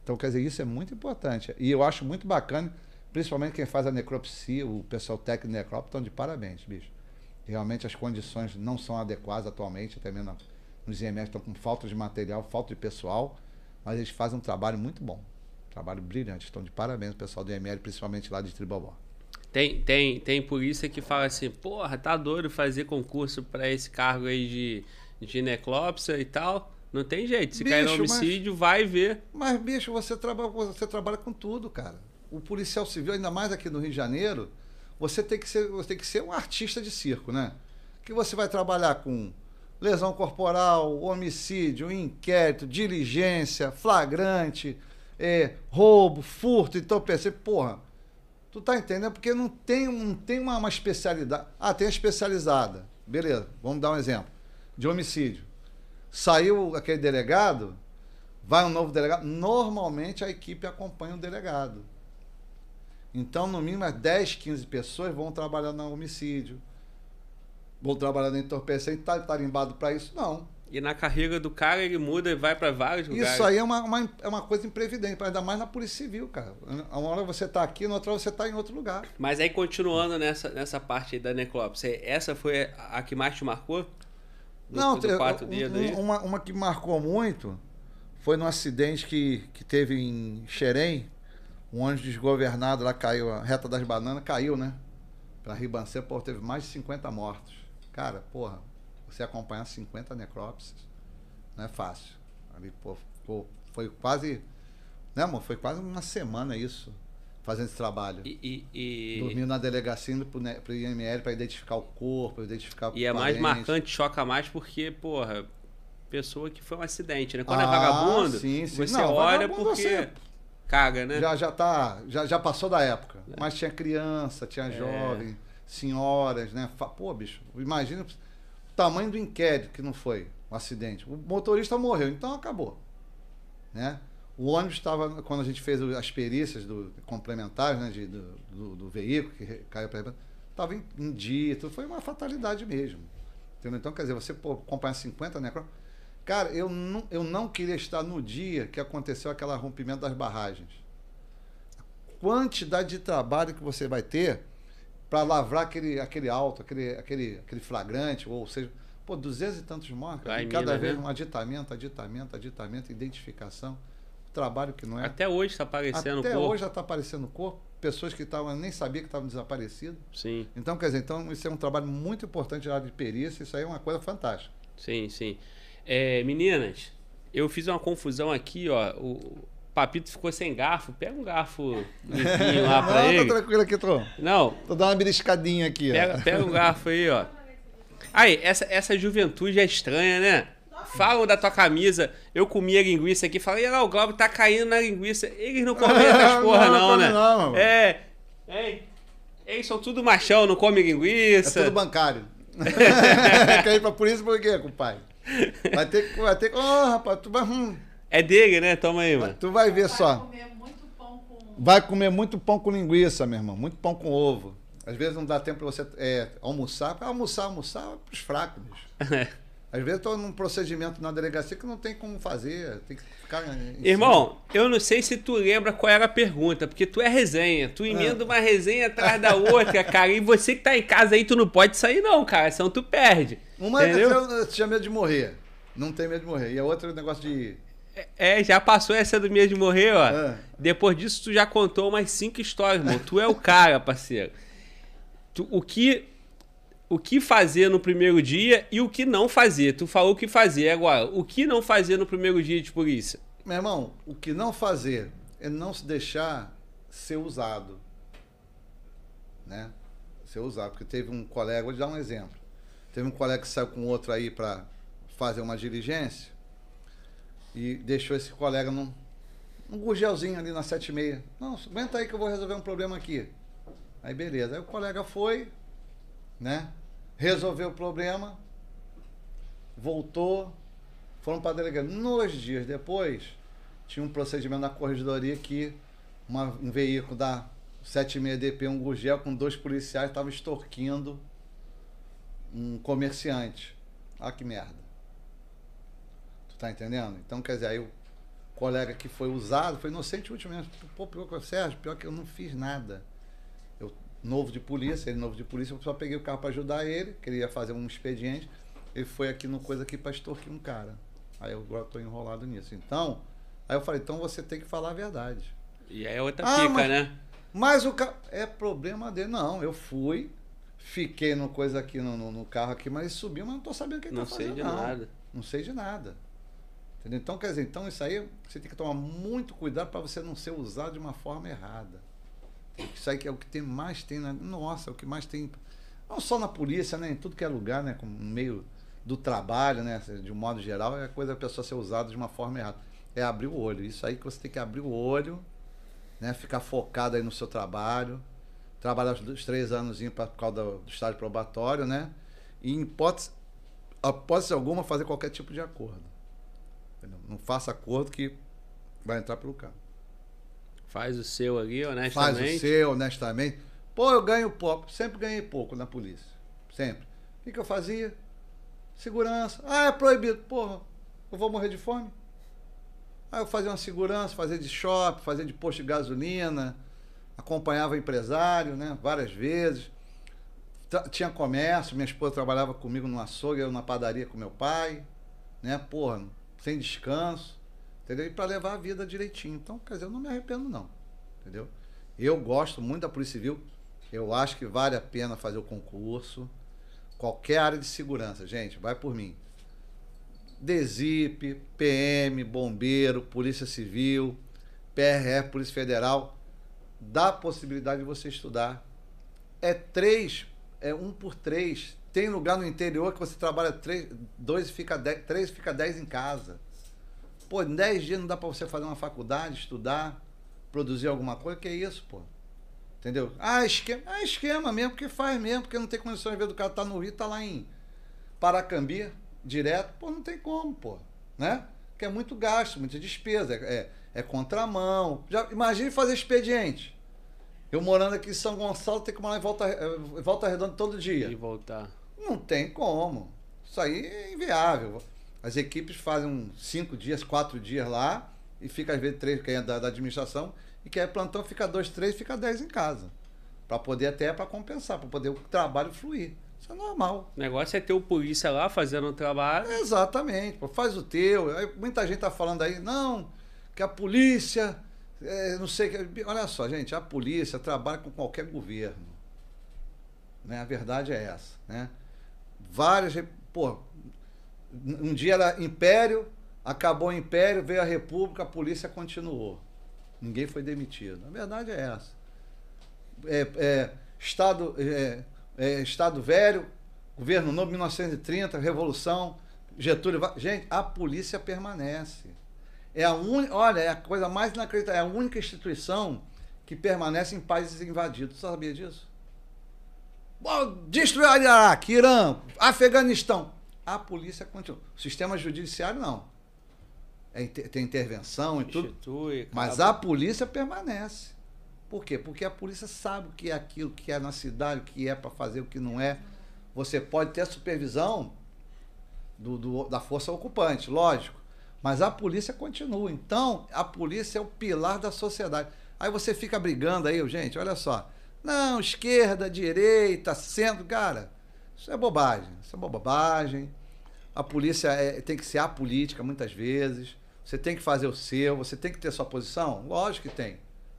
Então, quer dizer, isso é muito importante. E eu acho muito bacana, principalmente quem faz a necropsia, o pessoal técnico necrópsia, estão de parabéns, bicho. Realmente as condições não são adequadas atualmente, até mesmo nos IMS estão com falta de material, falta de pessoal, mas eles fazem um trabalho muito bom. Trabalho brilhante. Estão de parabéns o pessoal do IML, principalmente lá de Tribobó. Tem, tem, tem polícia que fala assim, porra, tá doido fazer concurso pra esse cargo aí de, de e tal. Não tem jeito. Se cair no Bicho, mas- homicídio, vai ver. Mas, bicho, você trabalha, você trabalha com tudo, cara. O policial civil, ainda mais aqui no Rio de Janeiro, você tem que ser, você tem que ser um artista de circo, né? Que você vai trabalhar com lesão corporal, homicídio, inquérito, diligência, flagrante, é, roubo, furto. Então eu pensei, porra, tu tá entendendo? Porque não tem, não tem uma, uma especialidade. Ah, tem a especializada. Beleza, vamos dar um exemplo. De homicídio. Saiu aquele delegado, vai um novo delegado. Normalmente a equipe acompanha o delegado. Então, no mínimo, as 10, 15 pessoas vão trabalhar no homicídio. Vão trabalhar no entorpecente. Está tarimbado para isso? Não. E na carreira do cara ele muda e vai para vários lugares. Isso aí é uma, uma, é uma coisa imprevidente, ainda mais na Polícia Civil, cara. Uma hora você está aqui, na outra hora você está em outro lugar. Mas aí, continuando nessa, nessa parte aí da necrópsia, essa foi a que mais te marcou? Do, Não, do quatro um, dias aí? Uma, uma que marcou muito foi no acidente que, que teve em Xerém, um ônibus desgovernado lá caiu, a reta das bananas caiu, né? Pra Ribancê, pô, teve mais de 50 mortos. Cara, porra, você acompanhar 50 necrópsias não é fácil. Ali, pô, pô foi quase. Né, amor? Foi quase uma semana isso, fazendo esse trabalho. E, e, e... Dormindo na delegacia, indo pro, pro IML para identificar o corpo, identificar o E é mais marcante, choca mais porque, porra, pessoa que foi um acidente, né? Quando é ah, é vagabundo, sim, sim. você não, olha porque. Você caga, né? Já, já, tá, já, já passou da época. É. Mas tinha criança, tinha é. jovem, senhoras, né? Pô, bicho, imagina o tamanho do inquérito que não foi o acidente. O motorista morreu, então acabou. Né? O ônibus estava, quando a gente fez as perícias do, complementares né, de, do, do, do veículo que caiu para estava em, em, dia, tudo, foi uma fatalidade mesmo. Entendeu? Então, quer dizer, você pô, acompanha 50 necro Cara, eu não, eu não queria estar no dia que aconteceu aquele rompimento das barragens. A quantidade de trabalho que você vai ter para lavrar aquele, aquele alto, aquele, aquele, aquele flagrante, ou seja, pô, duzentos e tantos mortos, e cada vez né? um aditamento, aditamento, aditamento, identificação. Trabalho que não é. Até hoje está aparecendo Até hoje já está aparecendo o corpo. Pessoas que estavam, nem sabia que estavam desaparecidas. Sim. Então, quer dizer, então isso é um trabalho muito importante na área de perícia, isso aí é uma coisa fantástica. Sim, sim. É, meninas, eu fiz uma confusão aqui, ó. O Papito ficou sem garfo. Pega um garfo limpinho lá pra Não, ele. Tá tranquilo aqui, tô. Não. Tô dando uma beliscadinha aqui, pega, ó. Pega um garfo aí, ó. Aí, essa, essa juventude é estranha, né? Falam da tua camisa. Eu comi a linguiça aqui. Falei, ah, o Glauber tá caindo na linguiça. Eles não comem essas porra, não, não, né? Não, é. Hein? Eles são tudo machão, não comem linguiça. É tudo bancário. Quer ir pra polícia por quê, compadre? Vai ter que. Vai ter oh, rapaz, tu vai. Hum. É dele, né? Toma aí, mano. Tu vai ver vai só. Comer muito pão com... Vai comer muito pão com linguiça, meu irmão. Muito pão com ovo. Às vezes não dá tempo pra você é, almoçar. Almoçar, almoçar é pros fracos, bicho. É. Às vezes eu tô num procedimento na delegacia que não tem como fazer. Tem que ficar. Irmão, eu não sei se tu lembra qual era a pergunta, porque tu é resenha. Tu emenda é. uma resenha atrás da outra, cara. E você que tá em casa aí, tu não pode sair, não, cara. Senão tu perde. Uma é entendeu? que tinha medo de morrer. Não tem medo de morrer. E a outra é o negócio de. É, já passou essa do medo de morrer, ó. É. Depois disso, tu já contou umas cinco histórias, irmão. Tu é o cara, parceiro. Tu, o que o que fazer no primeiro dia e o que não fazer. Tu falou o que fazer agora. O que não fazer no primeiro dia de polícia? Meu irmão, o que não fazer é não se deixar ser usado. Né? Ser usado. Porque teve um colega, vou te dar um exemplo. Teve um colega que saiu com outro aí para fazer uma diligência e deixou esse colega num, num gurgelzinho ali na 76. Não, aguenta aí que eu vou resolver um problema aqui. Aí beleza. Aí o colega foi, né? Resolveu o problema, voltou, foram para a delegacia. Nos dias depois, tinha um procedimento na corregedoria que uma, um veículo da 76 DP, um Gugel, com dois policiais, estava extorquindo um comerciante. Olha que merda. Tá entendendo? Então, quer dizer, aí o colega que foi usado foi inocente ultimamente. Pô, pior que o Sérgio, pior que eu não fiz nada novo de polícia, ele novo de polícia, eu só peguei o carro para ajudar ele, queria fazer um expediente. Ele foi aqui no coisa aqui para extorquir um cara. Aí eu agora tô enrolado nisso. Então, aí eu falei, então você tem que falar a verdade. E aí é outra ah, pica, mas, né? Mas o carro. É problema dele. Não, eu fui, fiquei no coisa aqui no, no, no carro aqui, mas ele subiu, mas não tô sabendo o que ele não tá fazendo. Não sei de nada. Não sei de nada. Entendeu? Então, quer dizer, então isso aí você tem que tomar muito cuidado para você não ser usado de uma forma errada. Isso aí que é o que tem mais tem na. Nossa, é o que mais tem. Não só na polícia, né? Em tudo que é lugar, né? No meio do trabalho, né? De um modo geral, é a coisa da pessoa ser usada de uma forma errada. é abrir o olho. Isso aí que você tem que abrir o olho, né? Ficar focado aí no seu trabalho. Trabalhar os três anos por causa do estágio probatório, né? E em hipótese, hipótese alguma, fazer qualquer tipo de acordo. Entendeu? Não faça acordo que vai entrar pelo carro. Faz o seu ali, Faz honestamente. o seu, honestamente. Pô, eu ganho pouco. Sempre ganhei pouco na polícia. Sempre. O que, que eu fazia? Segurança. Ah, é proibido. Porra, eu vou morrer de fome? Aí eu fazia uma segurança, fazia de shopping, fazia de posto de gasolina, acompanhava empresário, né? Várias vezes. Tinha comércio, minha esposa trabalhava comigo no açougue, eu na padaria com meu pai, né? Porra, sem descanso, entendeu? E para levar a vida direitinho. Então, quer dizer, eu não me arrependo não, entendeu? Eu gosto muito da Polícia Civil, eu acho que vale a pena fazer o concurso. Qualquer área de segurança, gente, vai por mim. DESIP, PM, Bombeiro, Polícia Civil, PRF, Polícia Federal, dá a possibilidade de você estudar. É três, é um por três. Tem lugar no interior que você trabalha três, dois fica dez, três fica dez em casa. Pô, em dez dias não dá para você fazer uma faculdade, estudar, produzir alguma coisa, que é isso, pô. Entendeu? Ah, esquema, ah, esquema mesmo, porque faz mesmo, porque não tem condições de ver do cara tá no Rio, tá lá em Paracambi, direto, pô, não tem como, pô, né? Que é muito gasto, muita despesa, é, é, é contramão. Já imagine fazer expediente. Eu morando aqui em São Gonçalo, ter que morar em Volta, eh, Volta Redonda todo dia. E voltar. Não tem como. Isso aí é inviável. As equipes fazem cinco dias, quatro dias lá e fica às vezes três, quem é da, da administração, e quem é plantão fica dois, três, fica dez em casa. Para poder até para compensar, para poder o trabalho fluir. Isso é normal. O negócio é ter o polícia lá fazendo o trabalho. Exatamente. Faz o teu. Aí muita gente tá falando aí, não, que a polícia, é, não sei que. Olha só, gente, a polícia trabalha com qualquer governo. Né? A verdade é essa. Né? Várias. Pô, um dia era império, acabou o império, veio a república, a polícia continuou. Ninguém foi demitido. A verdade é essa. É, é, estado, é, é, estado velho, governo novo, 1930, Revolução, Getúlio. Gente, a polícia permanece. É a única, olha, é a coisa mais inacreditável, é a única instituição que permanece em países invadidos. Você sabia disso? Destruiu o Iraque, Irã, Afeganistão. A polícia continua. O sistema judiciário não. É, tem intervenção e tudo. Institui, Mas a polícia permanece. Por quê? Porque a polícia sabe o que é aquilo, o que é na cidade, o que é para fazer, o que não é. Você pode ter a supervisão do, do- da força ocupante, lógico. Mas a polícia continua. Então, a polícia é o pilar da sociedade. Aí você fica brigando aí, gente, olha só. Não, esquerda, direita, centro, cara, isso é bobagem. Isso é bobagem. A polícia é- tem que ser apolítica muitas vezes. Você tem que fazer o seu, você tem que ter sua posição? Lógico que tem,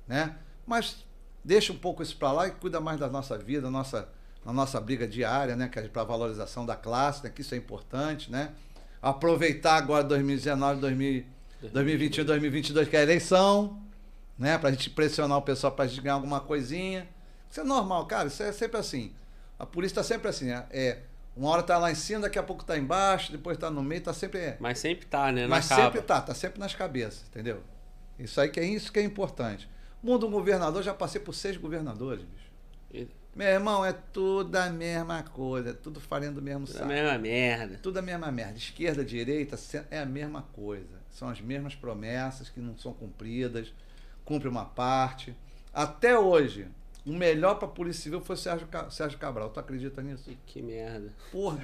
né? Mas deixa um pouco isso para lá e cuida mais da nossa vida, da nossa, da nossa briga diária, né? Para a valorização da classe, né? que isso é importante, né? Aproveitar agora 2019, 2000, 2021, 2022, que é a eleição, né? Para a gente pressionar o pessoal para a gente ganhar alguma coisinha. Isso é normal, cara. Isso é sempre assim. A polícia está sempre assim. é- É, uma hora tá lá em cima, daqui a pouco tá embaixo, depois tá no meio, tá sempre. é. Mas sempre tá, né? Na Mas capa. sempre tá, tá sempre nas cabeças, entendeu? Isso aí que é isso que é importante. Um governador, já passei por seis governadores, bicho. E- Meu irmão, é tudo a mesma coisa, é tudo farinha do mesmo É a saco. mesma merda. Tudo a mesma merda. Esquerda, direita, é a mesma coisa. São as mesmas promessas que não são cumpridas, cumpre uma parte. Até hoje, o melhor para a Polícia Civil foi o Sérgio, Ca- Sérgio Cabral. Tu acredita nisso? Que merda. Porra,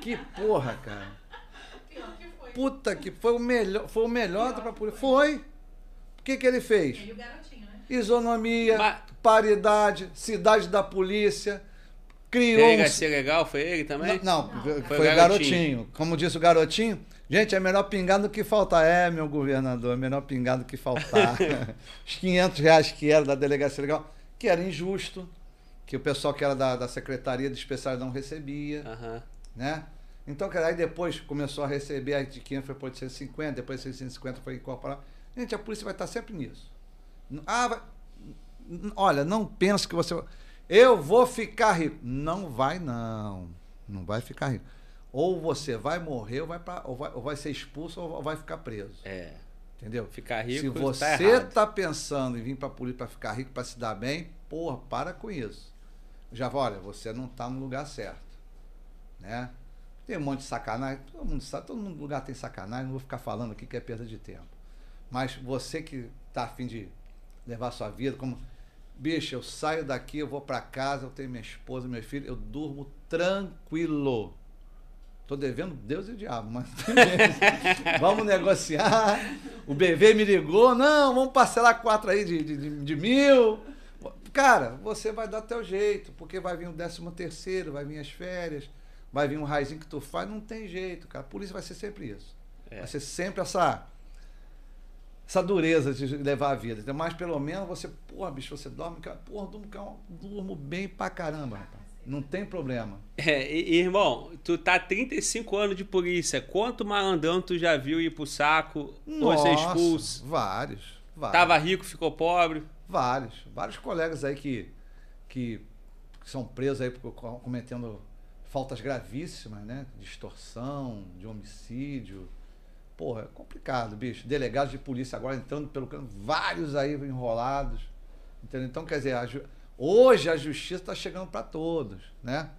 que, que porra, cara. Pior que foi. Puta que foi o melhor, foi o melhor para polícia. Foi. O que que ele fez? Ele e o garotinho, né? Isonomia, Mas- paridade, cidade da polícia, criou um legal, foi ele também? Não, Não. foi, Foi o o garotinho. garotinho. Como disse o garotinho, gente, é melhor pingar do que faltar. É, meu governador, é melhor pingar do que faltar. Os 500 reais que era da delegacia legal, que era injusto, que o pessoal que era da, da Secretaria de Especiais não recebia, Aham. né? Então, cara, aí depois começou a receber, aí de 500 foi para 850, depois 650 foi incorporado. Gente, a polícia vai estar sempre nisso. Ah, vai... Olha, não pensa que você. Eu vou ficar rico. Não vai, não. Não vai ficar rico. Ou você vai morrer, ou vai, pra, ou vai, ou vai ser expulso, ou vai ficar preso. É. Entendeu? Ficar rico Se tá você errado. tá pensando em vir pra polícia pra ficar rico, pra se dar bem, porra, para com isso. Já olha, você não tá no lugar certo. Né? Tem um monte de sacanagem, todo mundo sabe, todo mundo lugar tem sacanagem, não vou ficar falando aqui que é perda de tempo. Mas você que tá afim de levar sua vida, como bicho, eu saio daqui, eu vou pra casa, eu tenho minha esposa, meu filho, eu durmo tranquilo. Tô devendo Deus e o diabo, mas vamos negociar. O BV me ligou, não, vamos parcelar quatro aí de, de, de- mil. Cara, você vai dar teu jeito, porque vai vir o décimo terceiro, vai vir as férias, vai vir um raizinho que tu faz, não tem jeito, cara. Por isso vai ser sempre isso. É. Vai ser sempre essa essa dureza de levar a vida. Mas pelo menos você, porra, bicho, você dorme, cara, porra, durmo, durmo bem pra caramba, rapaz. Não tem problema. É, e- irmão, tu tá 35 anos de polícia. Quanto malandrão tu já viu ir pro saco ou ser Nossa, expulso? Vários, vários. Tava rico, ficou pobre. Vários. Vários colegas aí que, que, são presos aí cometendo faltas gravíssimas, né? De extorsão, de homicídio. Porra, é complicado, bicho. Delegados de polícia agora entrando pelo cano, vários aí enrolados. Entendeu? Então, quer dizer, a hoje a justiça está chegando para todos, né?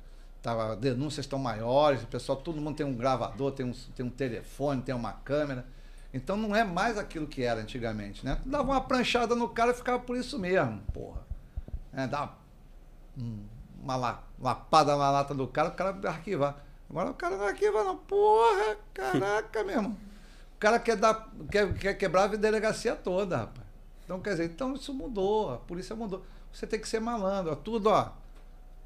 Tá, denúncias estão maiores, o pessoal, todo mundo tem um gravador, tem um, tem um telefone, tem uma câmera. Então não é mais aquilo que era antigamente, né? Dava uma pranchada no cara e ficava por isso mesmo, porra. É, um- uma la- lapada na lata do cara, o cara arquivar. Agora o cara não arquiva, não. Porra, caraca, meu irmão. O cara quer, dar, quer, quer quebrar a delegacia toda, rapaz. Então, quer dizer, então isso mudou, a polícia mudou. Você tem que ser malandro, ó, tudo, ó.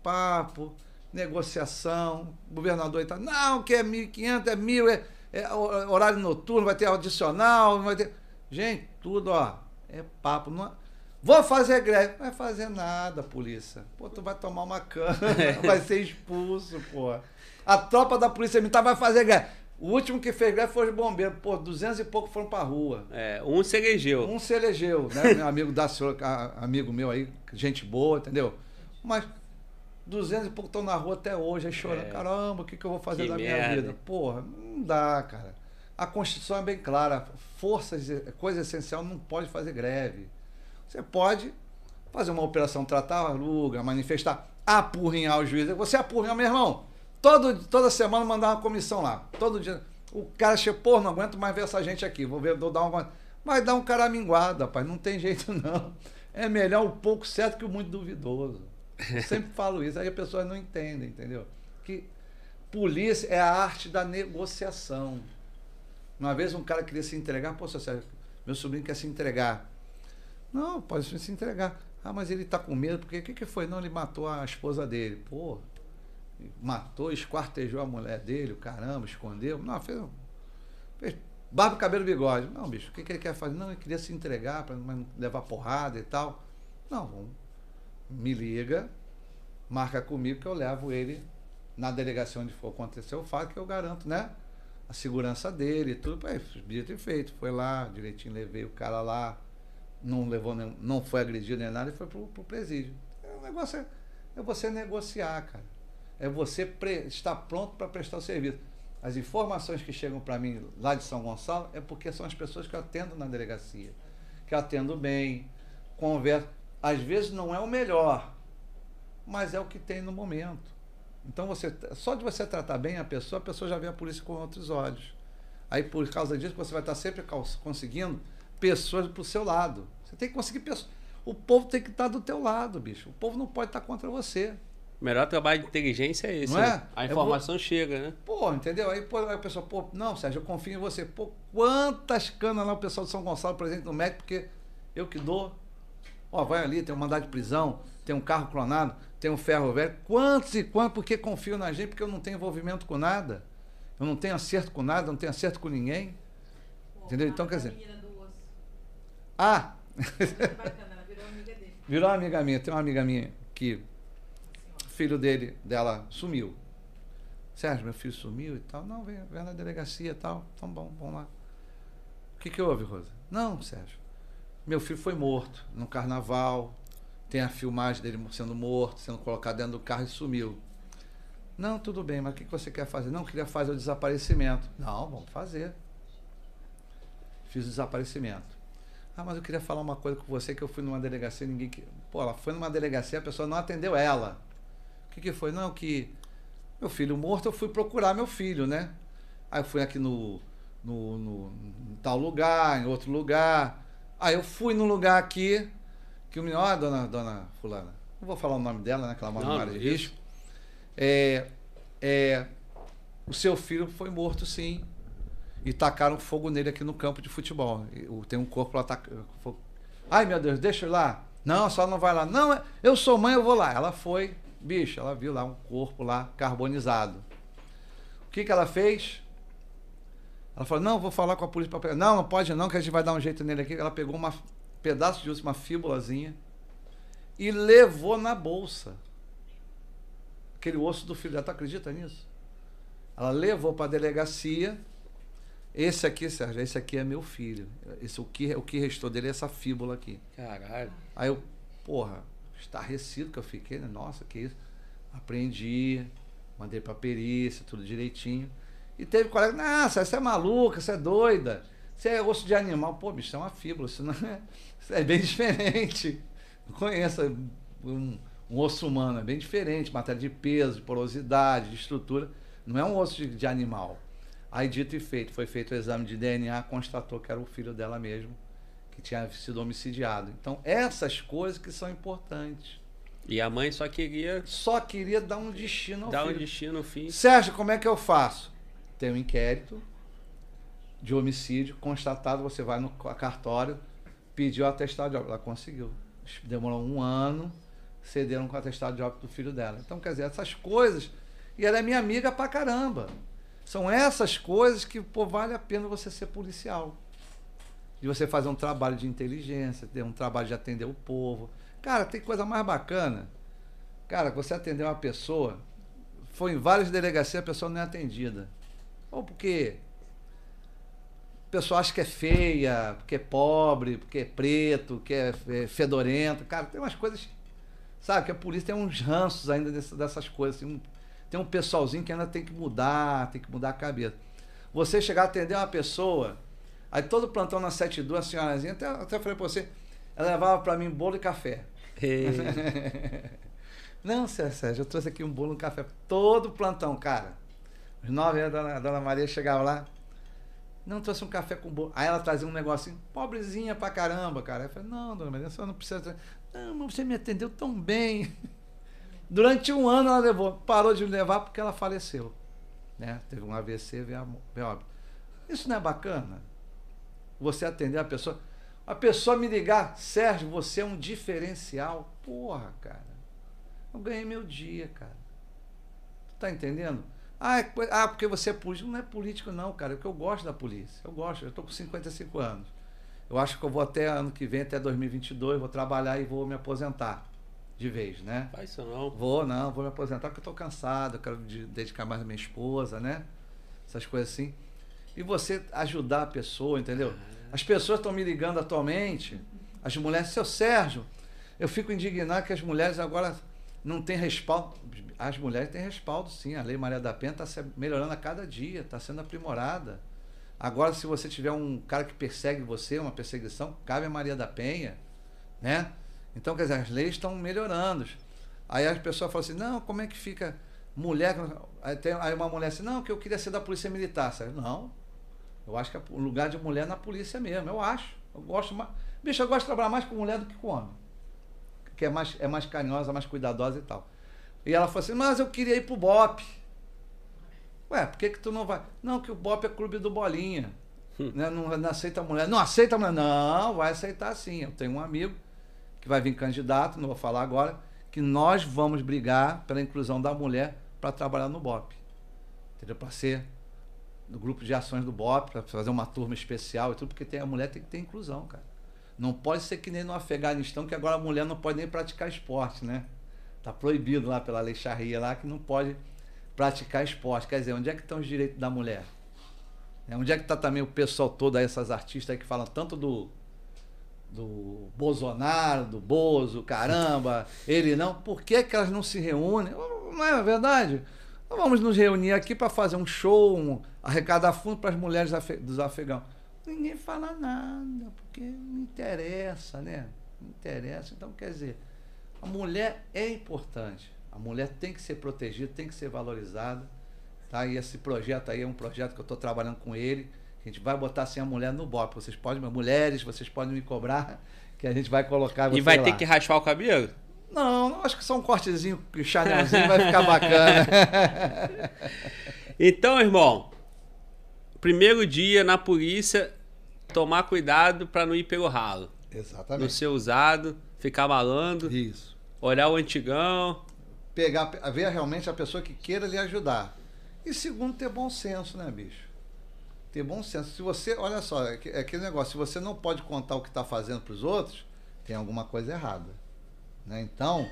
Papo, negociação, governador e tal. Não, que é 1.500, é mil, é, é horário noturno, vai ter adicional, vai ter. Gente, tudo, ó, é papo. Não, Vou fazer greve. Não vai fazer nada, polícia. Pô, tu vai tomar uma cana, vai ser expulso, pô. A tropa da polícia militar vai fazer greve. O último que fez greve foi os bombeiros. Pô, 200 e pouco foram pra rua. É, um se elegeu. Um se elegeu, né? Meu amigo da senhora, a- amigo meu aí, gente boa, entendeu? Mas 200 e pouco estão na rua até hoje, aí chorando. É. Caramba, o que, que eu vou fazer Que da minha merda. vida? Porra, não dá, cara. A Constituição é bem clara. Forças, coisa essencial, não pode fazer greve. Você pode fazer uma operação tartaruga, manifestar, apurrinhar o juiz. Você apurrinhar, meu irmão. Todo, toda semana mandar uma comissão lá. Todo dia. O cara chega, pô, não aguento mais ver essa gente aqui. Vou ver, vou dar uma. Vai dar um caraminguado, rapaz. Não tem jeito, não. É melhor o pouco certo que o muito duvidoso. Eu sempre falo isso, aí as pessoas não entendem, entendeu? Que polícia é a arte da negociação. Uma vez um cara queria se entregar, pô, seu Sérgio, meu sobrinho quer se entregar. Não, pode se entregar. Ah, mas ele tá com medo, porque o que, que foi? Não, ele matou a esposa dele. Pô, matou, esquartejou a mulher dele, o caramba, escondeu. Não, fez, fez barba, cabelo, bigode. Não, bicho, o que, que ele quer fazer? Não, ele queria se entregar para não levar porrada e tal. Não, me liga, marca comigo que eu levo ele na delegacia onde for acontecer o fato, que eu garanto, né? A segurança dele e tudo. Aí, dito feito. Foi lá, direitinho, levei o cara lá, não levou, não foi agredido nem nada e foi pro, pro presídio. É, o negócio é, é você negociar, cara. É você estar pronto para prestar o serviço. As informações que chegam para mim lá de São Gonçalo é porque são as pessoas que eu atendo na delegacia. Que eu atendo bem, converso. Às vezes não é o melhor, mas é o que tem no momento. Então você só de você tratar bem a pessoa, a pessoa já vê a polícia com outros olhos. Aí por causa disso você vai estar sempre cons- conseguindo pessoas pro seu lado. Você tem que conseguir pessoas. O povo tem que estar do teu lado, bicho. O povo não pode estar contra você. O melhor trabalho de inteligência é esse. Não né? é? A informação chega, né? Pô, entendeu? Aí, pô, aí a pessoa, pô, não, Sérgio, eu confio em você. Pô, quantas canas lá o pessoal de São Gonçalo presente no médico, porque eu que dou. Ó, vai ali, tem um mandado de prisão, tem um carro clonado, tem um ferro velho. Quantos e quantos, porque confio na gente, porque eu não tenho envolvimento com nada. Eu não tenho acerto com nada, não tenho acerto com ninguém. Entendeu? Então, quer dizer- A menina do osso. Ah, Muito bacana, ela virou amiga dele. virou uma amiga minha. Tem uma amiga minha que o filho dele, dela sumiu. Sérgio, meu filho sumiu e tal. Não, vem, vem na delegacia e tal. Então, bom, vamos lá. O que, que houve, Rosa? Não, Sérgio. Meu filho foi morto no carnaval. Tem a filmagem dele sendo morto, sendo colocado dentro do carro e sumiu. Não, tudo bem, mas o que que você quer fazer? Não, queria fazer o desaparecimento. Não, vamos fazer. Fiz o desaparecimento. Ah, mas eu queria falar uma coisa com você que eu fui numa delegacia e ninguém. Pô, ela foi numa delegacia, a pessoa não atendeu ela. O que, que foi? Não, que meu filho morto, eu fui procurar meu filho, né? Aí eu fui aqui no, no, no- em tal lugar, em outro lugar. Aí eu fui num lugar aqui, que o menino, ó, dona, dona Fulana, não vou falar o nome dela, né? Que ela mora de risco. É, é, o seu filho foi morto, sim. E tacaram fogo nele aqui no campo de futebol. Tem um corpo lá. Tac... fo- Ai, meu Deus, deixa eu ir lá. Não, a senhora não vai lá. Não, é- eu sou mãe, eu vou lá. Ela foi, bicho, ela viu lá um corpo lá carbonizado. O que, que ela fez? Ela falou: Não, vou falar com a polícia para pegar. Não, não pode não, que a gente vai dar um jeito nele aqui. Ela pegou um pedaço de osso, uma fíbulazinha, e levou na bolsa. Aquele osso do filho dela. Tu acredita nisso? Ela levou para a delegacia. Esse aqui, Sérgio, esse aqui é meu filho. Esse, o, que, o que restou dele é essa fíbula aqui. Caralho. Aí eu, porra, estarrecido que eu fiquei, né? Nossa, que isso. Aprendi, mandei pra perícia, tudo direitinho. E teve colega, nossa, você é maluca, você é doida. Você é osso de animal. Pô, bicho, é uma fíbula, isso não é. Isso é bem diferente. Não conheço um, um osso humano, é bem diferente, matéria de peso, de porosidade, de estrutura. Não é um osso de, de animal. Aí, dito e feito, foi feito o exame de DNA, constatou que era o filho dela mesmo, tinha sido homicidiado. Então, essas coisas que são importantes. E a mãe só queria Só queria dar um destino ao dar um filho. destino no fim. Sérgio, como é que eu faço? Tem um inquérito de homicídio constatado, você vai no ca- cartório, pediu atestado de óbito. Ela conseguiu. Demorou um ano, cederam com o atestado de óbito do filho dela. Então, quer dizer, essas coisas. E ela é minha amiga pra caramba. São essas coisas que, pô, vale a pena você ser policial. De você fazer um trabalho de inteligência, um trabalho de atender o povo. Cara, tem coisa mais bacana. Cara, você atender uma pessoa, foi em várias delegacias, a pessoa não é atendida. Ou porque o pessoal acha que é feia, porque é pobre, porque é preto, que é é fedorento. Cara, tem umas coisas. Sabe, que a polícia tem uns ranços ainda dessas coisas. Um, tem um pessoalzinho que ainda tem que mudar, tem que mudar a cabeça. Você chegar a atender uma pessoa, aí todo plantão na 72, a senhorazinha, até, até falei pra você, ela levava pra mim bolo e café. Não, Sérgio, eu trouxe aqui um bolo, um café. Todo plantão, cara. Os nove anos, a dona, a dona Maria chegava lá. Não, trouxe um café com bolo. Aí ela trazia um negocinho, pobrezinha pra caramba, cara. Eu falei, não, dona Maria, a senhora não precisa. Não, mas você me atendeu tão bem. Durante um ano ela levou. Parou de levar porque ela faleceu. Né? Teve um AVC, veio a veio a. Isso não é bacana? Você atender a pessoa. A pessoa me ligar, Sérgio, você é um diferencial. Porra, cara. Eu ganhei meu dia, cara. Tu tá entendendo? Ah, é ah, porque você é político. Não é político, não, cara. É porque eu gosto da polícia. Eu gosto. Eu tô com 55 anos. Eu acho que eu vou até ano que vem, até 2022, vou trabalhar e vou me aposentar. De vez, né? Faz isso não. Vou, não, vou me aposentar porque eu tô cansado, eu quero de- dedicar mais à minha esposa, né? Essas coisas assim. E você ajudar a pessoa, entendeu? As pessoas estão me ligando atualmente, as mulheres, seu Sérgio, eu fico indignado que as mulheres agora não têm respaldo. As mulheres têm respaldo, sim. A Lei Maria da Penha está melhorando a cada dia, está sendo aprimorada. Agora, se você tiver um cara que persegue você, uma perseguição, cabe a Maria da Penha, né? Então, quer dizer, as leis estão melhorando. Aí as pessoas falam assim, não, como é que fica mulher... Aí, tem, aí uma mulher assim, não, que eu queria ser da polícia militar. Sabe? Não, eu acho que o lugar de mulher é na polícia mesmo, eu acho. Eu gosto mais... Bicho, eu gosto de trabalhar mais com mulher do que com homem. Que é mais, é mais carinhosa, mais cuidadosa e tal. E ela falou assim, mas eu queria ir pro BOP. Ué, por que que tu não vai? Não, que o BOP é clube do Bolinha. Né? Não, não aceita mulher. Não aceita mulher? Não, vai aceitar sim. Eu tenho um amigo que vai vir candidato, não vou falar agora, que nós vamos brigar pela inclusão da mulher para trabalhar no BOP. Entendeu? Para ser do grupo de ações do BOP, para fazer uma turma especial e tudo, porque tem, a mulher tem que ter inclusão, cara. Não pode ser que nem no Afeganistão, que agora a mulher não pode nem praticar esporte, né? Tá proibido lá pela lei Sharia lá que não pode praticar esporte. Quer dizer, onde é que estão os direitos da mulher? É, onde é que está também o pessoal todo aí, essas artistas que falam tanto do do Bolsonaro, do Bozo, caramba, ele não. Por que, que elas não se reúnem? Não é verdade? Nós vamos nos reunir aqui para fazer um show, um, arrecadar fundo para as mulheres dos afegãos. Ninguém fala nada, porque não interessa, né? Não interessa. Então, quer dizer, a mulher é importante. A mulher tem que ser protegida, tem que ser valorizada. Tá? E esse projeto aí é um projeto que eu estou trabalhando com ele. A gente vai botar assim a mulher no bote. Vocês podem, mulheres, vocês podem me cobrar, que a gente vai colocar E vai lá. ter que raspar o cabelo? Não, não, acho que só um cortezinho, um chanelzinho vai ficar bacana. Então, irmão, primeiro dia na polícia, tomar cuidado pra não ir pelo ralo. Não Exatamente. ser usado, ficar malando, Isso. olhar o antigão. Pegar, ver realmente a pessoa que queira lhe ajudar. E segundo, ter bom senso, né, bicho? Ter bom senso. Se você, olha só, é é aquele negócio, se você não pode contar o que está fazendo para os outros, tem alguma coisa errada. Né? Então,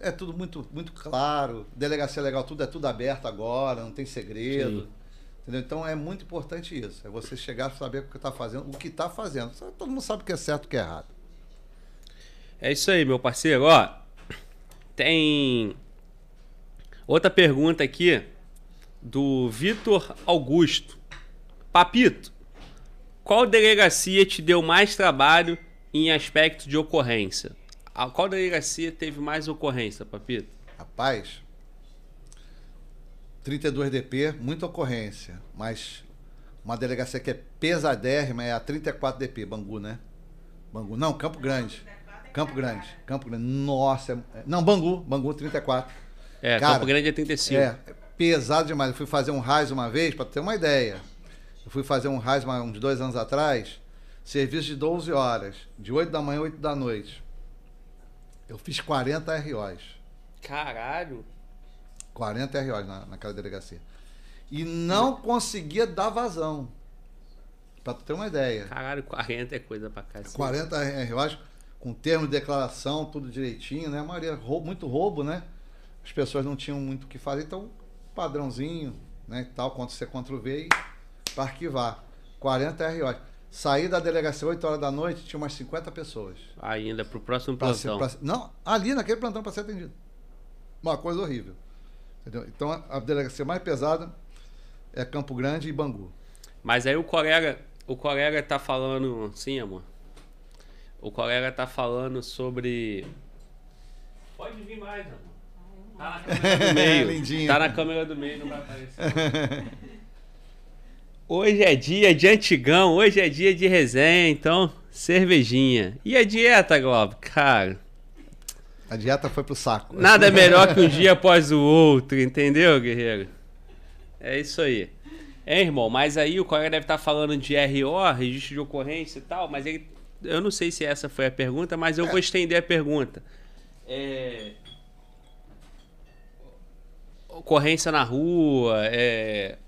é tudo muito, muito claro. Delegacia legal, tudo é tudo aberto agora, não tem segredo. Sim. Entendeu? Então é muito importante isso. É você chegar e saber o que está fazendo, o que está fazendo. Todo mundo sabe o que é certo e o que é errado. É isso aí, meu parceiro. Ó, tem outra pergunta aqui do Vitor Augusto. Papito, qual delegacia te deu mais trabalho em aspecto de ocorrência? A qual delegacia teve mais ocorrência, Papito? Rapaz, 32DP, muita ocorrência, mas uma delegacia que é pesadérrima é a 34DP, Bangu, né? Bangu, não, Campo Grande. Campo Grande, Campo Grande. Nossa, é- não, Bangu, Bangu 34. É, Cara, Campo Grande é 35. É, pesado demais. Eu fui fazer um RAIS uma vez, para ter uma ideia. Eu fui fazer um RAIS uns dois anos atrás, serviço de 12 horas, de 8 da manhã a 8 da noite. Eu fiz 40 ROs. Caralho. 40 ROs na, naquela delegacia. E não conseguia dar vazão. Pra tu ter uma ideia. Caralho, 40 é coisa pra cacete. 40 ROs com termo de declaração, tudo direitinho, né? A maioria roubo, muito roubo, né? As pessoas não tinham muito o que fazer, então padrãozinho, né, e tal, Ctrl C, Ctrl V e para arquivar. 40 ROs. Saí da delegacia 8 horas da noite, tinha umas 50 pessoas. Ainda pro próximo Pra ser- plantão. pra- não, ali naquele plantão para ser atendido. Uma coisa horrível. Entendeu? Então a- a delegacia mais pesada é Campo Grande e Bangu. Mas aí o colega, o colega tá falando, sim, amor. O colega tá falando sobre Pode vir mais, amor. Tá na câmera do meio. Lindinho. Tá na câmera do meio, não vai aparecer. Hoje é dia de antigão, hoje é dia de resenha, então cervejinha. E a dieta, Globo? Cara, A dieta foi pro saco. Nada é melhor que um dia após o outro, entendeu, guerreiro? É isso aí. É, irmão, mas aí o colega deve estar falando de RO, registro de ocorrência e tal, mas ele, eu não sei se essa foi a pergunta, mas eu vou estender a pergunta. É... Ocorrência na rua, é...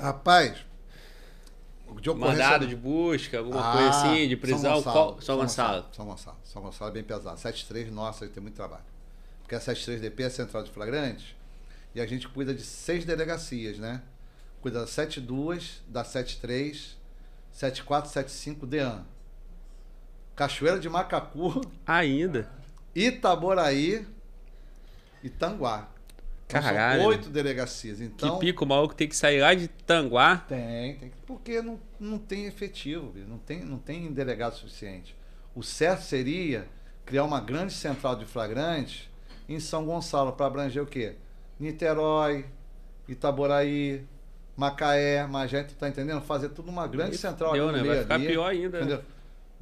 Rapaz, de mandado de busca, alguma Ah, coisa assim, de prisão. São qual- Gonçalo. São Gonçalo. São Gonçalo. São Gonçalo é bem pesado. 73, nossa, ele tem muito trabalho. Porque a 73DP é a Central de Flagrantes e a gente cuida de seis delegacias, né? Cuida da 72, da 73, 74, 75, DEAN. Cachoeira de Macacu, Ainda. Itaboraí e Tanguá. Então, Caralho. São oito delegacias. Então, que pico, o maluco tem que sair lá de Tanguá. Tem, tem. Porque não, não tem efetivo, não tem, não tem delegado suficiente. O certo seria criar uma grande central de flagrantes em São Gonçalo para abranger o quê? Niterói, Itaboraí, Macaé, Magé, tu tá entendendo? Fazer tudo uma grande central Deu, né? Vai ficar ali, pior ainda, né?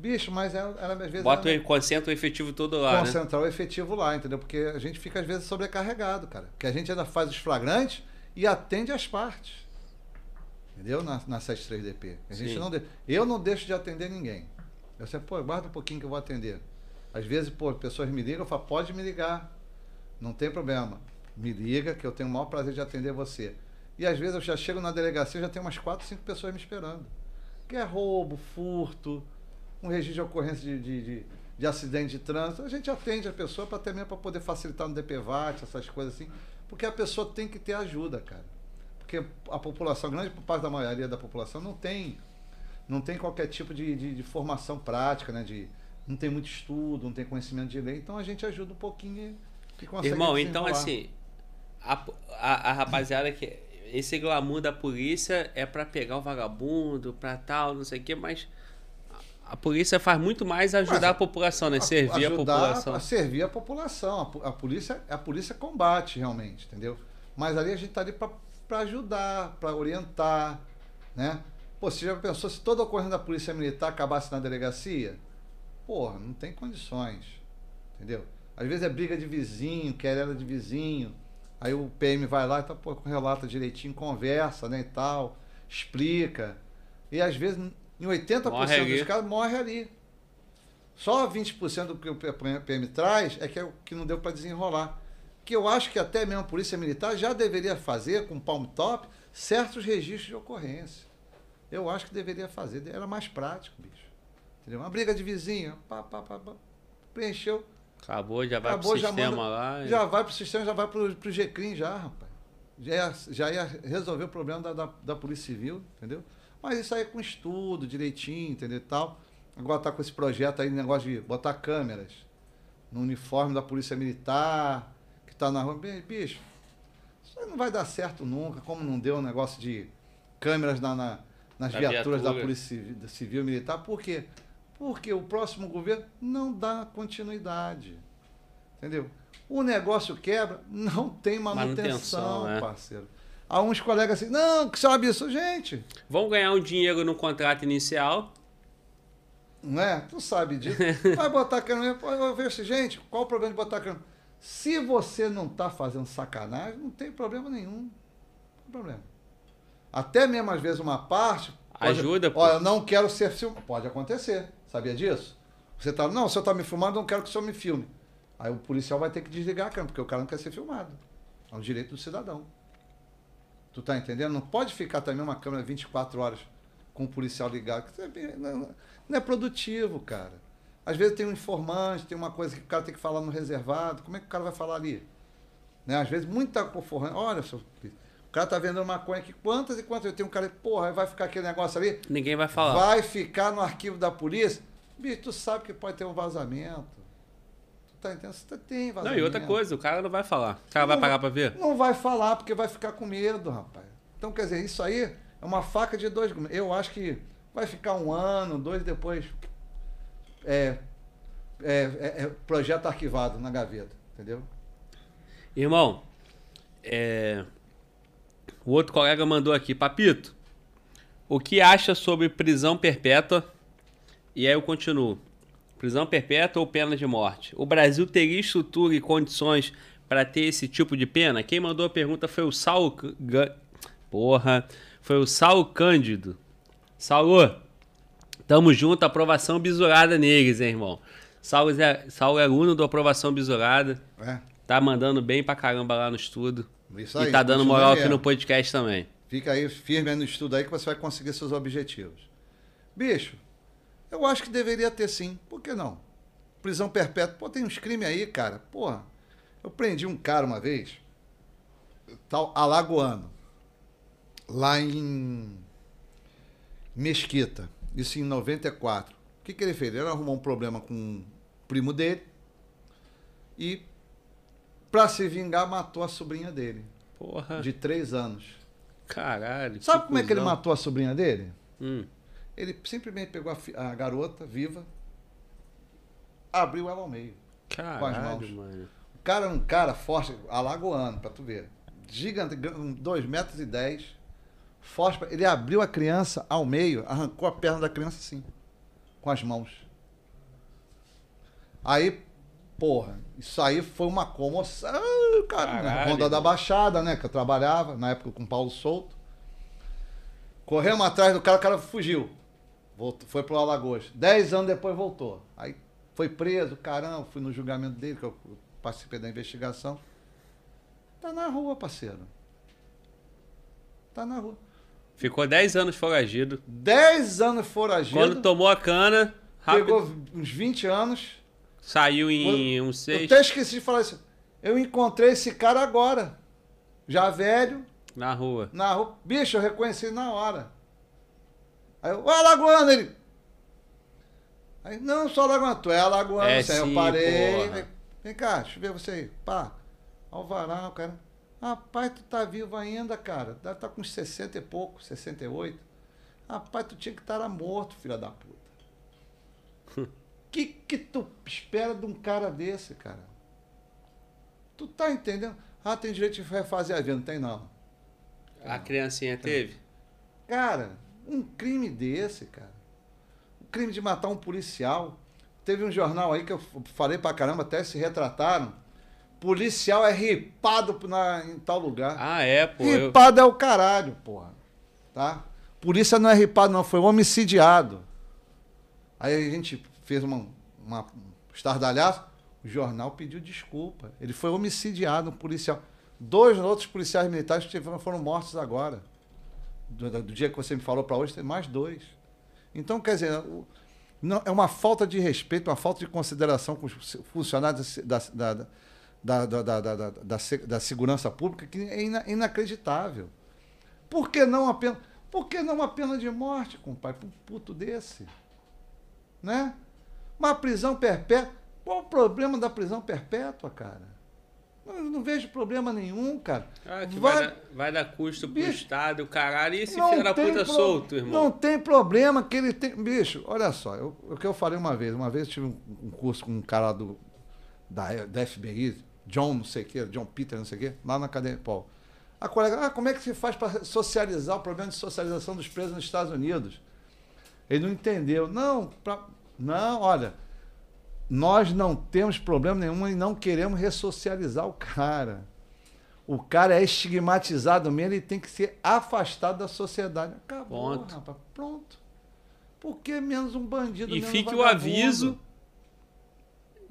Bicho, mas era, era às vezes Bota era, o concentra o efetivo todo lá, né? concentrar o efetivo lá, entendeu? Porque a gente fica às vezes sobrecarregado, cara. Porque a gente ainda faz os flagrantes e atende as partes. Entendeu? Na, na 73DP. A gente Sim. não de... Eu não deixo de atender ninguém. Eu sempre, pô, guarda um pouquinho que eu vou atender. Às vezes, pô, pessoas me ligam, eu falo, pode me ligar. Não tem problema. Me liga, que eu tenho o maior prazer de atender você. E às vezes eu já chego na delegacia, já tem umas 4, 5 pessoas me esperando. Que é roubo, furto, um registro de ocorrência de, de, de, de acidente de trânsito. A gente atende a pessoa para até mesmo para poder facilitar no DPVAT, essas coisas assim. Porque a pessoa tem que ter ajuda, cara. Porque a população, grande parte da maioria da população não tem não tem qualquer tipo de, de, de formação prática, né? De, não tem muito estudo, não tem conhecimento de lei. Então a gente ajuda um pouquinho e, consegue Irmão, então assim, a, a, a rapaziada que. Esse glamour da polícia é pra pegar o vagabundo, pra tal, não sei o quê, mas a, polícia faz muito mais ajudar Mas a população, né? Servir a população. A servir a população. A, a polícia, a polícia combate realmente, entendeu? Mas ali a gente tá ali para ajudar, para orientar, né? Pô, você já pensou se toda ocorrência da polícia militar acabasse na delegacia? Porra, não tem condições, entendeu? Às vezes é briga de vizinho, querela de vizinho. Aí o PM vai lá e tá, pô, relata direitinho, conversa, né, e tal, explica. E às vezes, em 80% Morre ali. dos casos, morre ali. Só 20% do que o PM traz é que é o que não deu para desenrolar. Que eu acho que até mesmo a Polícia Militar já deveria fazer, com palm top, certos registros de ocorrência. Eu acho que deveria fazer, era mais prático, bicho. Entendeu? Uma briga de vizinho, pá, pá, pá, pá, preencheu, Acabou, já vai Acabou, pro já sistema manda- lá. e- já vai pro sistema, já vai pro, pro GCRIM já, rapaz. Já ia, já ia resolver o problema da, da, da Polícia Civil, entendeu? Mas isso aí é com estudo, direitinho, entendeu e tal. Agora tá com esse projeto aí, negócio de botar câmeras no uniforme da Polícia Militar, que tá na rua. Bicho, isso aí não vai dar certo nunca, como não deu o negócio de câmeras na, na- nas Da viaturas da viatura. Polícia Civil, da Civil e Militar. Por quê? Porque o próximo governo não dá continuidade. Entendeu? O negócio quebra, não tem manutenção, Manutenção, é. parceiro. Há uns colegas assim, não, que sabe isso, gente. Vão ganhar um dinheiro no contrato inicial. Não é? Tu sabe disso. Vai botar câmera. Eu vejo assim, gente, qual o problema de botar câmera? Se você não tá fazendo sacanagem, não tem problema nenhum. Não tem problema. Até mesmo às vezes uma parte. pode- Ajuda, pô. Olha, eu não quero ser filmado. Pode acontecer. Sabia disso? Você tá. Não, o senhor tá me filmando, eu não quero que o senhor me filme. Aí o policial vai ter que desligar a câmera, porque o cara não quer ser filmado. É um direito do cidadão. Tu tá entendendo? Não pode ficar também uma câmera 24 horas com o policial ligado. Não é produtivo, cara. Às vezes tem um informante, tem uma coisa que o cara tem que falar no reservado. Como é que o cara vai falar ali? Né? Às vezes, muita conforrância. Olha, seu... o cara tá vendendo maconha aqui. Quantas e quantas? Eu tenho um cara, porra, vai ficar aquele negócio ali. Ninguém vai falar. Vai ficar no arquivo da polícia. Bicho, tu sabe que pode ter um vazamento. Tá entendendo? Você tem Não, vazamento. e outra coisa, o cara não vai falar. O cara vai Não. pagar pra ver? Não vai falar porque vai ficar com medo, rapaz. Então, quer dizer, isso aí é uma faca de dois gumes. Eu acho que vai ficar um ano, dois depois. É, é, é- é projeto arquivado na gaveta, entendeu? Irmão, é... o outro colega mandou aqui, Papito, o que acha sobre prisão perpétua? E aí eu continuo. Prisão perpétua ou pena de morte? O Brasil teria estrutura e condições para ter esse tipo de pena? Quem mandou a pergunta foi o Saulo... Ga- Porra, foi o Saulo Cândido. Saulo, tamo junto, aprovação bisurada neles, hein, irmão? Saulo é, Saulo é aluno do aprovação bisurada. É. Tá mandando bem pra caramba lá no estudo. Isso e aí, tá dando moral aqui no podcast também. Fica aí firme no estudo aí que você vai conseguir seus objetivos. Bicho, eu acho que deveria ter sim. Por que não? Prisão perpétua. Pô, tem uns crimes aí, cara. Porra. Eu prendi um cara uma vez, tal, alagoano, lá em Mesquita, isso em 94. O que, que ele fez? Ele arrumou um problema com um primo dele e, pra se vingar, matou a sobrinha dele, Porra. de três anos. Caralho. Sabe como é que ele cuzão. matou a sobrinha dele? Hum. Ele simplesmente pegou a, a garota viva, abriu ela ao meio. Caralho, mãos. mano. O cara era um cara forte, alagoano, pra tu ver. Gigante, 2 metros e 10. Forte. Ele abriu a criança ao meio, arrancou a perna da criança assim, com as mãos. Aí, porra, isso aí foi uma comoção. Cara, na Caralho, Ronda da. Baixada, né? Que eu trabalhava, na época com o Paulo Souto. Corremos atrás do cara, o cara fugiu. Voltou, foi pro Alagoas. Dez anos depois voltou. Aí foi preso, caramba, fui no julgamento dele, que eu participei da investigação. Tá na rua, parceiro. Tá na rua. Ficou 10 anos foragido. Dez anos foragido. Quando tomou a cana, rápido, pegou uns 20 anos. saiu em Eu- uns Eu 6 até esqueci de falar isso. Eu encontrei esse cara agora. Já velho, na rua. na rua. Bicho, eu reconheci na hora. Aí eu, ô Alagoano, ele. Aí, não, sou Alagoano, tu é Alagoano, É sim. Aí eu parei. porra. Vem cá, deixa eu ver você aí. Pá. Alvará, o cara. Rapaz, tu tá vivo ainda, cara. Deve estar com uns 60 e pouco, 68. Rapaz, tu tinha que estar morto, filha da puta. que que tu espera de um cara desse, cara? Tu tá entendendo? Ah, tem direito de refazer a vida. Não tem, não. A criancinha teve? Cara, um crime desse, cara. O crime de matar um policial. Teve um jornal aí que eu falei pra caramba, até se retrataram. Policial é ripado na, em tal lugar. Ah, é, pô. eu- Ripado é o caralho, porra. Tá? Polícia não é ripado, não, foi homicidiado. Aí a gente fez uma, uma um estardalhaço, o jornal pediu desculpa. Ele foi homicidiado, um policial. Dois outros policiais militares que foram mortos agora do, do dia que você me falou para hoje, tem mais dois. Então, quer dizer, não, é uma falta de respeito, uma falta de consideração com os funcionários da, da, da, da, da, da, da, da segurança pública que é ina, inacreditável. Por que não a pena, por que não a pena de morte, compadre, para um puto desse? Né? Uma prisão perpétua. Qual o problema da prisão perpétua, cara? Não, não vejo problema nenhum, cara. Ah, que Vai- vai, dar, vai dar custo pro Bicho, Estado, o caralho. E esse filho da puta pro- solto, irmão? Não tem problema que ele tem. Bicho, olha só, eu- o que eu falei uma vez. Uma vez eu tive um, um curso com um cara do, da, da FBI, John, não sei o quê, John Peter, não sei o quê, lá na Academia Paul. A colega, ah, como é que se faz para socializar o problema de socialização dos presos nos Estados Unidos? Ele não entendeu. Não, pra- não, olha, nós não temos problema nenhum e não queremos ressocializar o cara. O cara é estigmatizado mesmo, ele tem que ser afastado da sociedade. Acabou, Ponto. rapaz. Pronto. Por que menos um bandido? E fique o vagabundo? aviso.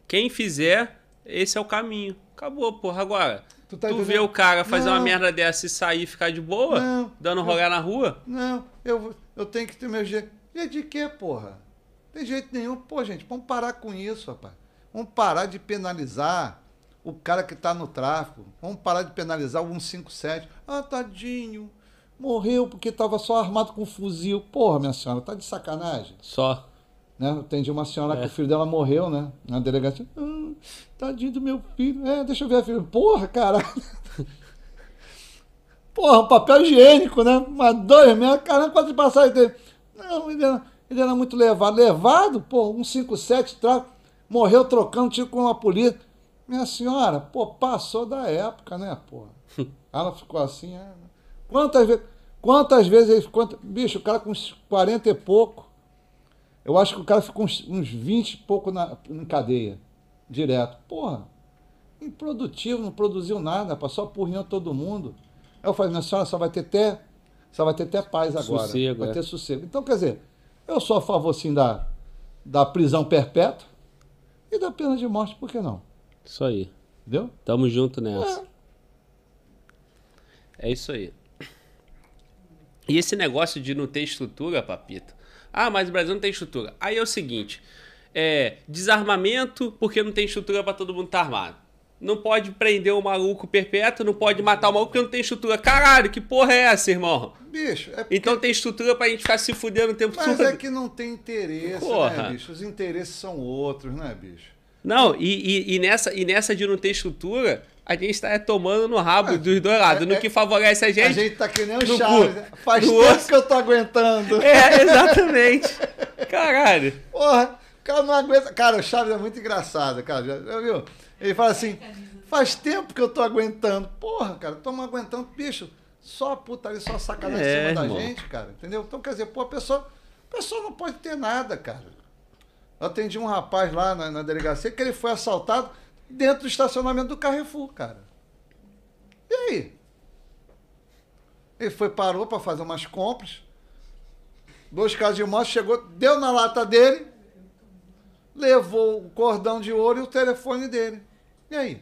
Quem fizer, esse é o caminho. Acabou, porra. Agora, Tu tu, tá vê entendendo? o cara fazer uma Não. merda dessa e sair e ficar de boa, Não. dando Eu- rolê na rua. Não, eu, eu tenho que ter meu jeito. Jeito de quê, porra? Tem jeito nenhum. Pô, gente, vamos parar com isso, rapaz. Vamos parar de penalizar o cara que está no tráfico. Vamos parar de penalizar o 157. Ah, tadinho. Morreu porque estava só armado com um fuzil. Porra, minha senhora, tá de sacanagem. Só. Né? Eu atendi uma senhora É. que o filho dela morreu, né? Na delegacia. Ah, tadinho do meu filho. É, deixa eu ver a filha. Porra, caralho. Porra, um papel higiênico, né? Mas dois metros, caramba, quase passagem dele. Não, ele era, ele era muito levado. Levado? Pô, um 57 tráfico. Morreu trocando tiro com a polícia. Minha senhora, pô, passou da época, né, porra? Ela ficou assim. é. Quantas vezes. Quantas vezes ele. Quanta, bicho, o cara com uns 40 e pouco. Eu acho que o cara ficou uns, uns 20 e pouco na, em cadeia. Direto. Porra, improdutivo, não produziu nada, só porrinhou todo mundo. Aí eu falei, minha senhora, só vai ter até, só vai ter até paz agora. Sossego, vai é. ter sossego. Então, quer dizer, eu sou a favor, sim, da, da prisão perpétua e da pena de morte, por que não? Isso aí. Entendeu? Tamo junto nessa. É isso aí. E esse negócio de não ter estrutura, papito. Ah, mas o Brasil não tem estrutura. Aí é o seguinte: é desarmamento porque não tem estrutura pra todo mundo estar armado. Não pode prender o maluco perpétuo, não pode matar o maluco porque não tem estrutura. Caralho, que porra é essa, irmão? Bicho, é porque... Então tem estrutura pra gente ficar se fudendo o tempo Mas todo. é que não tem interesse, Porra. né, bicho? Os interesses são outros, né, bicho? Não, e, e- e nessa, e nessa de não ter estrutura, a gente tá é, tomando no rabo dos dois lados. é- no que favorece a gente. A gente tá que nem o Chaves. cu. né? Faz tempo osso. que eu tô aguentando. É, exatamente. Caralho. Porra, o cara não aguenta. Cara, o Chaves é muito engraçado, cara. Já, já viu? Ele fala assim: faz tempo que eu tô aguentando. Porra, cara, tamo aguentando, bicho. Só putaria, só sacanagem É, em cima da irmão. gente, cara. Entendeu? Então, quer dizer, pô, a pessoa, a pessoa não pode ter nada, cara. Eu atendi um rapaz lá na, na delegacia que ele foi assaltado dentro do estacionamento do Carrefour, cara. E aí? Ele foi, parou para fazer umas compras. Dois caras de moto, chegou, deu na lata dele, levou o cordão de ouro e o telefone dele. E aí?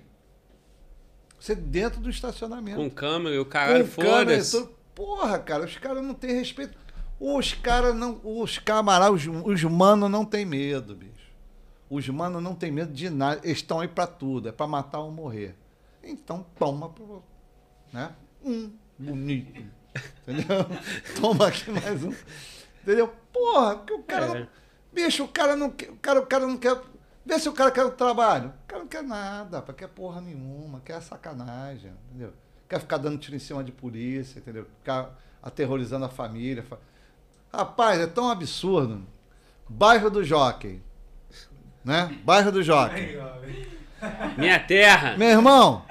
Você dentro do estacionamento. Com câmera e o caralho, foda-se. tudo. Porra, cara, os caras não têm respeito. Os caras não. Os camaradas, os, os manos não têm medo, bicho. Os manos não têm medo de nada. Eles estão aí pra tudo. É pra matar ou morrer. Então toma pro. Né? Um bonito. Entendeu? toma aqui mais um. Entendeu? Porra, que o cara. É. Não, bicho, o cara não quer. O cara, o cara não quer. Vê se o cara quer o trabalho. O cara não quer nada, rapaz, quer porra nenhuma, quer sacanagem, entendeu? quer ficar dando tiro em cima de polícia, entendeu? Ficar aterrorizando a família. Fa- Rapaz, é tão absurdo. Bairro do Jockey. Né? Bairro do Jockey. Minha terra. Meu irmão,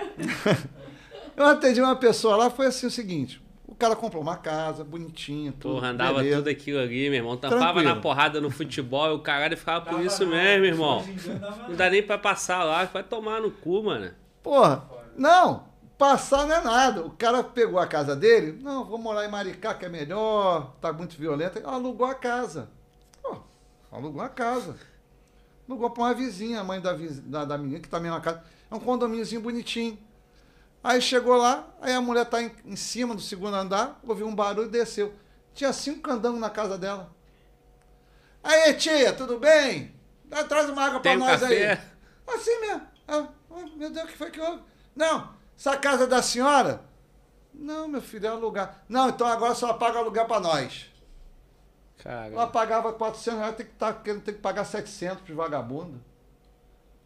eu atendi uma pessoa lá, foi assim o seguinte: cara comprou uma casa, bonitinha, tudo. Porra, andava beleza. tudo aquilo ali, meu irmão. Tampava Tranquilo. na porrada no futebol e o caralho ficava por isso não, mesmo, irmão. dia dava Não não. dá nem pra passar lá, vai tomar no cu, mano. Porra, não, passar não é nada. O cara pegou a casa dele, não, vou morar em Maricá, que é melhor, tá muito violento. Alugou a casa. Pô, alugou a casa. Alugou pra uma vizinha, a mãe da, viz- da, da menina, que também é uma casa. É um condomíniozinho bonitinho. Aí chegou lá, aí a mulher tá em, em cima do segundo andar, ouviu um barulho e desceu. Tinha cinco candangos na casa dela. Aí, tia, tudo bem? Dá- Traz uma água Tem um nós aí. café? Assim mesmo. Ah, ah, meu Deus, o que foi que houve? Não, essa casa é da senhora? Não, meu filho, é alugar. Não, então agora só paga alugar pra nós. Ela Cara, pagava 400 reais, tem que, tá, tem que pagar 700 pros vagabundos.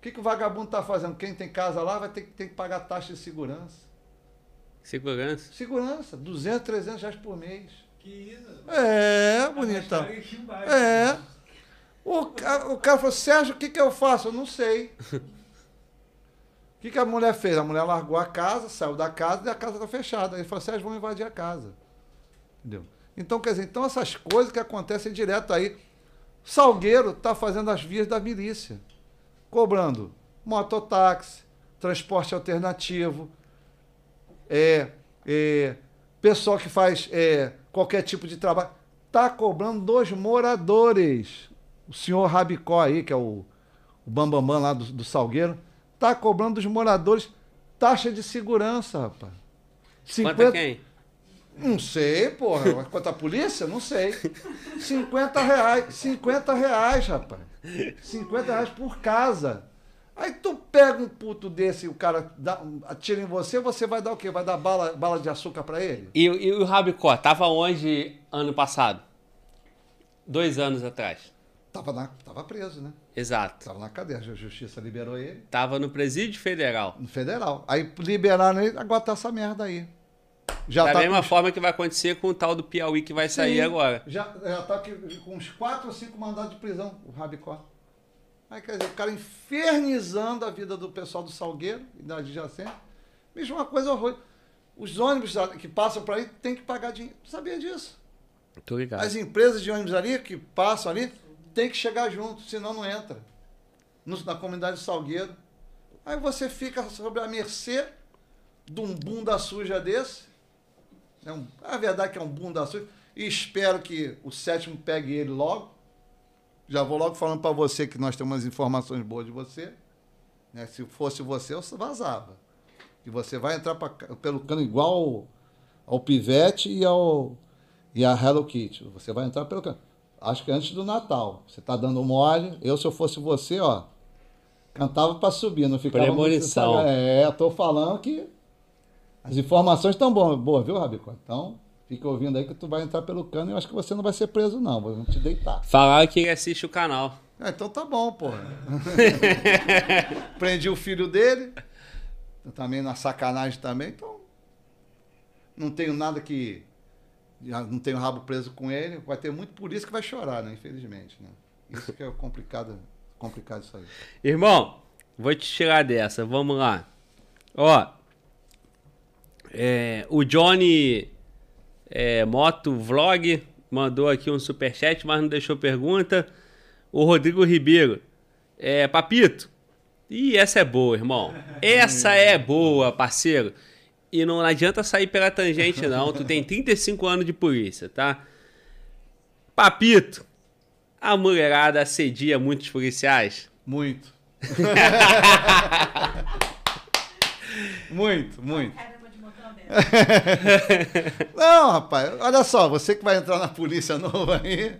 O que, que o vagabundo tá fazendo? Quem tem casa lá vai ter, que- tem que pagar taxa de segurança. segurança. Segurança, 200, 300 reais por mês. Que isso? É, Tá bonitão. embaixo. É. O, ca- o cara falou, Sérgio, o que, que eu faço? Eu não sei. O que, que a mulher fez? A mulher largou a casa, saiu da casa e a casa está fechada. Ele falou, Sérgio, vamos invadir a casa. Entendeu? Então, quer dizer, então essas coisas que acontecem direto aí. Salgueiro está fazendo as vias da milícia. Cobrando mototáxi, transporte alternativo, é, é, pessoal que faz é, qualquer tipo de trabalho, está cobrando dos moradores. O senhor Rabicó aí, que é o, o Bambambam lá do, do Salgueiro, está cobrando dos moradores taxa de segurança, rapaz. Quanto quem? Não sei, porra. Quanto a polícia? Não sei. 50 reais. 50 reais, rapaz. 50 reais por casa. Aí tu pega um puto desse e o cara dá, atira em você, você vai dar o quê? Vai dar bala, bala de açúcar pra ele? E, e o Rabicó, tava onde ano passado? Dois anos atrás. Tava, na, tava preso, né? Exato. Tava na cadeia. A justiça liberou ele Tava no presídio federal. no federal. Aí liberaram ele, agora tá essa merda aí. Já da tá mesma com- forma que vai acontecer com o tal do Piauí que vai sair Sim, agora. Já, já tá aqui com uns 4 ou 5 mandados de prisão, o Rabicó. Aí, quer dizer, o cara infernizando a vida do pessoal do Salgueiro e da adjacente. Uma coisa horror. Os ônibus que passam por aí têm que pagar dinheiro. Tu sabia disso? Tô ligado. As empresas de ônibus ali, que passam ali, tem que chegar junto, senão não entra. No- na comunidade do Salgueiro. Aí você fica sobre a mercê de um bunda suja desse. É um, a verdade é que é um bunda suja. E espero que o sétimo pegue ele logo. Já vou logo falando para você que nós temos umas informações boas de você. né? Se fosse você, eu vazava. E você vai entrar pra, pelo cano igual ao, ao Pivete e ao e a Hello Kitty. Você vai entrar pelo cano. Acho que antes do Natal. Você tá dando mole. Eu, se eu fosse você, ó, cantava para subir, não ficava muito- Premonição. É, tô falando que as informações estão boas, viu, Rabicó? Então, fica ouvindo aí que tu vai entrar pelo cano e eu acho que você não vai ser preso, não. Vão te deitar. Falaram que assiste o canal. Ah, então tá bom, porra. Prendi o filho dele. Também na sacanagem também, então. Não tenho nada que. já Não tenho rabo preso com ele. Vai ter muito por isso que vai chorar, né? Infelizmente, né? Isso que é complicado. Complicado isso aí. Irmão, vou te tirar dessa. Vamos lá. Ó. é, o Johnny é, Moto Vlog mandou aqui um superchat, mas não deixou pergunta. O Rodrigo Ribeiro. É, Papito. Ih, essa é boa, irmão. Essa é boa, parceiro. E não adianta sair pela tangente, não. Tu tem 35 anos de polícia, tá? Papito. A mulherada assedia muitos policiais? Muito. muito, muito. Caramba de montão dessa. Não, rapaz, olha só, você que vai entrar na polícia nova aí,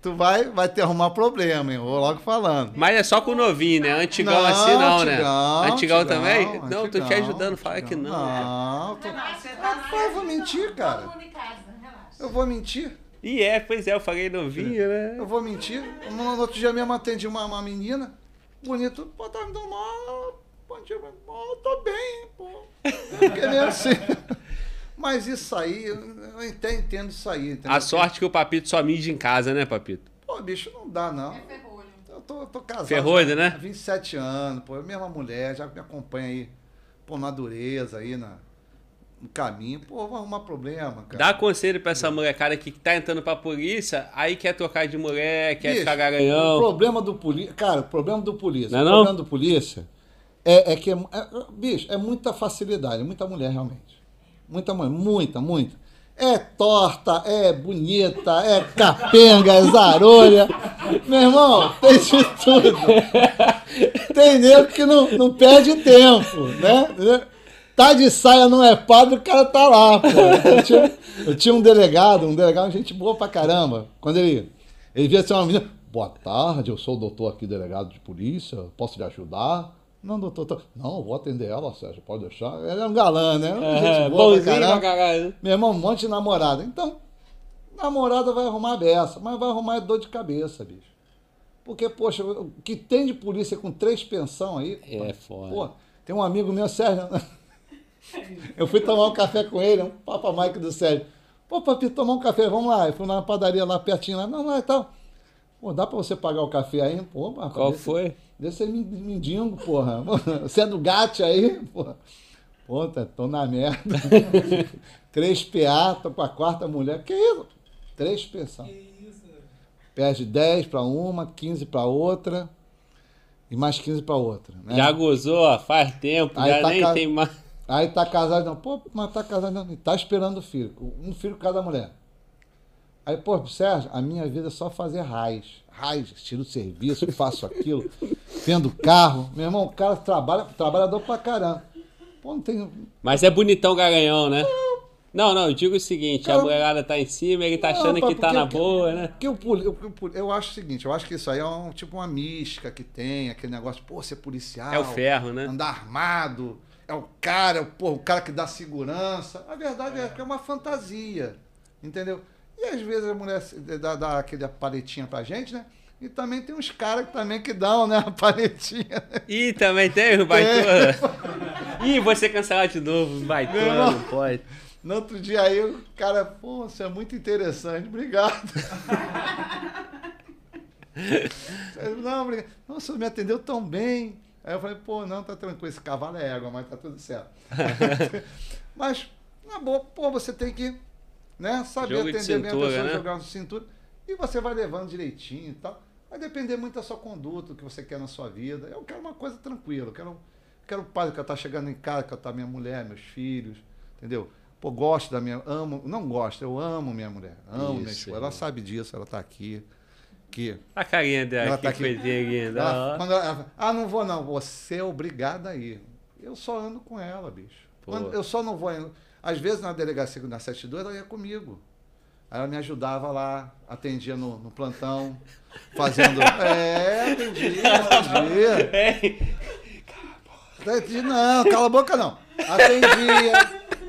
tu vai, vai ter arrumar problema, hein? Vou logo falando. Mas é só com o novinho, né? Antigão Não, assim não, né? antigão, Antigão, antigão, também? Não, tô te antigão, ajudando, fala que não. Não, tô... Não, você tá eu vou mentir, cara. Relaxa. Eu vou mentir? E é, pois é, eu falei novinho, né? Eu vou mentir? No outro dia mesmo atendi uma, uma menina, bonito, pô, tava me dando mó... pô, bom dia. Pô, eu tô bem, pô. Eu fiquei meio assim. Mas isso aí, eu até entendo isso aí. Entendeu? A sorte que o Papito só mija em casa, né, Papito? Pô, bicho, não dá, não. É ferrolho. Eu tô, eu tô casado. Ferrolho, né? Há 27 anos, pô. A mesma mulher, já me acompanha aí, pô, na dureza aí, na, no caminho. Pô, vou arrumar problema, cara. Dá conselho pra essa molecada que tá entrando pra polícia, aí quer trocar de mulher, quer Bicho, ficar O garanhão. problema do polícia. Cara, o problema do polícia. Não é o não? problema do polícia é, é que é, é- Bicho, é muita facilidade, muita mulher realmente. Muita mulher, muita, muita. É torta, é bonita, é capenga, é zarolha. Meu irmão, tem de tudo. Tem nego que não, não perde tempo, né? Tá de saia, não é padre, o cara tá lá, pô. Eu tinha, eu tinha um delegado, um delegado, gente boa pra caramba. Quando ele, ele via assim uma menina, boa tarde, eu sou o doutor aqui, delegado de polícia, posso lhe ajudar? Não, doutor, tô- não, vou atender ela, Sérgio, pode deixar. Ele é um galã, né? É, Gente boa caramba. caralho. Meu irmão, um monte de namorada. Então, namorada vai arrumar a beça, mas vai arrumar dor de cabeça, bicho. Porque, poxa, o que tem de polícia com três pensão aí. É foda. Pô, tem um amigo meu, Sérgio. Eu fui tomar um café com ele, um Papa Mike do Sérgio. Pô, papi, tomar um café, vamos lá. Eu fui na padaria lá pertinho lá. Não, não, e tal. Pô, dá pra você pagar o café aí? Pô, rapaz, Qual foi? Desse aí mendigo, porra. Você é do GAT aí, porra. Puta, tô na merda. Três PA, tô com a quarta mulher. Que isso? Três isso? Perde 10 para uma, 15 para outra e mais 15 para outra. Né? Já gozou, ó, faz tempo, Aí já tá nem ca- tem mais. Aí tá casado, não. Pô, mas tá casado, não. E tá esperando o filho. Um filho cada mulher. Aí, pô, Sérgio, a minha vida é só fazer raiz. Raiz, tiro serviço, faço aquilo, vendo carro. Meu irmão, o cara trabalha, trabalhador pra caramba. Pô, não tem. Mas é bonitão garanhão, né? Não, não, eu digo o seguinte, a Cara, mulherada tá em cima, ele tá Não, achando que tá na boa, né? Porque o poli- o- o poli- eu acho o seguinte, eu acho que isso aí é um, tipo uma mística que tem, aquele negócio, pô, ser policial. É o ferro, né? Andar armado, é o cara, é o, pô, o cara que dá segurança. A verdade é que é uma fantasia, entendeu? E às vezes a mulher dá, dá aquele paletinha pra gente, né? E também tem uns caras que também que dão, né, a paletinha. Ih, também tem o baitona. Ih, vou ser cancelado de novo, baitona, não pode. No outro dia aí o cara, pô, você é muito interessante, obrigado. não, obrigado. Nossa, você me atendeu tão bem. Aí eu falei, pô, não, tá tranquilo, esse cavalo é égua, mas tá tudo certo. mas, na boa, pô, você tem que né, saber Jogo de atender bem a cintura, pessoa, né? jogar no cintura. E você vai levando direitinho e tal. Vai depender muito da sua conduta, o que você quer na sua vida. Eu quero uma coisa tranquila, eu quero, quero paz, que eu tá chegando em casa, que eu tá minha mulher, meus filhos, entendeu? Pô, gosto da minha. Amo, não gosto, eu amo minha mulher. Amo minha Isso, esposa. irmão. Ela sabe disso, ela tá aqui. Que A carinha dela, Ela que tá aqui. linda. ela, ó. quando ela, ela ah, não vou não, você é obrigada a ir. Eu só ando com ela, bicho. Quando- eu só não vou. Às vezes na delegacia, na 72, ela ia comigo. Aí ela me ajudava lá, atendia no, no plantão, fazendo. É, atendia, atendia. Não, cala a boca não. Atendia.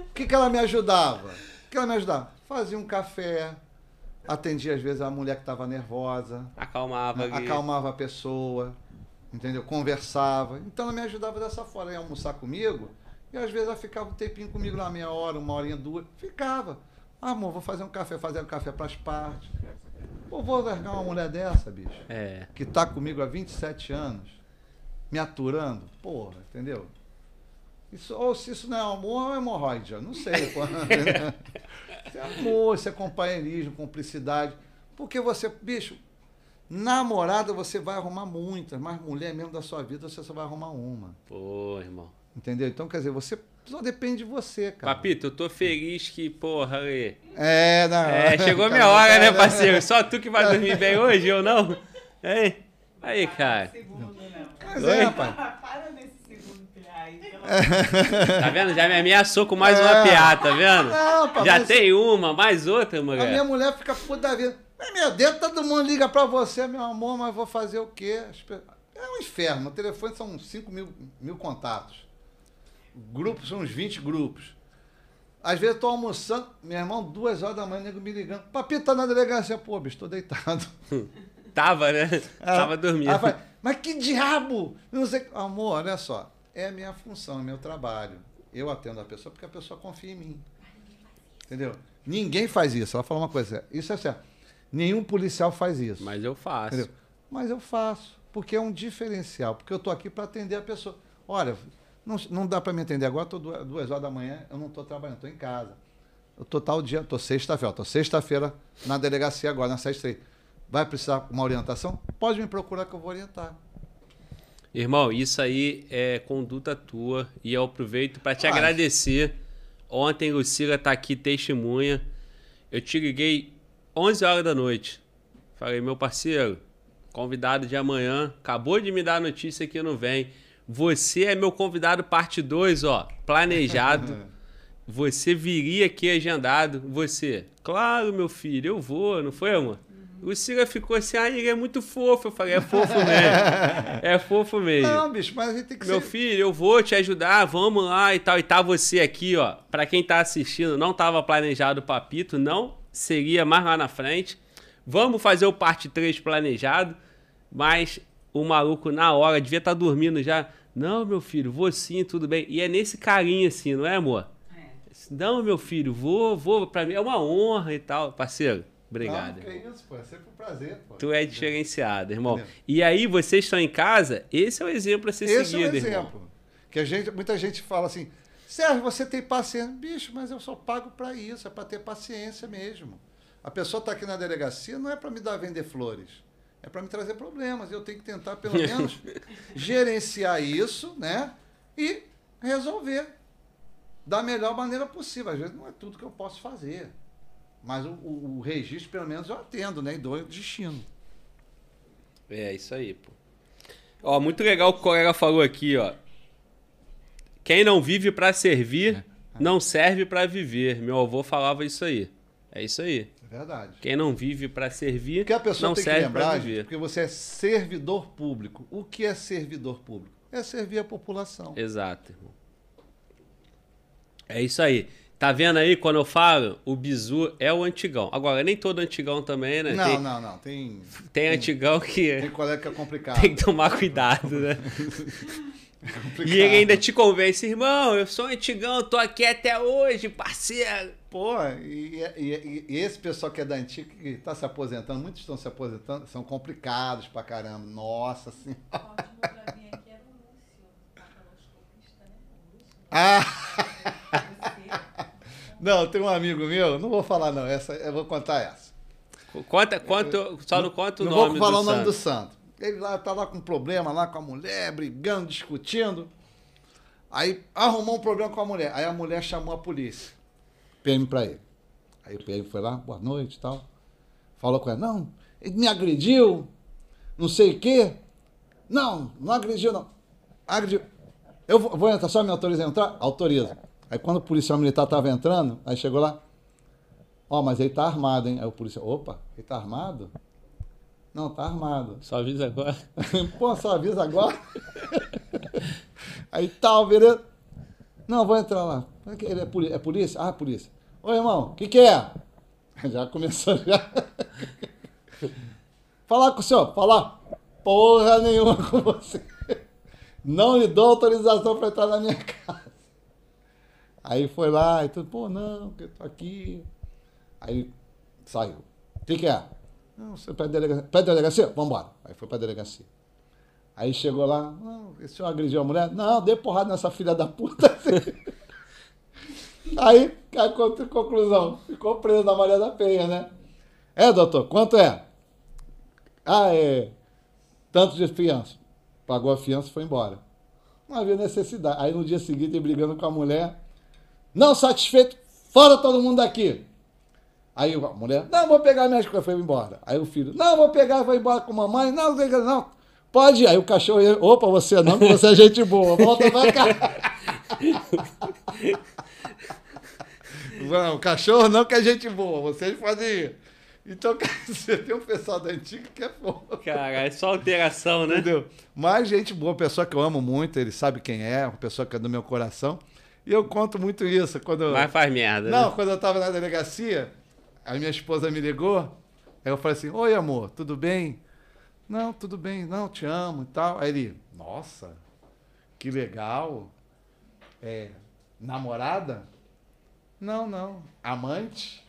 O que, que ela me ajudava? O que ela me ajudava? Fazia um café, atendia às vezes a mulher que estava nervosa, Acalmava ali. acalmava a pessoa, entendeu? Conversava. Então ela me ajudava dessa forma. Ela ia almoçar comigo e às vezes ela ficava um tempinho comigo lá, meia hora, uma horinha, duas. Ficava. Ah, amor, vou fazer um café, fazer um café para as partes. Pô, vou largar uma mulher dessa, bicho, É. que tá comigo há 27 anos, me aturando. Porra, entendeu? Isso, ou se isso não é amor ou é hemorroide, não sei. Isso é amor, isso é companheirismo, cumplicidade. Porque você, bicho, namorada você vai arrumar muitas, mas mulher mesmo da sua vida você só vai arrumar uma. Pô, irmão. Entendeu? Então, quer dizer, você só depende de você, cara. Papito, eu tô feliz que, porra, Ale. É, não. É, chegou a minha hora, né, parceiro? Só tu que vai dormir bem hoje, eu não? Hein? Aí, cara. Segundo, não. Mas Oi? é, rapaz. Para nesse segundo PA aí, Tá vendo? Já me ameaçou com mais uma É. piada, tá vendo? Não, pá, Já mas- tem uma, mais outra, A minha mulher. mulher fica puta da vida. Mas, meu Deus, todo mundo liga pra você, meu amor, mas vou fazer o quê? É um inferno. No telefone são 5 mil, mil contatos. Grupos são uns 20 grupos. Às vezes eu tô almoçando, meu irmão, duas horas da manhã, nego me ligando. Papito tá na delegacia. Pô, bicho, tô deitado. Tava, né? Tava Aí dormindo. falei, mas que diabo? Não sei. Amor, olha só. é minha função, é meu trabalho. Eu atendo a pessoa porque a pessoa confia em mim. Entendeu? Ninguém faz isso. Ela falou uma coisa, isso é certo. Nenhum policial faz isso. Mas eu faço. Entendeu? Mas eu faço, porque é um diferencial, porque eu estou aqui para atender a pessoa. Olha, não, não dá para me atender agora, estou duas, duas horas da manhã, eu não estou trabalhando, estou em casa. Eu estou tal dia, estou sexta-feira, estou sexta-feira na delegacia agora, na 73. Vai precisar de uma orientação? Pode me procurar que eu vou orientar. Irmão, isso aí é conduta tua e eu aproveito para te Ah. agradecer. Ontem Lucila tá aqui testemunha. Eu te liguei 11 horas da noite. Falei, meu parceiro, convidado de amanhã, acabou de me dar a notícia que não vem. Você é meu convidado parte 2, ó, planejado. Você viria aqui agendado. Você, claro, meu filho, eu vou, não foi, amor? Lucila ficou assim, ah, ele é muito fofo. Eu falei, é fofo mesmo. É fofo mesmo. Não, bicho, mas a gente tem que Meu ser. filho, eu vou te ajudar, vamos lá e tal. E tá você aqui, ó. Pra quem tá assistindo, não tava planejado o papito, não seria mais lá na frente. Vamos fazer o parte 3 planejado, mas o maluco na hora devia estar dormindo já. Não, meu filho, vou sim, tudo bem. E é nesse carinho assim, não é, amor? É. Não, meu filho, vou, vou. Pra mim é uma honra e tal. Parceiro, obrigado. Não, que isso, pô. É sempre um prazer, pô. Tu é diferenciado, irmão. Entendeu? E aí, vocês estão em casa, esse é o exemplo a ser Esse seguido, é um irmão. exemplo. Que a gente, muita gente fala assim, Sérgio, você tem paciência. Bicho, mas eu só pago para isso, é para ter paciência mesmo. A pessoa está aqui na delegacia, não é para me dar vender flores. É para me trazer problemas. Eu tenho que tentar, pelo menos, gerenciar isso, né? E resolver da melhor maneira possível. Às vezes não é tudo que eu posso fazer. Mas o, o- o registro, pelo menos, eu atendo, né? E dou o destino. É, isso aí, pô. Ó, muito legal o que o colega falou aqui, ó. Quem não vive pra servir, não serve pra viver. Meu avô falava isso aí. É isso aí. É verdade. Quem não vive pra servir, Porque a pessoa não tem que serve pra lembrar, gente, viver. porque você é servidor público. O que é servidor público? É servir a população. Exato, irmão. É isso aí. Tá vendo aí quando eu falo? O bizu é o antigão. Agora, nem todo antigão também, né? Não, tem, não, não. Tem, tem antigão que tem colega que é complicado. tem que tomar cuidado, né? complicado. E ele ainda te convence, irmão, eu sou antigão, tô aqui até hoje, parceiro. Pô, e, e- e- esse pessoal que é da antiga, que está se aposentando, muitos estão se aposentando, são complicados pra caramba. Nossa senhora. Ótimo pra mim aqui era o Lúcio, né? O Lúcio. Ah, não, tem um amigo meu, não vou falar não, essa, eu vou contar essa. Conta, conta, só não conta o não nome vou falar do o nome santo. do santo. Ele lá tá lá com problema lá com a mulher, brigando, discutindo. Aí arrumou um problema com a mulher. Aí a mulher chamou a polícia. PM pra ele. Aí o PM foi lá, boa noite e tal. Falou com ela, não, ele me agrediu, não sei o quê. Não, não agrediu, não. Agrediu. Eu vou, vou entrar, só me autoriza a entrar? Autoriza. Aí quando o policial militar tava entrando, aí chegou lá, ó, mas ele tá armado, hein? Aí o policial, opa, ele tá armado? Não, tá armado. Só avisa agora. Pô, só avisa agora. Aí tal, beleza. Não, vou entrar lá. Ele é, poli- é polícia? Ah, polícia. Ô, irmão, o que, que é? Já começou já. Falar com o senhor, falar porra nenhuma com você. Não lhe dou autorização para entrar na minha casa. Aí foi lá e tudo, pô, não, que eu tô aqui. Aí saiu. O que, que é? Não, você pede delegacia. Pede delegacia? Vambora. Aí foi pra delegacia. Aí chegou lá, não, esse senhor agrediu a mulher? Não, dei porrada nessa filha da puta. Aí, a con- conclusão, ficou preso na Maria da Penha, né? É, doutor, quanto é? Ah, é. Tanto de fiança. Pagou a fiança e foi embora. Não havia necessidade. Aí no dia seguinte, ele brigando com a mulher. Não satisfeito, fora todo mundo daqui. Aí a mulher, não, vou pegar minhas coisas, foi embora. Aí o filho, não, vou pegar, vou embora com a mamãe. Não, não, não. Pode ir. Aí o cachorro, opa, você não, você é gente boa. Volta pra cá. Não, o cachorro não que é gente boa, vocês ir. Então, quer dizer, tem um pessoal da antiga que é foda. Cara, é só alteração, né? Entendeu? Mas gente boa, pessoa que eu amo muito, ele sabe quem é, uma pessoa que é do meu coração. E eu conto muito isso. Quando. Mas faz merda. Não, né? quando eu tava na delegacia, a minha esposa me ligou, aí eu falei assim, oi amor, tudo bem? Não, tudo bem, não, te amo e tal. Aí ele, nossa, Que legal. É, namorada? Não, não. Amante?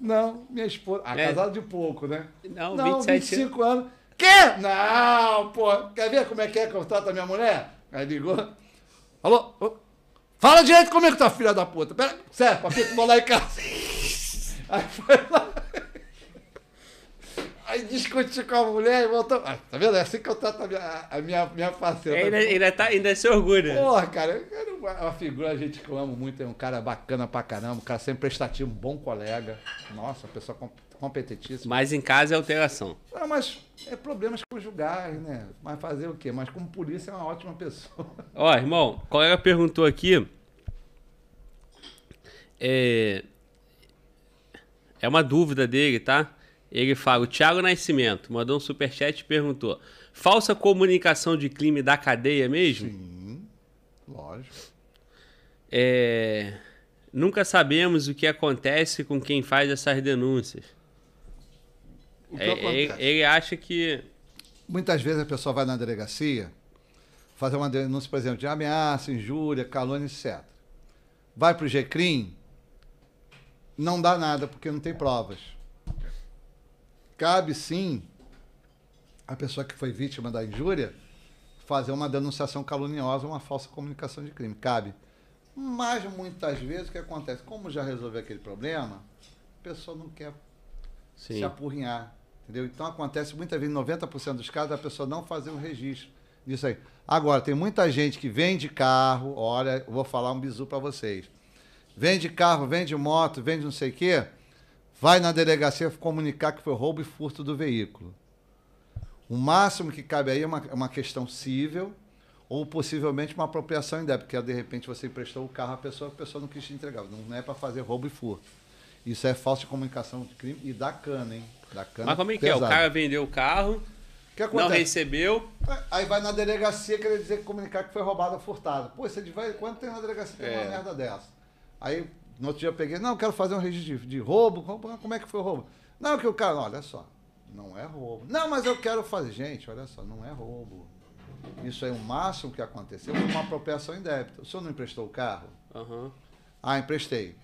Não, minha esposa. Ah, É. casado de pouco, né? Não, não 27 25 anos. Quê? Não, pô. Quer ver como é que é que eu trato a minha mulher? Aí ligou. Alô? Fala direito comigo, tua filha da puta. Pera, sério, papito, vou lá em casa. Aí foi lá. Aí discutiu com a mulher e voltou. Ah, tá vendo? É assim que eu trato a minha, a minha, minha parceira. Ainda, ainda, tá, ainda se orgulha. Porra, cara, quero uma, uma figura, a gente que eu amo muito, é um cara bacana pra caramba, um cara sempre prestativo, um bom colega. Nossa, uma pessoa com- competentíssima. Mas em casa é alteração. Não, mas é problemas conjugais, né? Mas fazer o quê? Mas como polícia é uma ótima pessoa. Ó, irmão, o colega perguntou aqui. É, é uma dúvida dele, tá? Ele fala: o Thiago Nascimento mandou um superchat e perguntou: falsa comunicação de crime da cadeia mesmo? Sim, lógico. É, nunca sabemos o que acontece com quem faz essas denúncias. É, ele, ele acha que. Muitas vezes a pessoa vai na delegacia fazer uma denúncia, por exemplo, de ameaça, injúria, calúnia, etc. Vai para o GCRIM, não dá nada porque não tem provas. Cabe sim a pessoa que foi vítima da injúria fazer uma denunciação caluniosa, uma falsa comunicação de crime. Cabe. Mas muitas vezes o que acontece? Como já resolveu aquele problema, a pessoa não quer se Sim. apurrinhar. Entendeu? Então acontece muitas vezes, 90% dos casos, a pessoa não fazer um registro disso aí. Agora, tem muita gente que vende carro, olha, vou falar um bizu para vocês. Vende carro, vende moto, vende não sei o quê, vai na delegacia comunicar que foi roubo e furto do veículo. O máximo que cabe aí é uma, é uma questão cível ou possivelmente uma apropriação indébita, porque de repente você emprestou o carro à pessoa, a pessoa não quis te entregar. Não é para fazer roubo e furto. Isso é falsa comunicação de crime e dá cana, hein? Dá cana Mas como é que é? O cara vendeu o carro, não recebeu. Aí vai na delegacia querer dizer comunicar que foi roubado ou furtado. Pô, você em quando tem na delegacia tem É. uma merda dessa. Aí no outro dia eu peguei, não, eu quero fazer um registro de, de roubo. Como, é que foi o roubo? Não, que o cara, olha só, não é roubo. Não, mas eu quero fazer. Gente, olha só, não é roubo. Isso aí, o máximo que aconteceu foi uma apropriação indébita. O senhor não emprestou o carro? Aham. Ah, emprestei.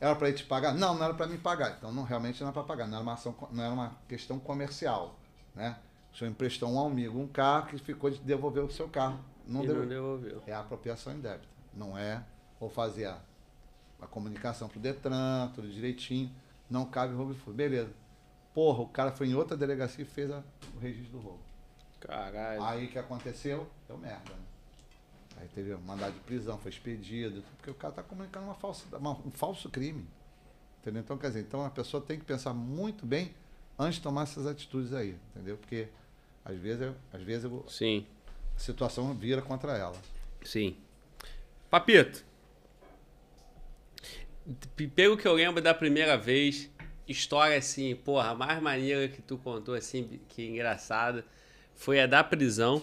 Era para ele te pagar? Não, não era para mim pagar. Então, não, realmente não era para pagar. Não era, uma ação, não era uma questão comercial. Né? O senhor emprestou um amigo um carro que ficou de devolver o seu carro. Não deu. não devolveu. É apropriação indébita. Não é ou fazer a, comunicação pro Detran, tudo direitinho. Não cabe roubo e furto. Beleza. Porra, o cara foi em outra delegacia e fez a- o registro do roubo. Caralho. Aí o que aconteceu? Deu merda, né? Aí teve mandado de prisão, foi expedido, porque o cara está comunicando uma falsa, uma- um falso crime. Entendeu? Então, quer dizer, então a pessoa tem que pensar muito bem antes de tomar essas atitudes aí, entendeu? Porque às vezes, eu- às vezes eu- Sim, a situação vira contra ela. sim. Papito. Pelo que eu lembro da primeira vez, história assim, porra, a mais maneira que tu contou, assim, que engraçada, foi a da prisão.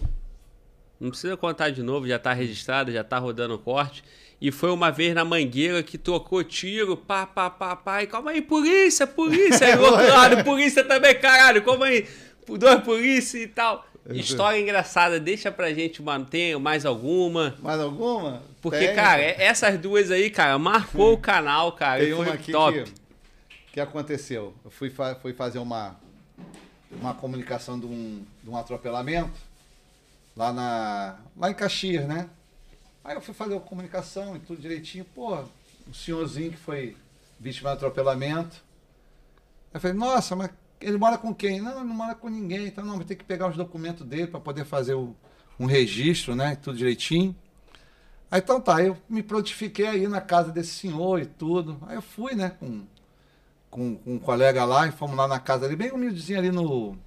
Não precisa contar de novo, já tá registrado, já tá rodando o corte. E foi uma vez na mangueira que tocou tiro, pá, pá, pá, pá. E calma aí, polícia, polícia. Aí do outro lado, polícia também, caralho, calma aí. Dois polícia e tal. História engraçada, deixa pra gente manter mais alguma. Mais alguma? Porque, Tem. cara, é- essas duas aí, cara, marcou o canal, cara. Tem e uma aqui top. que, que aconteceu. Eu fui, fa- fui fazer uma, uma comunicação de um, de um atropelamento lá, na, lá em Caxias, né? Aí eu fui fazer a comunicação e tudo direitinho. Pô, o senhorzinho que foi vítima de atropelamento. Eu falei, nossa, mas ele mora com quem? Não, ele não mora com ninguém. Então, não, vai ter que pegar os documentos dele para poder fazer o, um registro, né? Tudo direitinho. Aí então tá, eu me prontifiquei aí na casa desse senhor e tudo. Aí eu fui, né, com, com, com um colega lá e fomos lá na casa ali, bem humildezinho ali no.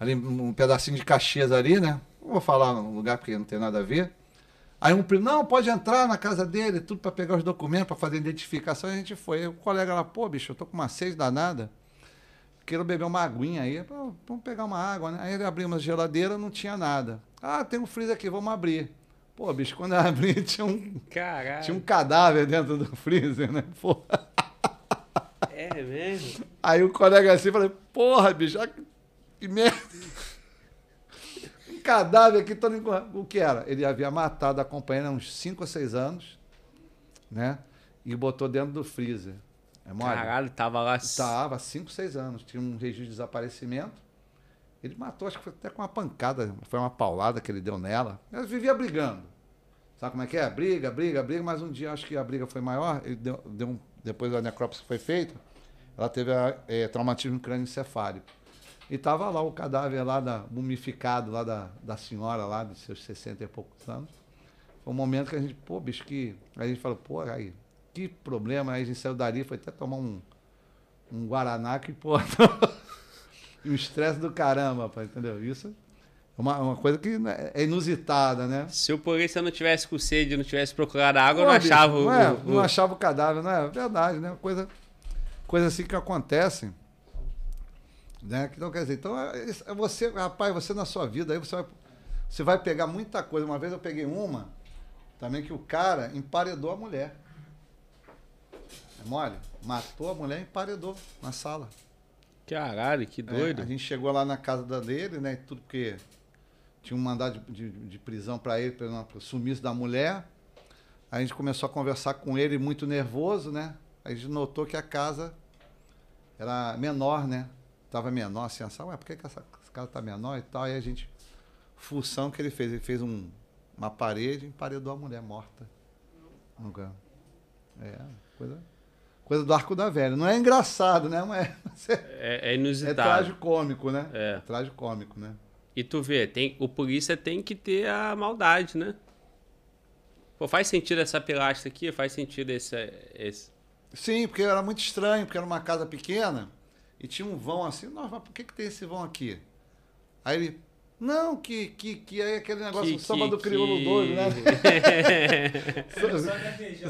Ali um pedacinho de Caxias ali, né? Não vou falar no lugar porque não tem nada a ver. Aí um primo, não, pode entrar na casa dele, tudo para pegar os documentos, para fazer identificação. A gente foi. Aí o colega lá, pô, bicho, eu tô com uma sede danada. Quero beber uma aguinha aí. Vamos pegar uma água, né? Aí ele abriu uma geladeira, não tinha nada. Ah, tem um freezer aqui, vamos abrir. Pô, bicho, quando eu abri, tinha um, Caralho. tinha um cadáver dentro do freezer, né? Pô. É mesmo? Aí o colega assim, falei, porra, bicho, que- merda. Um cadáver aqui todo O que era? Ele havia matado a companheira há uns 5 ou 6 anos, né? E botou dentro do freezer. É mole? Caralho, tava lá. Tava há 5, 6 anos. Tinha um registro de desaparecimento. Ele matou, acho que foi até com uma pancada. Foi uma paulada que ele deu nela. Ela vivia brigando. Sabe como é que é? Briga, briga, briga. Mas um dia, acho que a briga foi maior. Ele deu, deu um- depois da necrópsia foi feita, ela teve a, eh, traumatismo. E tava lá o cadáver lá da, mumificado lá da, da senhora lá, de seus 60 e poucos anos. Foi um momento que a gente, pô, bicho, que. Aí a gente falou, pô, aí, que problema. Aí a gente saiu dali, foi até tomar um, um Guaraná que, pô, e um estresse do caramba, pá, entendeu? Isso é uma, uma coisa que né, é inusitada, né? Se o polícia não tivesse com sede, não tivesse procurado água, Pô, não bicho, achava o. não, é? o- não achava o cadáver, não é? Verdade, né? Coisa, coisa assim que acontece. Né? Então, quer dizer, então, é, é você, rapaz, você na sua vida, aí você vai, você vai pegar muita coisa. Uma vez eu peguei uma, também que o cara emparedou a mulher. É mole? Matou a mulher e emparedou na sala. Caralho, que É, doido. a gente chegou lá na casa dele, né? Tudo porque tinha um mandado de, de- de prisão para ele pelo sumiço da mulher. Aí a gente começou a conversar com ele, muito nervoso, né? Aí a gente notou que a casa era menor, né? Tava menor, assim, essa, ué, por que, que essa, essa casa tá menor e tal? Aí a gente, função que ele fez, ele fez um, uma parede e emparedou a mulher morta. no canto. É, coisa, coisa do arco da velha. Não é engraçado, né? Mas é, É, é é inusitado. tragicômico, né? É. Tragicômico, né? E tu vê, tem, o polícia tem que ter a maldade, né? Pô, faz sentido essa pilastra aqui? Faz sentido esse. esse... Sim, porque era muito estranho, porque era uma casa pequena e tinha um vão assim. Nossa, mas por que, que tem esse vão aqui? Aí ele. Não, que, que, que é aquele negócio, que- o samba que- do crioulo que- doido, né?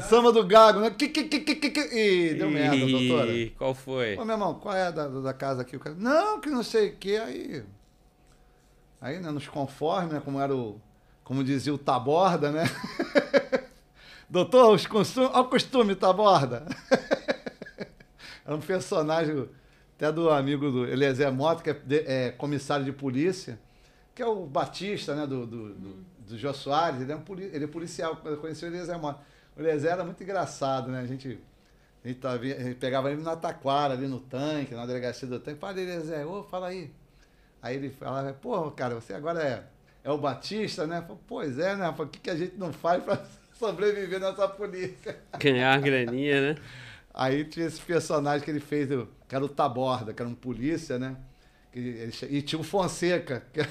Samba do gago, né? Que, que, que, que, que. Ih, deu merda, doutora. Ih, Qual foi? Ô, meu irmão, qual é a da, da casa aqui? O cara, não, que não sei o que, aí. Aí, né, nos conforme, né? Como era o. Como dizia o Taborda, né? Doutor, os costumes, olha o costume, Taborda. era um personagem até do amigo do Eliezer Mota, que é, de- é comissário de polícia, que é o Batista, né? Do, do, do, do Jô Soares, ele é, um ele é policial, quando eu conheci o Eliezer Mota. O Eliezer era muito engraçado, né? A gente a gente, tava, a gente pegava ele na taquara, ali no tanque, na delegacia do tanque. Fala, Eliezer, ô, fala aí. Aí ele falava, pô, cara, você agora é, é o Batista, né? Falei, pois é, né? Falei, O que, que a gente não faz pra sobreviver nessa polícia? Ganhar uma graninha, né? Aí tinha esse personagem que ele fez, o- que era o Taborda, que era um polícia, né? Che- e tinha o Fonseca, que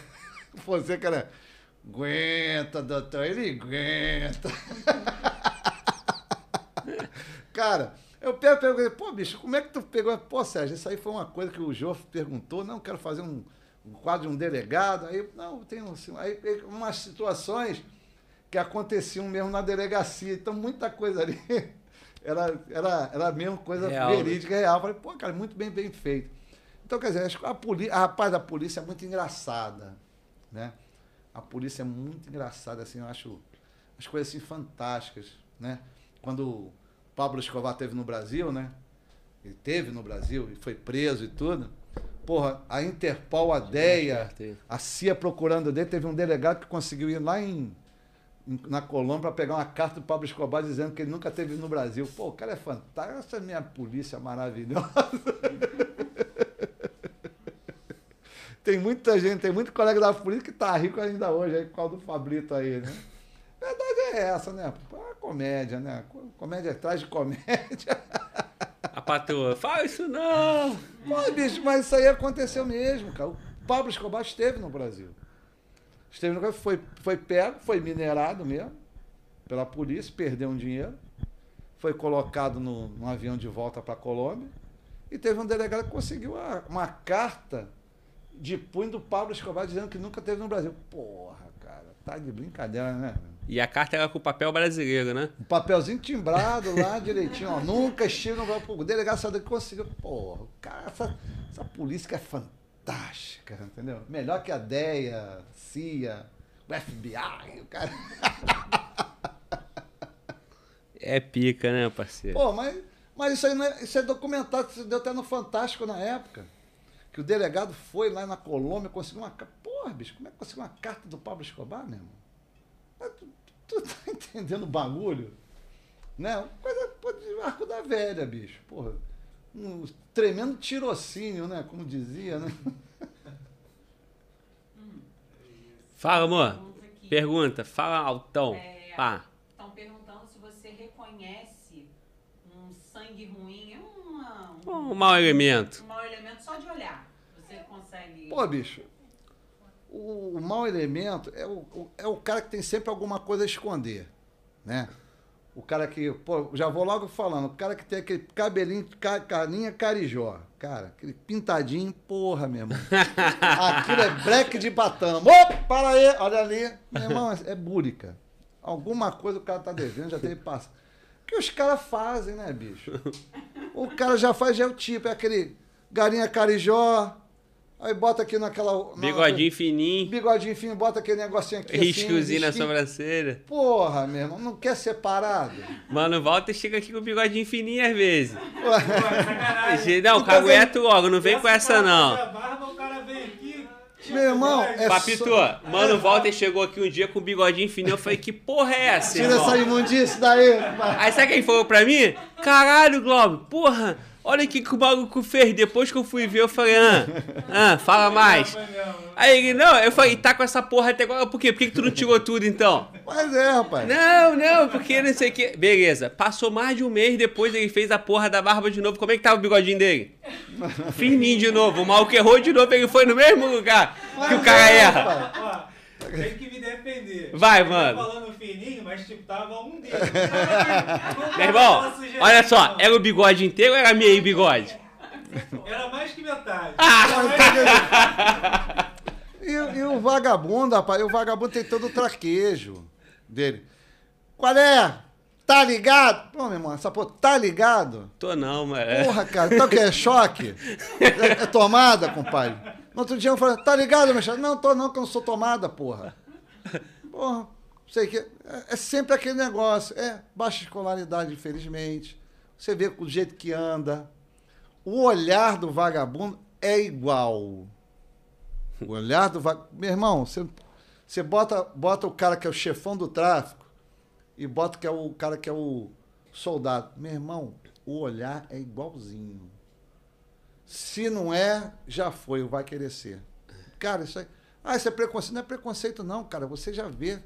o Fonseca era. Aguenta, doutor, ele aguenta. Cara, eu pego, pego, pô, bicho, como é que tu pegou? Pô, Sérgio, isso aí foi uma coisa que o Jô perguntou, não, quero fazer um, um quadro de um delegado. Aí, não, tem um, assim, aí, umas situações que aconteciam mesmo na delegacia. Então, muita coisa ali era, era, era mesmo coisa Real, né? verídica, real. Eu Falei, pô, cara, muito bem, bem feito. Então, quer dizer, acho que a, a rapaz da polícia é muito engraçada, né? A polícia é muito engraçada, assim, eu acho as coisas assim fantásticas, né? Quando o Pablo Escobar teve no Brasil, né? Ele teve no Brasil e foi preso e tudo. Porra, a Interpol, a DEA, a CIA procurando dele, teve um delegado que conseguiu ir lá em, na Colômbia para pegar uma carta do Pablo Escobar dizendo que ele nunca teve no Brasil. Pô, o cara é fantástico, essa minha polícia maravilhosa. tem muita gente, tem muito colega da polícia que tá rico ainda hoje, aí, por causa do Fabrito aí, né? A verdade é essa, né? Pô, é comédia, né? Comédia atrás de comédia. A patroa, fala isso não! Pô, bicho, mas isso aí aconteceu mesmo, cara. O Pablo Escobar esteve no Brasil. Esteve no Brasil, foi, foi pego, foi minerado mesmo pela polícia, perdeu um dinheiro, foi colocado no, num avião de volta para a Colômbia e teve um delegado que conseguiu a- uma carta de punho do Pablo Escobar dizendo que nunca teve no Brasil. Porra, cara, tá de brincadeira, né? E a carta era com papel brasileiro, né? Um papelzinho timbrado lá direitinho, ó. Nunca estive no Brasil. O delegado daqui conseguiu. Porra, o cara, essa, essa polícia é fantástica, entendeu? Melhor que a DEA, CIA, o FBI, o cara. É pica, né, parceiro? Pô, mas, mas isso aí não é, isso é documentado, isso deu até no Fantástico na época. Que o delegado foi lá na Colômbia, conseguiu uma carta. Porra, bicho, como é que conseguiu uma carta do Pablo Escobar, meu irmão? Mas Tu, tu tá entendendo o bagulho? Né? Coisa pô, de arco da velha, bicho. Porra. Um tremendo tirocínio, né? Como dizia, né? Fala, amor. Pergunta, fala altão. É, Pá. Estão perguntando se você reconhece um sangue ruim, é uma, um, Um mau elemento. um mau elemento só de olhar. Você consegue. Pô, bicho, o, o mau elemento é o, o- é o cara que tem sempre alguma coisa a esconder, né? O cara que, pô, já vou logo falando, o cara que tem aquele cabelinho, ca- carinha carijó, cara, aquele pintadinho, porra, meu irmão. Aquilo é breque de batama. Ô, para aí, olha ali. Meu irmão, é, é búrica. Alguma coisa o cara tá devendo, já teve passa. O que os caras fazem, né, bicho? O cara já faz, já é o tipo, é aquele galinha carijó, aí bota aqui naquela... na- Bigodinho fininho. Bigodinho fino, bota aquele negocinho aqui Riscozinho na assim, risquinho. sobrancelha. Porra, meu irmão, não quer separado? Mano, volta e chega aqui com o bigodinho fininho às vezes. Pô, é sacanagem. Não, Tu tá cagueto logo, não vem com essa não. Barba, o cara vem aqui. Meu irmão, é Papito, só- mano, volta e chegou aqui um dia com o bigodinho fininho. Eu falei, que porra é essa, Tira irmão? essa imundície daí. Aí sabe quem falou pra mim? Caralho, Globo, porra, olha o que que o maluco fez. Depois que eu fui ver, eu falei, ah, ah, fala mais. Aí ele, não, eu falei, tá com essa porra até agora, por quê? Por que, que tu não tirou tudo então? Mas é, rapaz. Não, não, porque não sei o que. Beleza, passou mais de um mês depois ele fez a porra da barba de novo. Como é que tava o bigodinho dele? Fininho de novo. O maluco errou de novo, ele foi no mesmo lugar que o cara é, erra. Tem que me defender. Vai, Ele tá mano. falando fininho, mas tipo, tava um dedo. Meu irmão, olha só, era o bigode inteiro ou era meio bigode? Era mais que metade. Ah! Era mais que metade. E, e o vagabundo, rapaz, o vagabundo tem todo o traquejo dele. Qual é? Tá ligado? Pô, meu irmão, essa porra, tá ligado? Tô não, mano. Porra, cara, então o que é choque? É, é tomada, compadre? No outro dia eu falei, tá ligado, chefe? Não, tô não, que eu não sou tomada, porra. Porra, sei que. É, é sempre aquele negócio. É, baixa escolaridade, infelizmente. Você vê o jeito que anda. O olhar do vagabundo é igual. O olhar do vagabundo. Meu irmão, você, você bota, bota o cara que é o chefão do tráfico e bota que é o cara que é o soldado. Meu irmão, o olhar é igualzinho. Se não é, já foi, vai querer ser. Cara, isso aí. Ah, isso é preconceito. Não é preconceito, não, cara. Você já vê.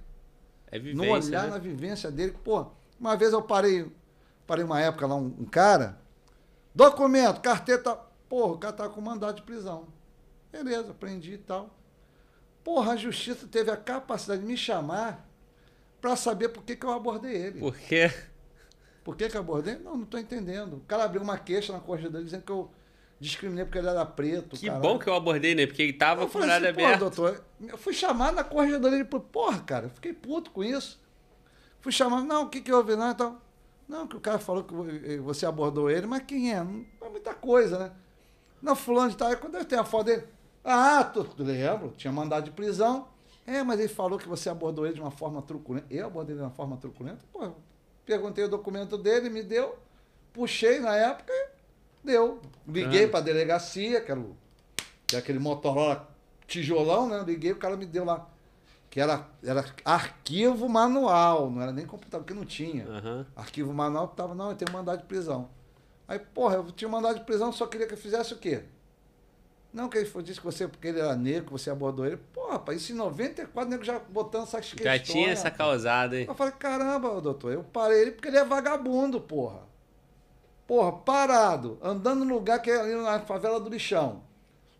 É no vivência, olhar, né? na vivência dele. Pô, uma vez eu parei, parei uma época lá, um, um cara. Documento, carteira. tá- Porra, o cara tava com mandado de prisão. Beleza, prendi e tal. Porra, a justiça teve a capacidade de me chamar pra saber por que, que eu abordei ele. Por quê? Por que, que eu abordei? Não, não tô entendendo. O cara abriu uma queixa na corrida dizendo que eu discriminei porque ele era preto. Que caralho. bom que eu abordei, né? Porque ele tava Eu com assim, doutor, eu fui chamado na corregedoria dele, porra, cara, eu fiquei puto com isso. Fui chamado, não, o que que houve? Não, então, não, que o cara falou que vo- você abordou ele, mas quem é? Não é muita coisa, né? Não, fulano de tal, aí quando eu tenho a foto dele, ah, tu, tu lembro, tinha mandado de prisão. É, mas ele falou que você abordou ele de uma forma truculenta. Eu abordei ele de uma forma truculenta? Pô, perguntei o documento dele, me deu, puxei na época e deu. Liguei Ah. pra delegacia, que era, o, que era aquele Motorola tijolão, né? Liguei, o cara me deu lá. Que era, era arquivo manual, não era nem computador, porque não tinha. Aham. Arquivo manual tava, não, eu tenho mandado de prisão. Aí, porra, eu tinha mandado de prisão, só queria que eu fizesse o quê? Não, que ele disse que você, porque ele era negro, que você abordou ele. Porra, rapaz, isso em 94, o nego já botando essas Já questões. tinha essa rapaz. causada, hein? Eu falei, caramba, doutor, eu parei ele porque ele é vagabundo, porra. Porra, parado, andando no lugar que é ali na favela do lixão.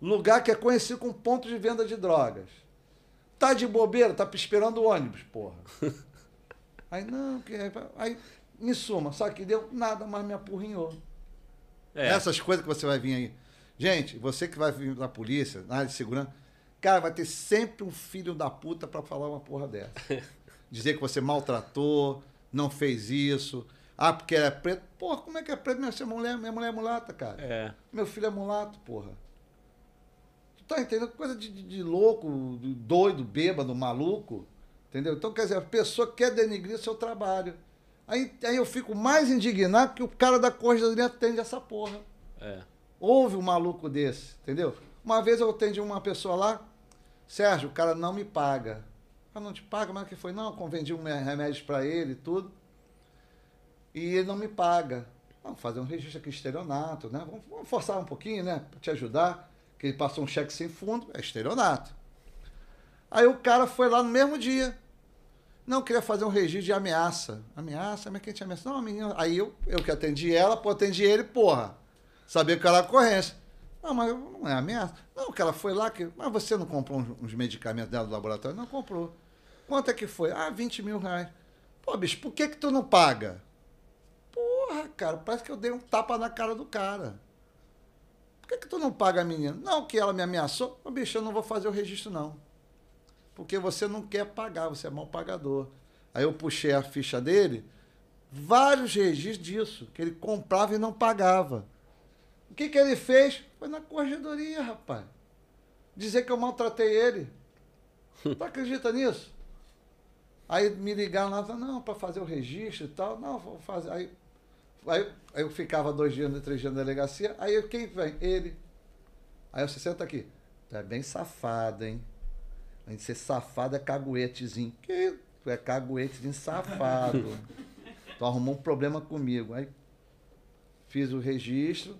Lugar que é conhecido como ponto de venda de drogas. Tá de bobeira, tá esperando o ônibus, porra. Aí, não, que... aí, em suma, sabe o que deu? Nada, mas me apurrinhou. É. Essas coisas que você vai vir aí. Gente, você que vai vir na polícia, na área de segurança, cara, vai ter sempre um filho da puta pra falar uma porra dessa. Dizer que você maltratou, não fez isso. Ah, porque era preto. Porra, como é que é preto? Minha mulher, minha mulher é mulata, cara. É. Meu filho é mulato, porra. Tu tá entendendo? Coisa de, de- de louco, de doido, bêbado, maluco. Entendeu? Então, quer dizer, a pessoa quer denigrir seu trabalho. Aí, aí eu fico mais indignado que o cara da corregedoria atende essa porra. É. Houve um maluco desse, entendeu? Uma vez eu atendi uma pessoa lá, Sérgio, o cara não me paga. Ah, não te paga? Mas o que foi? Não, eu vendi um remédio para ele e tudo. E ele não me paga. Vamos fazer um registro aqui, estelionato, né? Vamos, vamos forçar um pouquinho, né? Para te ajudar. Que ele passou um cheque sem fundo, é estelionato. Aí o cara foi lá no mesmo dia. Não, queria fazer um registro de ameaça. Ameaça? Mas quem te ameaça? Não, a menina. Aí eu, eu que atendi ela, pô, atendi ele, porra. Sabia que era ocorrência. Não, mas não é ameaça. Não, que ela foi lá, que. Mas você não comprou uns, uns medicamentos dela do laboratório? Não comprou. Quanto é que foi? Ah, 20 mil reais. Pô, bicho, por que que tu não paga? Porra, cara, parece que eu dei um tapa na cara do cara. Por que que tu não paga a menina? Não, que ela me ameaçou. Ô, bicho, eu não vou fazer o registro, não. Porque você não quer pagar, você é mal pagador. Aí eu puxei a ficha dele, vários registros disso, que ele comprava e não pagava. O que, que ele fez? Foi na corregedoria, rapaz. Dizer que eu maltratei ele. Tu acredita nisso? Aí me ligaram lá, não, para fazer o registro e tal. Não, vou fazer. Aí, aí, aí eu ficava dois dias, três dias na delegacia. Aí quem vem? Ele. Aí você senta aqui. Tu é bem safado, hein? A gente ser safado é caguetezinho. Que? Tu é caguetezinho safado. tu arrumou um problema comigo. Aí fiz o registro.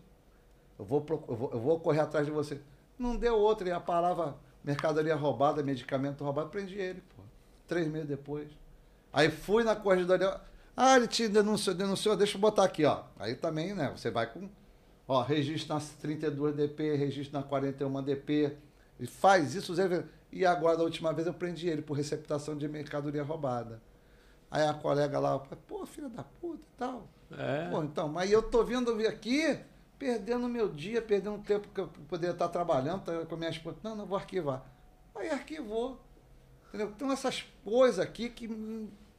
Eu vou, eu vou, eu vou correr atrás de você. Não deu outra. E a palavra mercadoria roubada, medicamento roubado, prendi ele, pô. Três meses depois. Aí fui na corregedoria. Ah, ele te denunciou, denunciou, deixa eu botar aqui, ó. Aí também, né? Você vai com. Ó, registro na 32 DP, registro na 41 DP. E faz isso, Zé. E agora, da última vez, eu prendi ele por receptação de mercadoria roubada. Aí a colega lá, pô, filha da puta e tal. É. Pô, então, mas eu tô vindo aqui, perdendo meu dia, perdendo tempo que eu poderia estar trabalhando, tá, com a minha esposa. Não, não vou arquivar. Aí arquivou. Entendeu? Então essas coisas aqui que,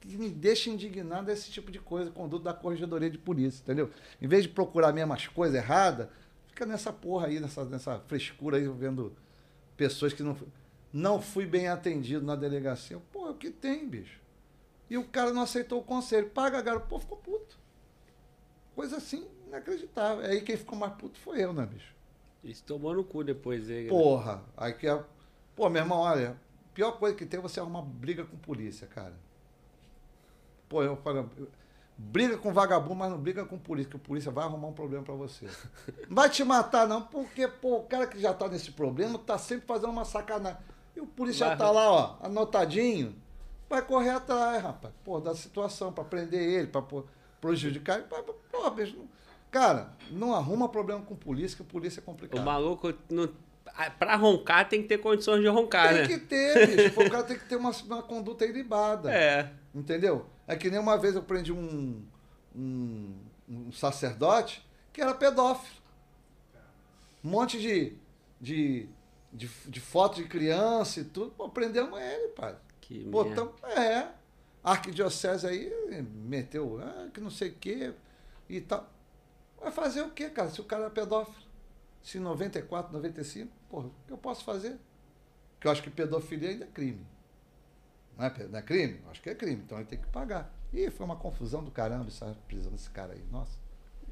que me deixam indignado é esse tipo de coisa, conduta da corregedoria de polícia, entendeu? Em vez de procurar mesmo as coisas erradas, fica nessa porra aí, nessa, nessa frescura aí, vendo pessoas que não. Não fui bem atendido na delegacia. Pô, o que tem, bicho? E o cara não aceitou o conselho. Paga, garoto. Pô, ficou puto. Coisa assim, inacreditável. Aí quem ficou mais puto foi eu, né, bicho? Isso tomou no cu depois, hein? Porra. Aí que é. Pô, meu irmão, olha, pior coisa que tem é você arrumar briga com polícia, cara. Pô, eu falo. Briga com vagabundo, mas não briga com polícia, que o polícia vai arrumar um problema pra você. Não vai te matar, não, porque, pô, o cara que já tá nesse problema tá sempre fazendo uma sacanagem. E o polícia Vai- tá lá, ó, anotadinho, vai correr atrás, rapaz, pô, da situação, pra prender ele, pra pô, prejudicar ele. Pô, bicho, não- cara, não arruma problema com polícia, que polícia é O complicado. maluco, não... ah, pra roncar, tem que ter condições de roncar, Tem né? que ter, bicho. O cara tem que ter uma, uma conduta ilibada. É. Entendeu? É que nem uma vez eu prendi um, um, um sacerdote que era pedófilo. Um monte de, de, de, de foto de criança e tudo. Pô, prendemos ele, pai. Que merda. Botamos, é. A arquidiocese aí meteu, ah, que não sei o quê e tal. Vai fazer o quê, cara, se o cara é pedófilo? Se em 94, 95, porra, o que eu posso fazer? Porque eu acho que pedofilia ainda é crime. Não é, não é crime? Acho que é crime, então ele tem que pagar. Ih, foi uma confusão do caramba essa prisão desse cara aí, nossa.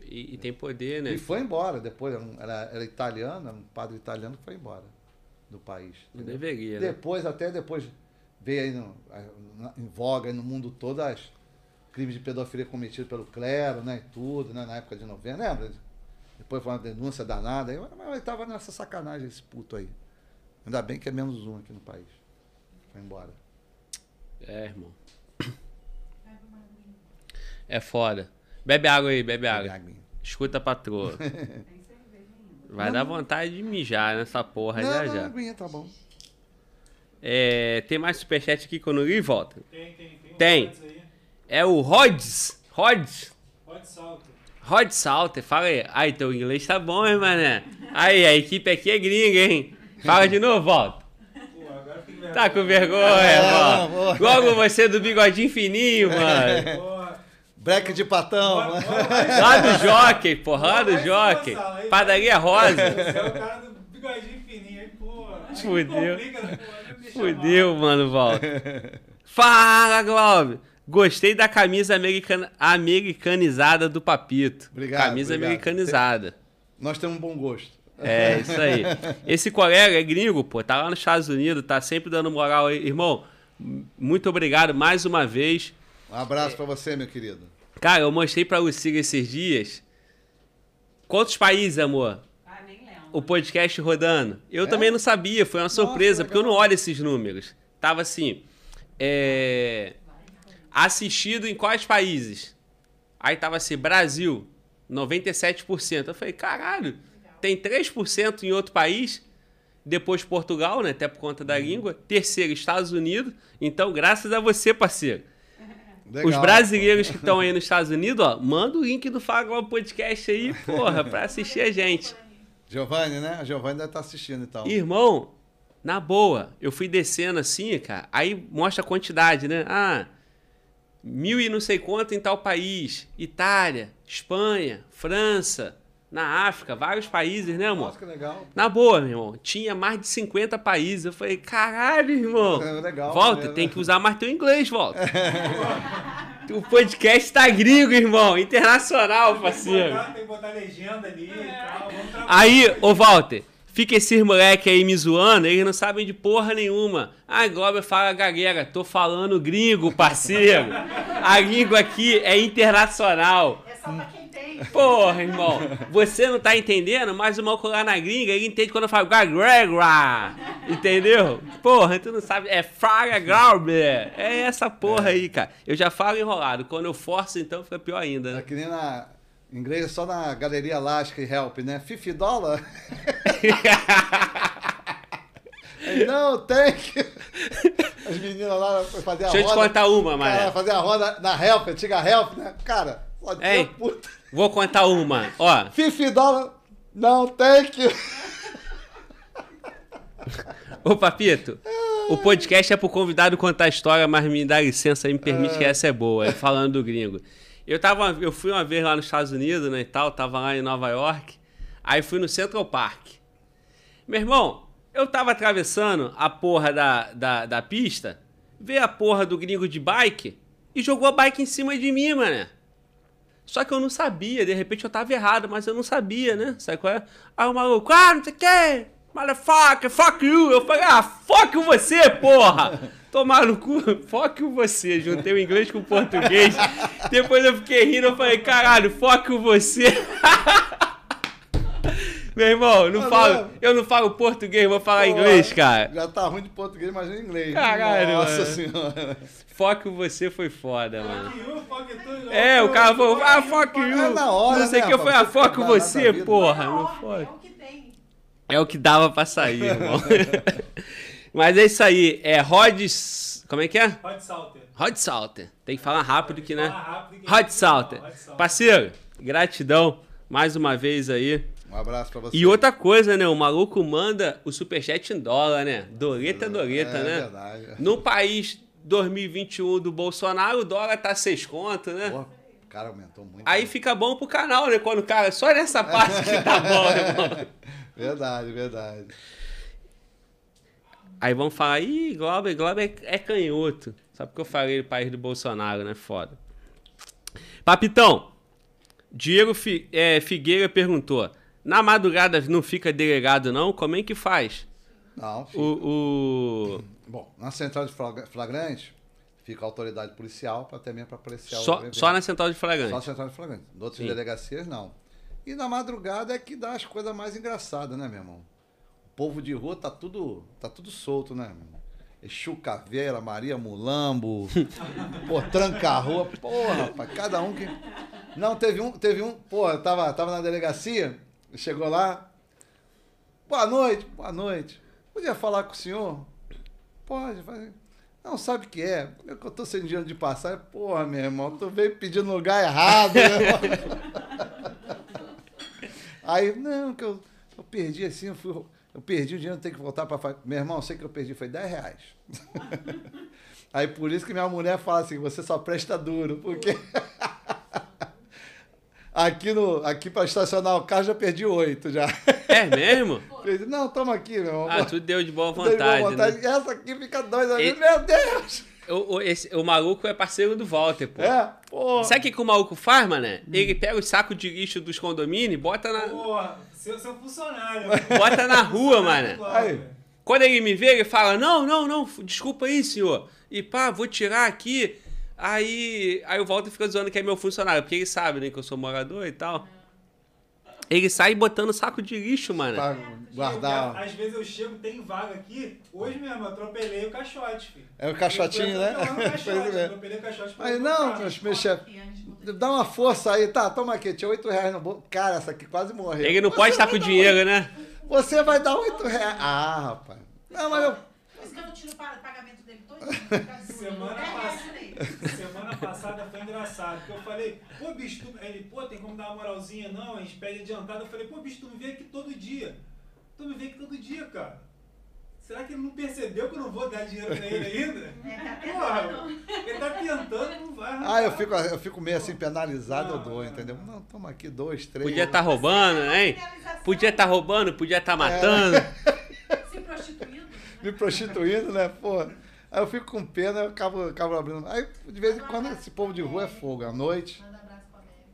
E, e tem poder, né? E foi embora depois, era, era, italiano, era um padre italiano que foi embora do país. Não deveria, né? Depois, até depois, veio aí no- na- em voga no mundo todo as crimes de pedofilia cometidos pelo clero, né? E tudo, né? Na época de novembro, lembra? Depois foi uma denúncia danada. aí, Mas ele tava nessa sacanagem, esse puto aí. Ainda bem que é menos um aqui no país. Foi embora. É, irmão. É foda. Bebe água aí, bebe água. Escuta a patroa. Tem cerveja ainda. Vai dar vontade de mijar nessa porra Não, já não, já. aguinha, tá bom. É, tem mais superchat aqui quando eu e volta. Tem, tem, tem. Tem. É o Rods. Rods. Pode salto. Rod Salter, fala aí. Ai, teu inglês tá bom, hein, mané? Aí, a equipe aqui é gringa, hein? Fala de novo, volta. Vergonha. Tá com vergonha, irmão. Logo você do bigodinho fininho, mano. Porra. Breque de patão. Bora- Lá do Jockey, porra, lá do Jockey. Padaria Rosa. Você é o cara do bigodinho fininho, aí, aí Fudeu. né, Fudeu, mano, volta. Fala, Glauber. Gostei da camisa americana, americanizada do Papito. Obrigado, Camisa obrigado. americanizada. Nós temos um bom gosto. É, isso aí. Esse colega é gringo, pô, tá lá nos Estados Unidos, tá sempre dando moral aí. Irmão, muito obrigado mais uma vez. Um abraço pra você, meu querido. Cara, eu mostrei pra Luciga esses dias. Quantos países, amor? Ah, nem lembro. O podcast rodando. Eu É? também não sabia, foi uma surpresa, que porque eu não olho esses números. Tava assim. É... Assistido em quais países? Aí tava assim, Brasil, 97%. Eu falei, caralho, tem 3% em outro país. Depois Portugal, né? Até por conta Uhum. da língua. Terceiro, Estados Unidos. Então, graças a você, parceiro. Legal. Os brasileiros que estão aí nos Estados Unidos, ó, manda o link do Fala Globo Podcast aí, porra, pra assistir a gente. Giovanni, né? A Giovanni deve estar assistindo, então. Irmão, na boa, eu fui descendo assim, cara, aí mostra a quantidade, né? Ah, mil e não sei quanto em tal país. Itália, Espanha, França, na África, vários países, né, amor? Nossa, que legal. Na boa, meu irmão, tinha mais de 50 países. Eu falei, caralho, irmão. É legal, Volta, né? tem que usar mais teu inglês, volta. o podcast tá gringo, irmão. Internacional, parceiro. Tem que botar legenda ali e tal. Vamos trabalhar. Aí, ô Walter, fica esses moleque aí me zoando, eles não sabem de porra nenhuma. Ah, Glober fala galera, tô falando gringo, parceiro. A língua aqui é internacional. É só pra quem tem. Porra, irmão, você não tá entendendo, mas o maluco lá na gringa, ele entende quando eu falo Gagregra, entendeu? Porra, tu não sabe, é Fraga Glauber, é essa porra aí, cara. Eu já falo enrolado, quando eu forço, então fica pior ainda, É né? que nem na. Em inglês é só na galeria Lasca e Help, né? 50 dólar? Não, tem que. As meninas lá fazer a Deixa eu te roda. contar uma, mané. fazer a roda na Help, antiga Help, né? Cara, Ei. puta. Vou contar uma, ó. 50 dólar? Não, tem que. Ô, Papito, o podcast é pro convidado contar a história, mas me dá licença e me permite que essa é boa, é falando do gringo. Eu, tava, eu fui uma vez lá nos Estados Unidos, né, e tal, tava lá em Nova York, aí fui no Central Park. Meu irmão, eu tava atravessando a porra da, da, da pista, veio a porra do gringo de bike e jogou a bike em cima de mim, mano. Só que eu não sabia, de repente eu tava errado, mas eu não sabia, né? Sabe qual é? Aí o maluco, ah, não sei o que, motherfucker, fuck you. Eu falei, ah, fuck você, porra! Tomar no cu, fuck você. Juntei o inglês com o português. Depois eu fiquei rindo, eu falei, caralho, fuck você. Meu irmão, eu não Ah, falo, eu não falo português, vou falar Pô, inglês, cara. Já tá ruim de português, imagina em inglês. Caralho, Nossa mano. senhora. Fuck você foi foda, mano. Fuck you, fuck you, É, o cara falou, ah, fuck É you. na hora, não sei o né, que, eu falei, ah, rapaz? Você porra. É Não foi. é o que tem. É o que dava pra sair, irmão. Mas é isso aí, é Rod... Como é que é? Rod Salter. Rod Salter. Tem que falar rápido que, né? Fala rápido que- Rod Salter. Rod Salter. Parceiro, gratidão mais uma vez aí. Um abraço pra você. E outra coisa, né? O maluco manda o superchat em dólar, né? Doleta é doleta, é, né? verdade. No país 2021 do Bolsonaro, o dólar tá 6 conto, né? Porra, o cara aumentou muito. Aí fica bom pro canal, né? Quando o cara. Só nessa parte que tá bom, irmão. Verdade, verdade. Aí vão falar, ih, Globo, Globo é, é canhoto. Só porque eu falei o país do Bolsonaro, né? Foda. Papitão, Diego é, Figueira perguntou: na madrugada não fica delegado, não? Como é que faz? Não, fica. O. o... Bom, na central de flagra- flagrante fica a autoridade policial para também para policial. Só, só na central de flagrante. Só a central de flagrante. Em outras Sim. delegacias, não. E na madrugada é que dá as coisas mais engraçadas, né, meu irmão? O povo de rua tá tudo, tá tudo solto, né, meu irmão? Exu Caveira, Maria Mulambo, pô, tranca a rua. Porra, rapaz, cada um que. Não, teve um, teve um, pô, eu tava, tava na delegacia, chegou lá. Boa noite, boa noite. Podia falar com o senhor? Pode, vai. Não, sabe o que é? Eu que eu tô sem dinheiro de passagem. Porra, meu irmão, tu veio pedindo lugar errado, irmão. Aí, não, que eu, eu perdi assim, eu, fui, eu perdi o dinheiro, tenho que voltar para Meu irmão, eu sei que eu perdi, foi 10 reais. Aí por isso que minha mulher fala assim, você só presta duro, porque aqui, no, aqui para estacionar o carro já perdi oito já. É mesmo? Não, toma aqui, meu irmão. Ah, tu deu de boa Dei boa vontade, vontade. né? Essa aqui fica dois ali, E- meu Deus! O, o, esse- o maluco é parceiro do Walter, pô. É, pô. Sabe o que, que o maluco faz, mané? Ele pega o saco de lixo dos condomínios e bota na. Porra, Seu, seu funcionário. Bota na rua, Aí. velho. Quando ele me vê, ele fala: Não, não, não, desculpa aí, senhor. E pá, vou tirar aqui. Aí, aí o Walter fica zoando que é meu funcionário, porque ele sabe, né, que eu sou morador e tal. Ele sai botando saco de lixo, mano. Pra Eu, guardar. às vezes eu chego, tem vaga aqui. Hoje mesmo, eu atropelei o caixote, filho. É o caixotinho, Eu né? o caixote, é. atropelei o caixote pra Aí ir não, meus chefes. Dá uma força aí, tá? Toma aqui, tinha 8 reais no bolso. Cara, essa aqui quase morreu. Ele não Você pode estar com dinheiro, né? oito- Você vai dar 8 reais. Ah, rapaz. Não, mas eu. Por isso que eu não tiro o pa- pagamento dele todo. Semana É, passada, é, semana passada foi engraçado, porque eu falei, pô, bicho, tu... Ele, pô, tem como dar uma moralzinha? Não, a gente pede adiantado. Eu falei, pô, bicho, tu me vê aqui todo dia. Tu me vê aqui todo dia, cara. Será que ele não percebeu que eu não vou dar dinheiro pra ele ainda? É, Porra, ele tá tentando, não vai. Ah, eu fico, eu fico meio assim penalizado, eu dou, entendeu? Não, toma aqui dois, três. Podia estar roubando, hein? Podia estar roubando, podia estar matando. Se prostituindo. Me prostituindo, né? Pô. Aí eu fico com pena, eu acabo, acabo abrindo. Aí, de vez em quando, esse povo de rua é fogo. À noite. Manda abraço pra América.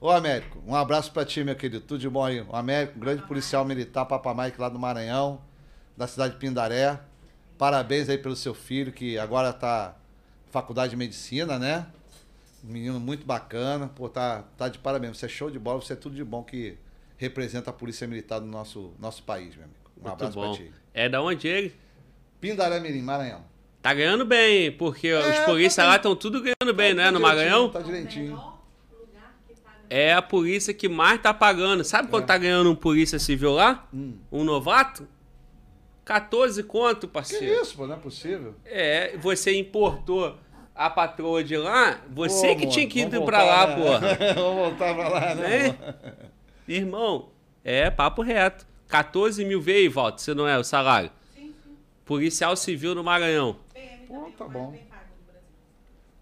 Ô, Américo, um abraço pra ti, meu querido. Tudo de bom aí. O Américo, grande policial militar, Papa Mike lá do Maranhão, da cidade de Pindaré. Parabéns aí pelo seu filho, que agora tá na faculdade de medicina, né? Um menino muito bacana. Pô, tá, tá de parabéns. Você é show de bola, você é tudo de bom que representa a Polícia Militar do nosso, nosso país, meu amigo. Um Muito abraço bom. pra ti. É da onde ele? Pindaré Mirim, Maranhão. Tá ganhando bem, porque os É, polícias tá lá estão tudo ganhando bem, Tá né? No Maranhão. Tá direitinho. que. É a polícia que mais tá pagando. Sabe quanto É. tá ganhando um polícia civil lá? Hum. Um novato? 14 conto, Que parceiro. isso, pô, não é possível. É, você importou a patroa de lá, você Ô, que amor, tinha que ir pra lá, porra. né? vamos voltar pra lá, né? Né? Irmão, é papo reto. 14 mil veio, Walter, se não é o salário. Sim, sim. Policial civil no Maranhão. PM Pô, também tá bom. mais bem pago do Brasil.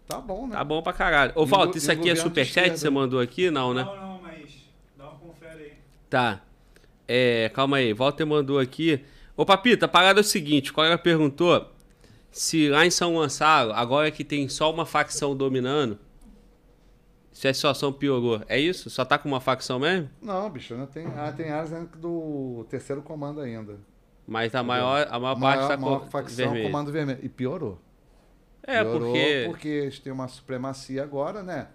Tá bom, né? Tá bom pra caralho. Ô, o Walter, isso aqui é superchat que você né? mandou aqui? Não, né? Não, não, mas dá uma confere aí. Tá. É, calma aí. Walter mandou aqui. Ô, Papita, a parada é o seguinte: o colega perguntou se lá em São Gonçalo, agora que tem só uma facção dominando, se a situação piorou. É isso? Só tá com uma facção mesmo? Não, bicho, ainda tem, ah, tem áreas ainda do terceiro comando ainda. Mas a maior, a maior A parte maior, tá maior com facção, vermelho. comando vermelho. E piorou. É, piorou porque porque eles têm uma supremacia agora, né?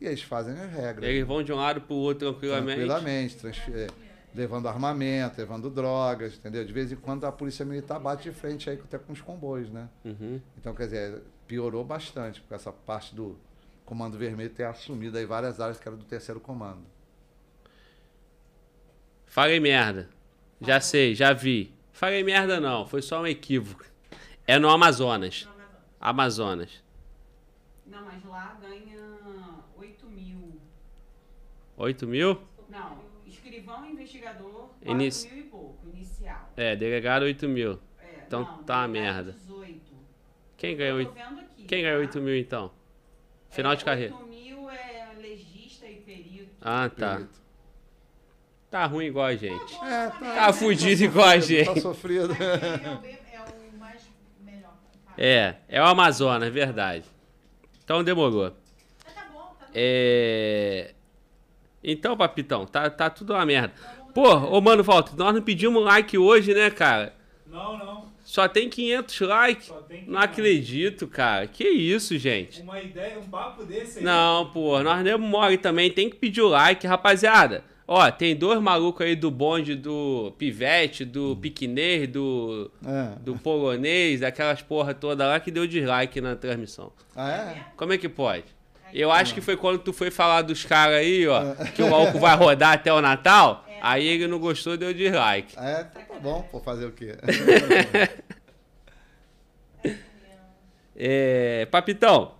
E eles fazem as regras. eles vão de um lado pro outro tranquilamente. Tranquilamente, transfer- é, levando armamento, levando drogas, entendeu? De vez em quando a polícia militar bate de frente aí até com os comboios, né? Uhum. Então, quer dizer, piorou bastante, porque essa parte do Comando Vermelho ter assumido aí várias áreas que eram do terceiro comando. Falei merda. Já sei, já vi. Falei merda não, foi só um equívoco. É no Amazonas. No Amazonas. Amazonas. Não, mas lá ganha 8 mil. 8 mil? Não, escrivão e investigador, 4 Inici- mil e pouco, inicial. É, delegado 8 mil. É, Então não, tá uma merda. 18. Quem ganhou, Eu tô oito- vendo aqui, quem ganhou tá? 8 mil então? Final É, de carreira. 8 mil é legista e perito. Ah, tá. Perito. Tá ruim igual a gente. É, Tá fudido igual a Tá gente. sofrido. Aquele é é o mais melhor. pago. É, é o Amazonas, é verdade. Então demorou. Mas tá bom, tá É. Então, papitão, tá, tá tudo uma merda. Pô, ô mano, Walter, nós não pedimos like hoje, né, cara? Não, não. Só tem 500 likes. Tem Não acredito, cara. Que isso, gente? Uma ideia, um papo desse aí. Não, pô, nós demos mole também. Tem que pedir o like, rapaziada. Ó, tem dois malucos aí do bonde do pivete, do piquenês, do, É. do polonês, daquelas porra toda lá que deu dislike na transmissão. Ah, é? Como é que pode? Eu acho que foi quando tu foi falar dos caras aí, ó, que o álcool vai rodar até o Natal. Aí ele não gostou, deu dislike. É? Tá bom, vou fazer o quê? É, Papitão,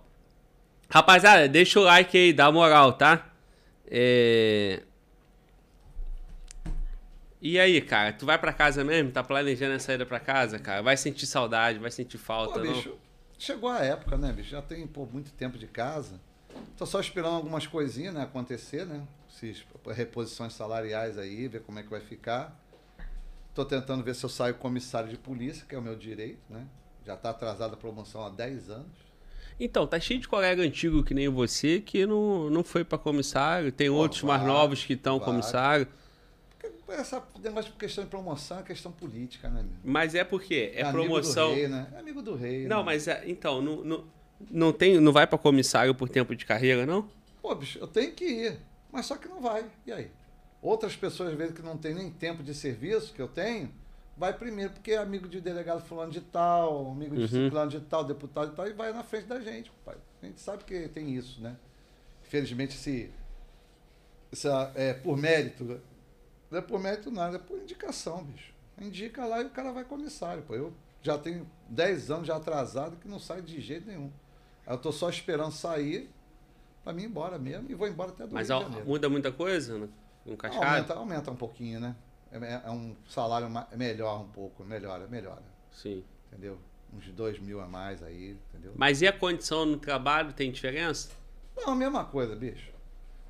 rapaziada, deixa o like aí, dá moral, tá? É... E aí, cara, tu vai pra casa mesmo? Tá planejando a saída pra casa, cara? Vai sentir saudade, vai sentir falta, Pô, não? bicho, chegou a época, né, bicho? Já tem pô, muito tempo de casa. Tô só esperando algumas coisinhas, né, acontecer, né? Esses reposições salariais aí, ver como é que vai ficar. Tô tentando ver se eu saio comissário de polícia, que é o meu direito, né? Já tá atrasada a promoção há 10 anos. Então, tá cheio de colega antigo que nem você que não, não foi pra comissário. Tem Pô, outros mais vários, novos que estão comissário. essa negócio de questão de promoção é questão política, né, meu? Mas é porque é amigo promoção. Do rei, né? É amigo do rei. Não, né? mas é- então, não, não, não, tem, não vai pra comissário por tempo de carreira, não? Pô, bicho, eu tenho que ir. Mas só que não vai. E aí? Outras pessoas, às vezes, que não tem nem tempo de serviço que eu tenho, vai primeiro, porque é amigo de delegado fulano de tal, amigo de Uhum. fulano de tal, deputado de tal, e vai na frente da gente, pai. A gente sabe que tem isso, né? Infelizmente, se, se é por mérito, né? não é por mérito nada, é por indicação, bicho. Indica lá e o cara vai comissário, pô. Eu já tenho 10 anos já atrasado que não sai de jeito nenhum. Aí eu tô só esperando sair pra mim ir embora mesmo e vou embora até do Mas Rio muda muita coisa no, no Cascado? Aumenta, aumenta um pouquinho, né? É, é- é um salário ma- melhor um pouco, melhora, melhora. Sim. Entendeu? Uns dois mil a mais aí, entendeu? Mas e a condição no trabalho tem diferença? Não, a mesma coisa, bicho.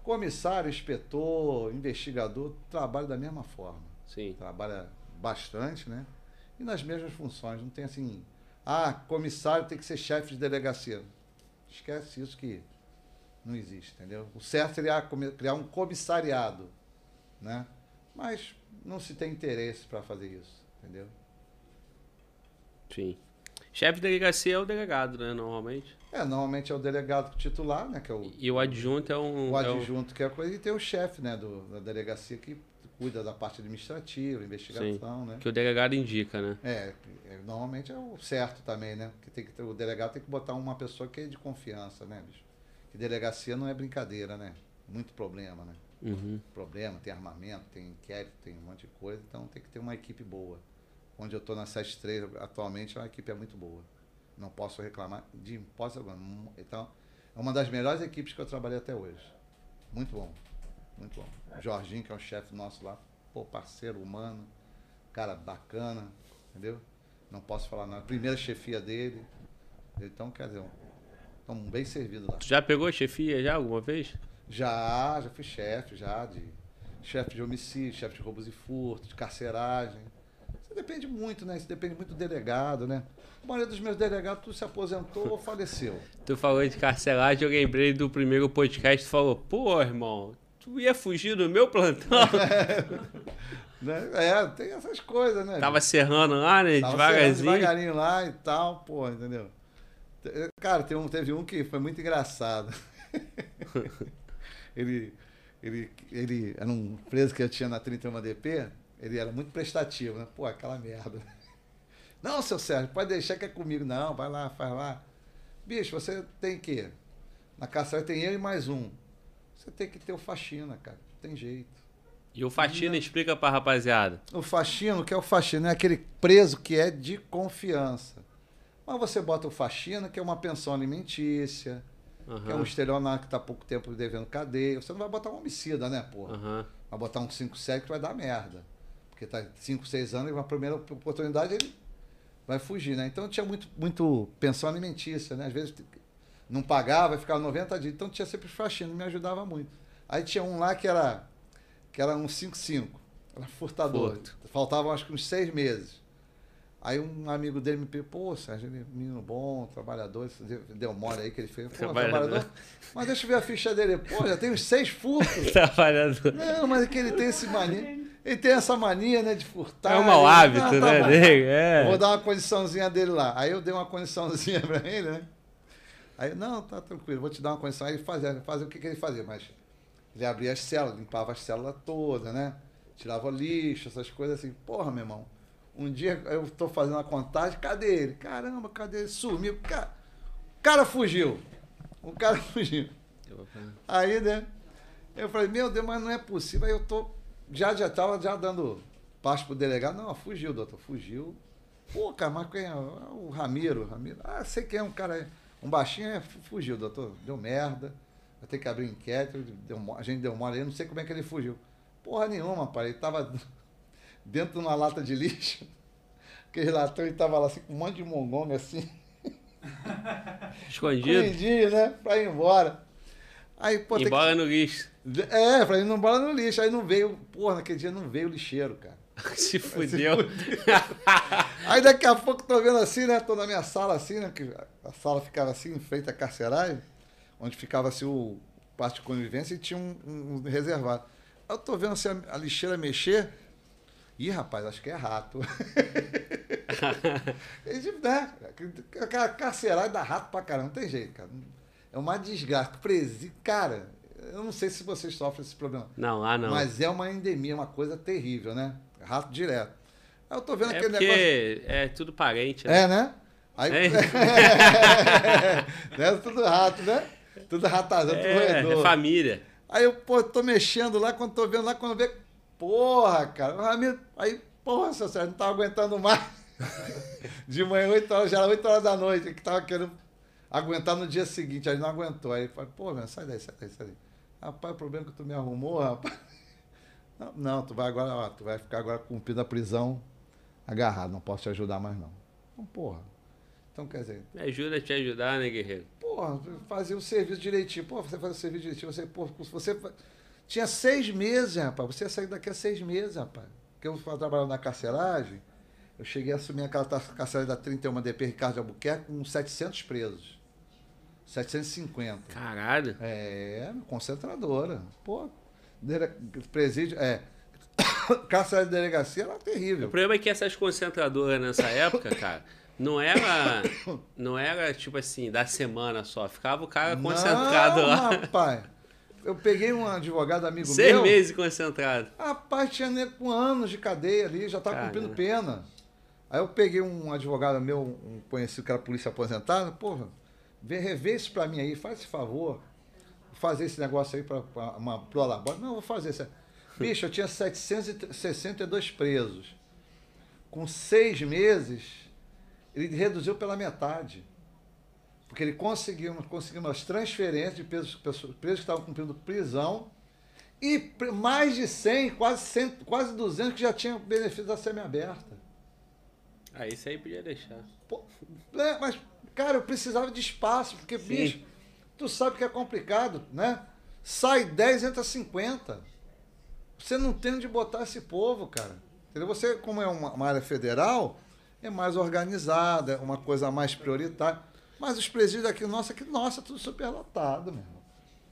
Comissário, inspetor, investigador, trabalha da mesma forma. Sim. Trabalha bastante, né? E nas mesmas funções. Não tem assim, ah, comissário tem que ser chefe de delegacia. Esquece isso que não existe, entendeu? O certo seria criar um comissariado, né? Mas não se tem interesse para fazer isso, entendeu? Sim. Chefe de delegacia é o delegado, né? Normalmente. É, normalmente é o delegado titular, né? Que é o, E o adjunto é um. o é um- adjunto, que é a coisa, e tem o chefe, né? Do, da delegacia que cuida da parte administrativa, investigação, né? que o delegado indica, né? É, é, normalmente é o certo também, né? Porque tem que o delegado tem que botar uma pessoa que é de confiança, né, bicho? Que delegacia não é brincadeira, né? Muito problema, né? Uhum. Problema, tem armamento, tem inquérito, tem um monte de coisa, então tem que ter uma equipe boa. Onde eu estou na 73 atualmente, a equipe é muito boa. Não posso reclamar de alguma. Então, é uma das melhores equipes que eu trabalhei até hoje. Muito bom. Muito bom. O Jorginho, que é o chefe nosso lá, pô, parceiro humano, cara bacana, entendeu? Não posso falar nada. Primeira chefia dele. Então, quer dizer, bem servidos lá. Tu já pegou chefia já alguma vez? Já, já fui chefe, já, de chefe de homicídio, chefe de roubos e furtos, de carceragem. Isso depende muito, né? Isso depende muito do delegado, né? A maioria dos meus delegados tudo se aposentou ou faleceu. Tu falou de carcelagem, eu lembrei do primeiro podcast, tu falou, pô, irmão, tu ia fugir do meu plantão? Né? É, tem essas coisas, né? Tava serrando lá, né? Tava Devagarzinho. serrando devagarinho lá e tal, pô, entendeu? Cara, tem um, teve um que foi muito engraçado. ele, ele, ele era um preso que eu tinha na 31DP, ele era muito prestativo, né? Pô, aquela merda. Não, seu Sérgio, pode deixar que é comigo. Não, vai lá, faz lá. Bicho, você tem que. Na carcera tem eu e mais um. Você tem que ter o faxina, cara. Não tem jeito. E o Fatina explica pra rapaziada. O faxino, o que é o faxino? É aquele preso que é de confiança. Mas você bota o faxina, que é uma pensão alimentícia, que é um estelionato que está há pouco tempo devendo cadeia. Você não vai botar um homicida, né, porra? Aham. Vai botar um 5, 7 que vai dar merda. Porque tá 5, 6 anos e uma primeira oportunidade ele vai fugir, né? Então tinha muito, muito pensão alimentícia, né? Às vezes não pagava, ficava 90 dias. Então tinha sempre faxina, me ajudava muito. Aí tinha um lá que era, que era um 5-5, era furtador. Furto. Faltavam acho que uns seis meses. Aí um amigo dele me pediu, pô, Sérgio, menino bom, trabalhador, deu- mole aí que ele fez. Pô, Trabalhador. trabalhador. Mas deixa eu ver a ficha dele. Pô, já tem uns seis furtos. Trabalhador. Não, mas é que ele tem esse mania. Ele tem essa mania, né, de furtar. É um mau hábito, Ah, tá né, dele? É. Vou dar uma condiçãozinha dele lá. Aí eu dei uma condiçãozinha pra ele, né? Aí, não, tá tranquilo, vou te dar uma condição. Aí ele fazia, fazia o que, que ele fazia, mas ele abria as células, limpava as células todas, né? Tirava lixo, essas coisas assim. Porra, meu irmão. Um dia eu tô fazendo a contagem, cadê ele? Caramba, cadê ele? Sumiu. Cara, o cara fugiu. O cara fugiu. Aí, né? Eu falei, meu Deus, mas não é possível. Aí eu tô. Já já tava já dando passo pro delegado. Não, fugiu, doutor, fugiu. Pô, cara, mas quem é? O Ramiro, Ramiro. Ah, sei quem é um cara. aí. Um baixinho é, fu- fugiu, doutor. Deu merda. Vai ter que abrir um inquérito. Deu, a gente deu mole aí, não sei como é que ele fugiu. Porra nenhuma, pai. Ele tava dentro de uma lata de lixo. Aquele latão ele tava lá assim com um monte de mongonga assim. Escondido. Escondidinho, né? Pra ir embora. Aí, pô, tem que Embora no lixo. é, pra ir embora no lixo. Aí não veio, porra, naquele dia não veio o lixeiro, cara. Se fudeu. Aí daqui a pouco tô vendo assim, né? Tô na minha sala assim, né? Que a sala ficava assim, em frente à carceragem, onde ficava assim o parte de convivência e tinha um, um, um reservado. Aí eu tô vendo assim a, a lixeira mexer, Ih, rapaz, acho que é rato. É né? Aquela carcerária dá rato pra caramba, não tem jeito, cara. É uma desgraça. Presi... Cara, eu não sei se vocês sofrem esse problema. Não, lá não. Mas é uma endemia, uma coisa terrível, né? Rato direto. Aí eu tô vendo é aquele negócio. é tudo parente, né? É, né? Aí, É. né? Tudo rato, né? Tudo ratazão, tudo É, roedor. é família. Aí eu, pô, tô mexendo lá, quando tô vendo lá, quando eu vejo, porra, cara, aí, porra, seu Sérgio, não tava aguentando mais. De manhã, 8 horas, já era 8 horas da noite, que tava querendo aguentar no dia seguinte, aí não aguentou. Aí falei, pô, meu, sai daí, sai daí, sai daí. Rapaz, o problema é que tu me arrumou, rapaz. Não, não, tu vai agora, ó, tu vai ficar agora cumprindo a prisão agarrado, não posso te ajudar mais não. Então, porra. Então, quer dizer, Me ajuda a te ajudar, né, guerreiro? Porra, fazia o serviço direitinho. Pô, você faz o serviço direitinho, você, pô, você tinha seis meses, rapaz. Você ia sair daqui a seis meses, rapaz. Porque eu estava trabalhando na carceragem, eu cheguei a assumir aquela ta- carceragem da 31 DP Ricardo de Albuquerque com 700 presos. 750. Caralho. É, concentradora. Pô, presídio, é. Carceragem de delegacia era O terrível. problema é que essas concentradoras nessa época, cara, não era. Não era tipo assim, da semana só. Ficava o cara concentrado Não, lá. rapaz. Eu peguei um advogado amigo Seis meu. meses concentrado. Rapaz, tinha nego com anos de cadeia ali, já estava cumprindo pena. Aí eu peguei um advogado meu, um conhecido que era polícia aposentada, porra, vê, revê isso pra mim aí, faz esse favor. Vou fazer esse negócio aí pra, pra uma pro labora. Não, vou fazer isso. Bicho, eu tinha 762 presos. Com seis meses, ele reduziu pela metade. Porque ele conseguiu, conseguiu umas transferências de presos, pessoas- presos que estavam cumprindo prisão e mais de 100, quase, 100, quase 200 que já tinham benefício da semiaberta. Ah, isso aí podia deixar. Pô, é, mas, cara, eu precisava de espaço, porque, Sim. bicho, tu sabe que é complicado, né? Sai 10, entra 50. Você não tem onde botar esse povo, cara. Entendeu? Você, como é uma, uma área federal, é mais organizada, é uma coisa mais prioritária. Mas os presídios aqui, nossa, aqui, nossa, tudo superlotado, meu irmão.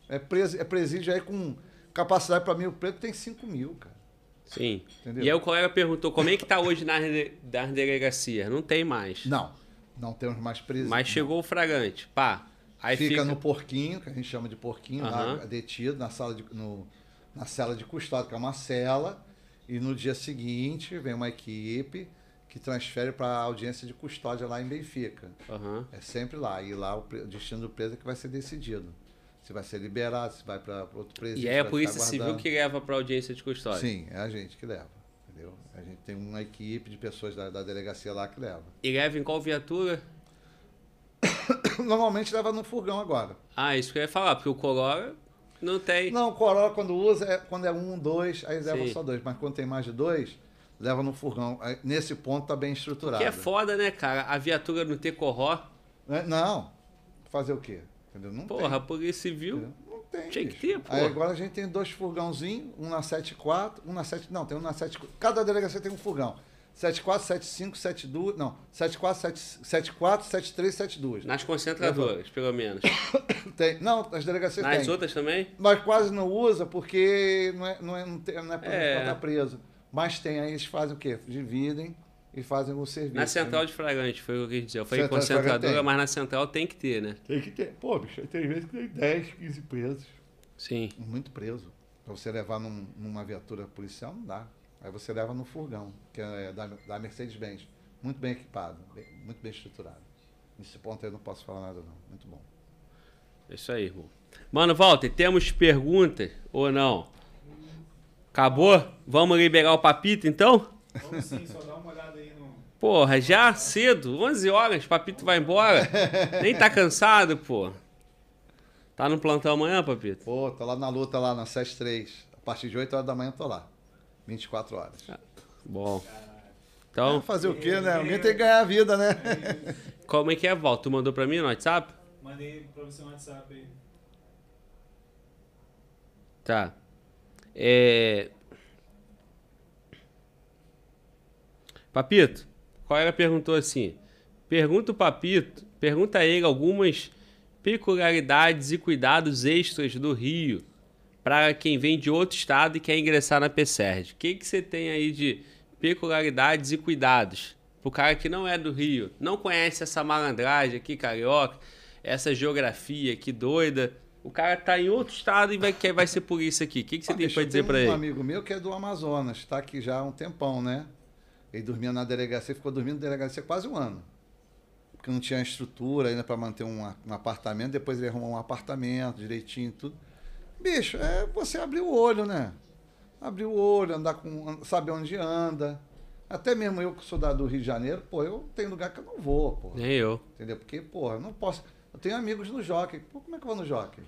É, presi- é presídio aí com capacidade para mil preto, tem 5 mil, cara. Sim. Entendeu? E aí o colega perguntou como é que tá hoje nas, nas delegacias. Não tem mais. Não, não temos mais presídio. Mas chegou o fragante. Pá. Aí fica, fica, no porquinho, que a gente chama de porquinho, lá, detido na sala de, no, na cela de custódia, que é uma cela, e no dia seguinte vem uma equipe que transfere para a audiência de custódia lá em Benfica. Aham. É sempre lá, e lá o, o destino do preso é que vai ser decidido. Se vai ser liberado, se vai para outro presídio. E aí a Polícia Civil que leva pra audiência de custódia. Sim, é a gente que leva. Entendeu? A gente tem uma equipe de pessoas da, da delegacia lá que leva. E leva em qual viatura? Normalmente leva no furgão agora. Ah, isso que eu ia falar, porque o Corolla não tem. Não, Corolla quando usa é quando é um, dois, aí leva só dois. Mas quando tem mais de dois, leva no furgão. Nesse ponto tá bem estruturado. Que é foda, né, cara? A viatura não ter corró. Né? Não. Fazer o quê? Entendeu? Não Porra, tem. Polícia Civil. Entendeu? Não tem. Tinha que ter, pô. Aí agora a gente tem dois furgãozinhos, um na 74, um na 7. Não, tem um na 7. Cada delegacia tem um furgão. 74, 75, 72. Não, 74, 7, 74, 73, 72. Nas concentradoras, pelo menos. Tem. Não, as delegacias Nas têm. outras também? Mas quase não usa porque não é, não é, não tem, não é pra É. preso. Mas tem, aí eles fazem o quê? Dividem e fazem o serviço. Na central né? de flagrante, foi o que eu quis dizer. Eu falei Central flagrante concentradora, mas na central tem que ter, né? Tem que ter. Pô, bicho, tem vezes que tem 10, 15 presos. Sim. Muito preso. Pra você levar num- numa viatura policial, não dá. Aí você leva no furgão, que é da, da Mercedes-Benz. Muito bem equipado, bem- muito bem estruturado. Nesse ponto aí eu não posso falar nada, não. Muito bom. É isso aí, irmão. Mano, Walter, temos perguntas ou não? Acabou? Vamos liberar o papito então? Vamos sim, só dá uma olhada aí no. Porra, já cedo, 11 horas, papito vai embora. Nem tá cansado, pô. Tá no plantão amanhã, papito? Pô, tô lá na luta, lá na 73. A partir de 8 horas da manhã eu tô lá. 24 horas. Bom. Então, Vamos fazer o quê, né? Alguém tem que ganhar a vida, né? como é que é, Walter? Tu mandou pra mim no WhatsApp? Mandei pra você no WhatsApp aí. Tá. É... Papito, qual era perguntou assim? Pergunta o Papito, pergunta a ele algumas peculiaridades e cuidados extras do Rio para quem vem de outro estado e quer ingressar na PSERD. O que, que você tem aí de peculiaridades e cuidados. Pro cara que não é do Rio, não conhece essa malandragem aqui, carioca, essa geografia aqui doida. O cara tá em outro estado e vai, quer, vai ser por isso aqui. O que, que você Ah, tem eu dizer pra um ele? amigo meu que é do Amazonas, está aqui já há um tempão, né? Ele dormia na delegacia, ficou dormindo na delegacia quase um ano. Porque não tinha estrutura ainda para manter um, um apartamento, depois ele arrumou um apartamento direitinho, tudo. Bicho, é você abrir o olho, né? Abrir o olho, andar com. saber onde anda. Até mesmo eu que sou da, do Rio de Janeiro, pô, eu tenho lugar que eu não vou, pô. Nem eu. Entendeu? Porque, porra, eu não posso. Eu tenho amigos no Jockey. Pô, como é que eu vou no Jockey?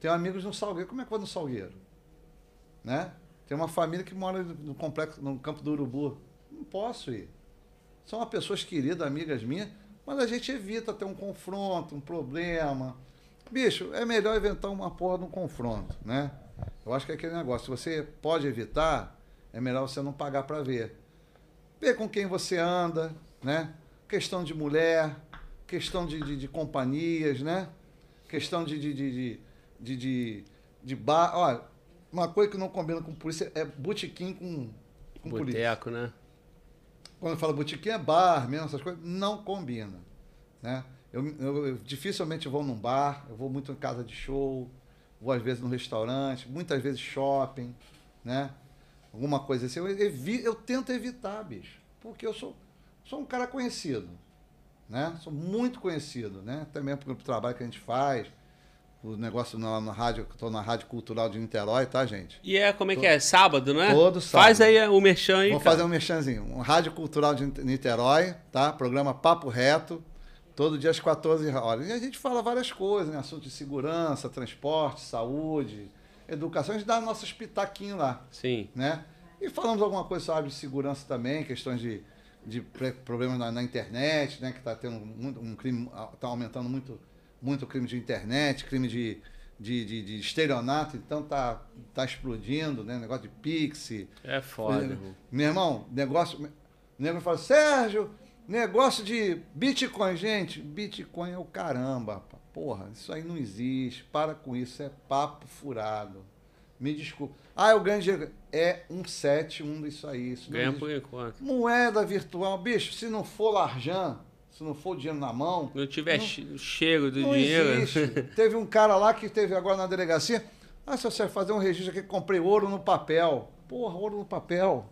Tenho amigos no Salgueiro. Como é que eu vou no Salgueiro? Né? Tem uma família que mora no complexo, no campo do Urubu. Não posso ir. São pessoas queridas, amigas minhas, mas a gente evita ter um confronto, um problema. Bicho, é melhor inventar uma porra de um confronto, né? Eu acho que é aquele negócio. Se você pode evitar, é melhor você não pagar para ver. Ver com quem você anda, né? Questão de mulher, questão de, de, de companhias, né? Questão de, de, de, de, de, de, bar. Olha, uma coisa que não combina com polícia é botequim com, com polícia. Boteco, né? Quando fala botequim é bar mesmo, essas coisas, não combina. Né? Eu, eu- eu dificilmente vou num bar, eu vou muito em casa de show, vou às vezes no restaurante, muitas vezes shopping, né? Alguma coisa assim. Eu, evi- eu tento evitar, bicho, porque eu sou, sou um cara conhecido, né? Sou muito conhecido, né? Mesmo pelo trabalho que a gente faz, o negócio na, na rádio, que tô na Rádio Cultural de Niterói, tá, gente? E é, como é que é? Sábado, não é? Todo Faz sábado. aí o merchan aí, Vamos cara. fazer um merchanzinho. Um Rádio Cultural de Niterói, tá? Programa Papo Reto. Todo dia às 14 horas. E a gente fala várias coisas, né? Assunto de segurança, transporte, saúde, educação. A gente dá nossos pitaquinhos lá, Sim. né? E falamos alguma coisa sobre segurança também, questões de, de problemas na, na internet, né? Que está tendo muito, um crime, está aumentando muito, muito o crime de internet, crime de, de, de, de estelionato, então tá, tá explodindo, né? Negócio de Pix, É foda, irmão. meu irmão, negócio. O nego fala, Sérgio, negócio de Bitcoin. Gente, Bitcoin é o caramba. Porra, isso aí não existe. Para com isso, é papo furado. Me desculpa. Ah, eu ganho dinheiro. É um set, um disso aí. Isso não Ganha por enquanto. Moeda virtual, bicho, se não for larjan, se não for dinheiro na mão, Não tiver che- o cheiro do não dinheiro. existe. Teve um cara lá que teve agora na delegacia. Ah, se você fazer um registro aqui, comprei ouro no papel. Porra, ouro no papel.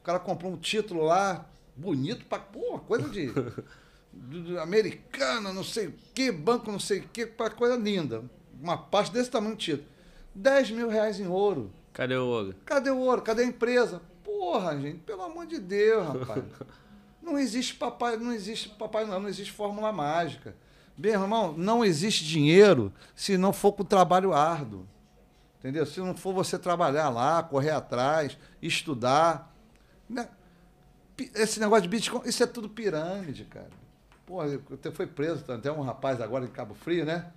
O cara comprou um título lá, bonito pra. Porra, coisa de. do- do americana, não sei o que, banco não sei o que, coisa linda. Uma parte desse tamanho de título. 10 mil reais em ouro. Cadê o ouro? Cadê o ouro? Cadê a empresa? Porra, gente, pelo amor de Deus, rapaz. Não existe papai, não existe papai não, não existe fórmula mágica. Bem, irmão, não existe dinheiro se não for com trabalho árduo. Entendeu? Se não for você trabalhar lá, correr atrás, estudar. Né? Esse negócio de Bitcoin, isso é tudo pirâmide, cara. Porra, eu até foi preso, até um rapaz agora em Cabo Frio, né?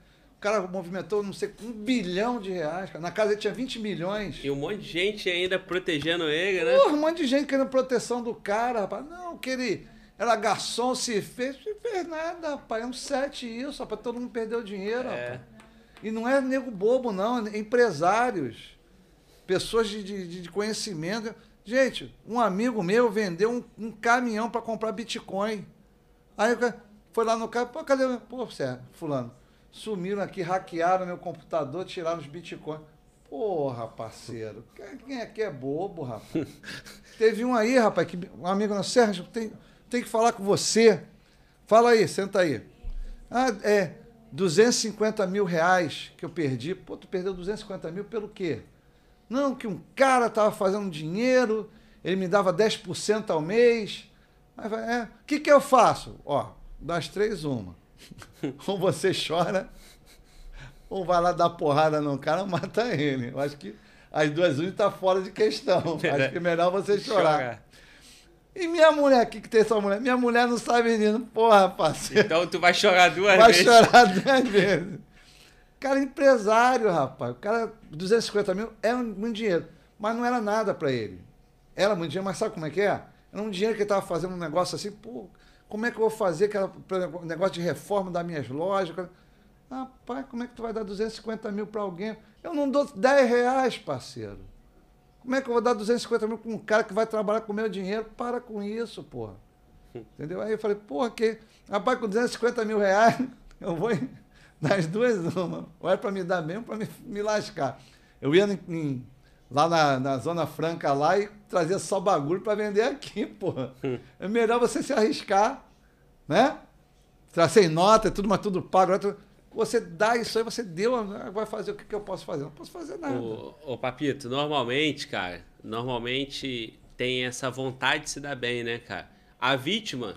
O cara movimentou, não sei, um bilhão de reais. Cara. Na casa ele tinha 20 milhões. E um monte de gente ainda protegendo ele, né? Porra, um monte de gente querendo proteção do cara, rapaz. Não, que ele era garçom, se fez. Não fez nada, rapaz. É um sete isso, rapaz. Todo mundo perdeu dinheiro, É. rapaz. E não é nego bobo, não. É empresários. Pessoas de, de, de conhecimento. Gente, um amigo meu vendeu um, um caminhão para comprar Bitcoin. Aí foi lá no carro, pô, cadê? o- Pô, Sérgio, fulano. Sumiram aqui, hackearam meu computador, tiraram os Bitcoin. Porra, parceiro. Quem- Quem aqui é bobo, rapaz? Teve um aí, rapaz, que um amigo nosso, Sérgio, tem, tem que falar com você. Fala aí, senta aí. Ah, é, 250 mil reais que eu perdi. Pô, tu perdeu 250 mil pelo quê? Não, que um cara tava fazendo dinheiro, ele me dava 10% ao mês. Aí vai, é, o que que eu faço? Ó, das três, uma. Ou você chora, ou vai lá dar porrada no cara, mata ele. Eu acho que as duas unhas tá fora de questão. Acho que é melhor você chorar. E minha mulher, o que, que tem essa mulher? Minha mulher não sabe menino. Porra, parceiro. Então tu vai chorar duas Vai vezes. chorar duas vezes. Cara, empresário, rapaz. O cara, 250 mil é muito dinheiro. Mas não era nada para ele. Era muito dinheiro, mas sabe como é que é? Era um dinheiro que ele estava fazendo um negócio assim, pô, como é que eu vou fazer aquela, negócio de reforma das minhas lojas? Rapaz, como é que tu vai dar 250 mil para alguém? Eu não dou 10 reais, parceiro. Como é que eu vou dar 250 mil para um cara que vai trabalhar com meu dinheiro? Para com isso, porra. Entendeu? Aí eu falei, porra, que. Rapaz, com 250 mil reais, eu vou nas duas uma. Ou é para me dar bem ou para me, me lascar. Eu ia em- em- lá na, na Zona Franca lá e trazia só bagulho para vender aqui, porra. É melhor você se arriscar, né? Tra- Sem nota, tudo, mas tudo pago. é tudo- Você dá isso aí, você deu, ah, vai fazer o que, que eu posso fazer? Não posso fazer nada. Ô, ô, Papito, normalmente, cara, normalmente tem essa vontade de se dar bem, né, cara? A vítima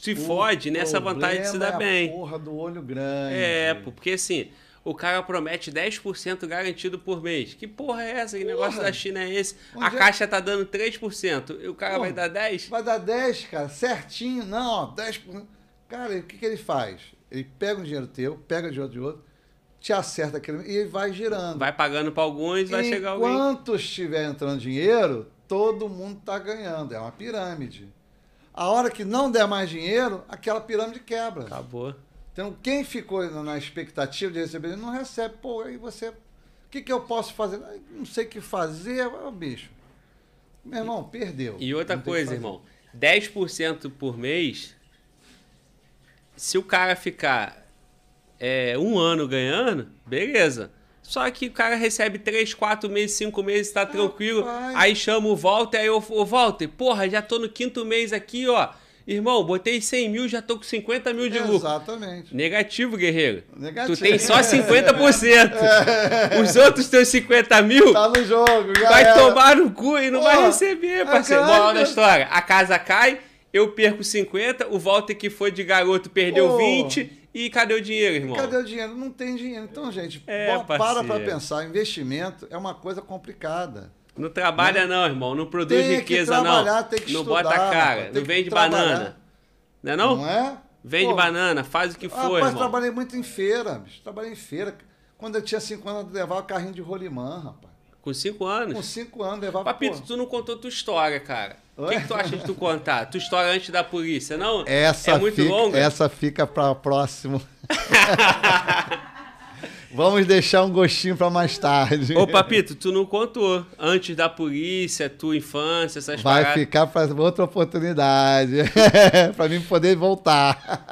se fode nessa vontade de se dar é a bem. porra do olho grande. É, porque assim, o cara promete 10% garantido por mês. Que porra é essa? Que negócio Porra. da China é esse? Onde a é- caixa tá dando 3%. E o cara Porra. vai dar 10%? Vai dar 10, cara, certinho. Não, ó, 10%. Cara, o que, que ele faz? Ele pega um dinheiro teu, pega o dinheiro de outro, te acerta aquele e vai girando. Vai pagando pra alguns, vai chegar alguém. Enquanto estiver entrando dinheiro, todo mundo tá ganhando. É uma pirâmide. A hora que não der mais dinheiro, aquela pirâmide quebra. Acabou. Então, quem ficou na- expectativa de receber, não recebe. Pô, aí você. O que, que eu posso fazer? Não sei o que fazer. Bicho. Meu irmão, perdeu. E outra o coisa, irmão. 10% por mês, se o cara ficar é, um ano ganhando, beleza. Só que o cara recebe 3, 4 meses, 5 meses, tá tranquilo. Rapaz. Aí chama o Walter, aí eu, ô Walter, porra, já tô no quinto mês aqui, ó. Irmão, botei 100 mil, já tô com 50 mil de lucro. Exatamente. Negativo, guerreiro. Negativo. Tu tem só 50%. Os outros teus 50 mil, Tá no jogo, já vai era. tomar no cu e não Porra, vai receber, ah, parceiro. Moral da história. A casa cai, eu perco 50, o Walter que foi de garoto perdeu Pô. 20 e cadê o dinheiro, irmão? Cadê o dinheiro? Não tem dinheiro. Então, gente, É, para pra parceiro. pensar. Investimento é uma coisa complicada. Não trabalha não, irmão. Não produz Tem que riqueza não. tem que não bota a cara. não vende banana. Não é não? é? Vende Pô, banana, faz o que for, Rapaz, irmão. trabalhei muito em feira, bicho. Trabalhei em feira. Quando eu tinha 5 anos, eu levava carrinho de rolimã, rapaz. Com 5 Com anos. 5 anos, levava. Papito, pô, tu não contou tua história, cara. O que, que tu acha de tu contar? Tua história antes da polícia, não? Essa é muito fica, longa? Essa fica para próximo. Vamos deixar um gostinho para mais tarde. Ô, Papito, tu não contou antes da polícia, tua infância, essas Vai paradas. ficar para outra oportunidade. para mim poder voltar.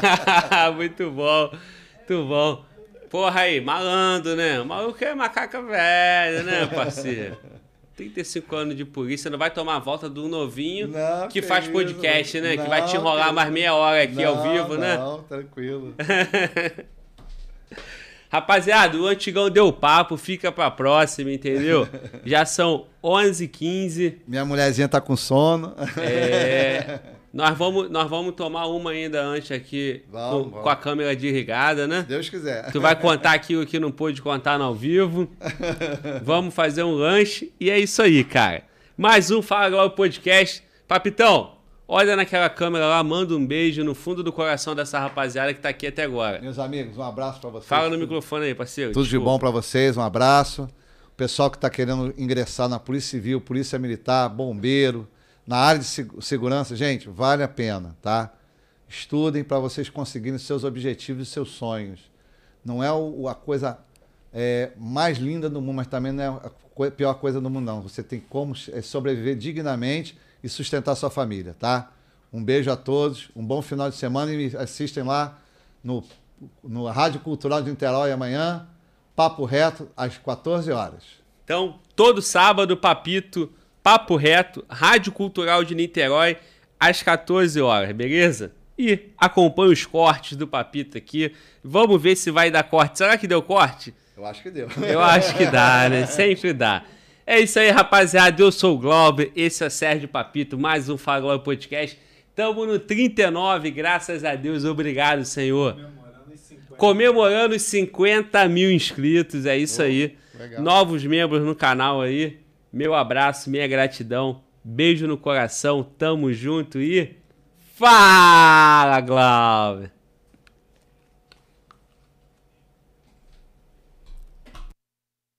muito bom, muito bom. Porra aí, malandro, né? O maluco é macaca velha, né, parceiro? 35 anos de polícia, não vai tomar a volta do novinho Não, que que faz isso. podcast, né? que vai te Não, enrolar que mais meia hora aqui ao Não, vivo, né? Não, tranquilo. Rapaziada, o Antigão deu papo, fica pra próxima, entendeu? Já são 11h15. Minha mulherzinha tá com sono. É, nós, vamos, nós vamos tomar uma ainda antes aqui Vamos, com, vamos. com a câmera desligada, né? Deus quiser. Tu vai contar aquilo que não pôde contar no ao vivo. Vamos fazer um lanche. E é isso aí, cara. Mais um Fala Globo Podcast. Papitão, olha naquela câmera lá, manda um beijo no fundo do coração dessa rapaziada que tá aqui até agora. Meus amigos, um abraço para vocês. Fala no Tudo- microfone aí, parceiro. Tudo de Desculpa. bom para vocês, um abraço. O pessoal que está querendo ingressar na Polícia Civil, Polícia Militar, Bombeiro, na área de segu- segurança, gente, vale a pena, tá? Estudem para vocês conseguirem seus objetivos e seus sonhos. Não é a coisa é, mais linda do mundo, mas também não é a pior coisa do mundo, não. Você tem como é, sobreviver dignamente e sustentar sua família, tá? Um beijo a todos, um bom final de semana e me assistem lá no, no Rádio Cultural de Niterói amanhã, Papo Reto, às 14 horas. Então, todo sábado, Papito, Papo Reto, Rádio Cultural de Niterói, às 14 horas, beleza? E acompanhe os cortes do Papito aqui. Vamos ver se vai dar corte. Será que deu corte? Eu acho que deu. Eu acho que dá, né? Sempre dá. É isso aí, rapaziada. Eu sou o Glauber, esse é o Sérgio Papito, mais um Fala Glauber Podcast. Tamo no 39, graças a Deus. Obrigado, Senhor. Comemorando os 50. Comemorando os 50 mil inscritos, é isso aí. legal. Novos membros no canal aí. Meu abraço, minha gratidão. Beijo no coração, tamo junto e. Fala, Glauber!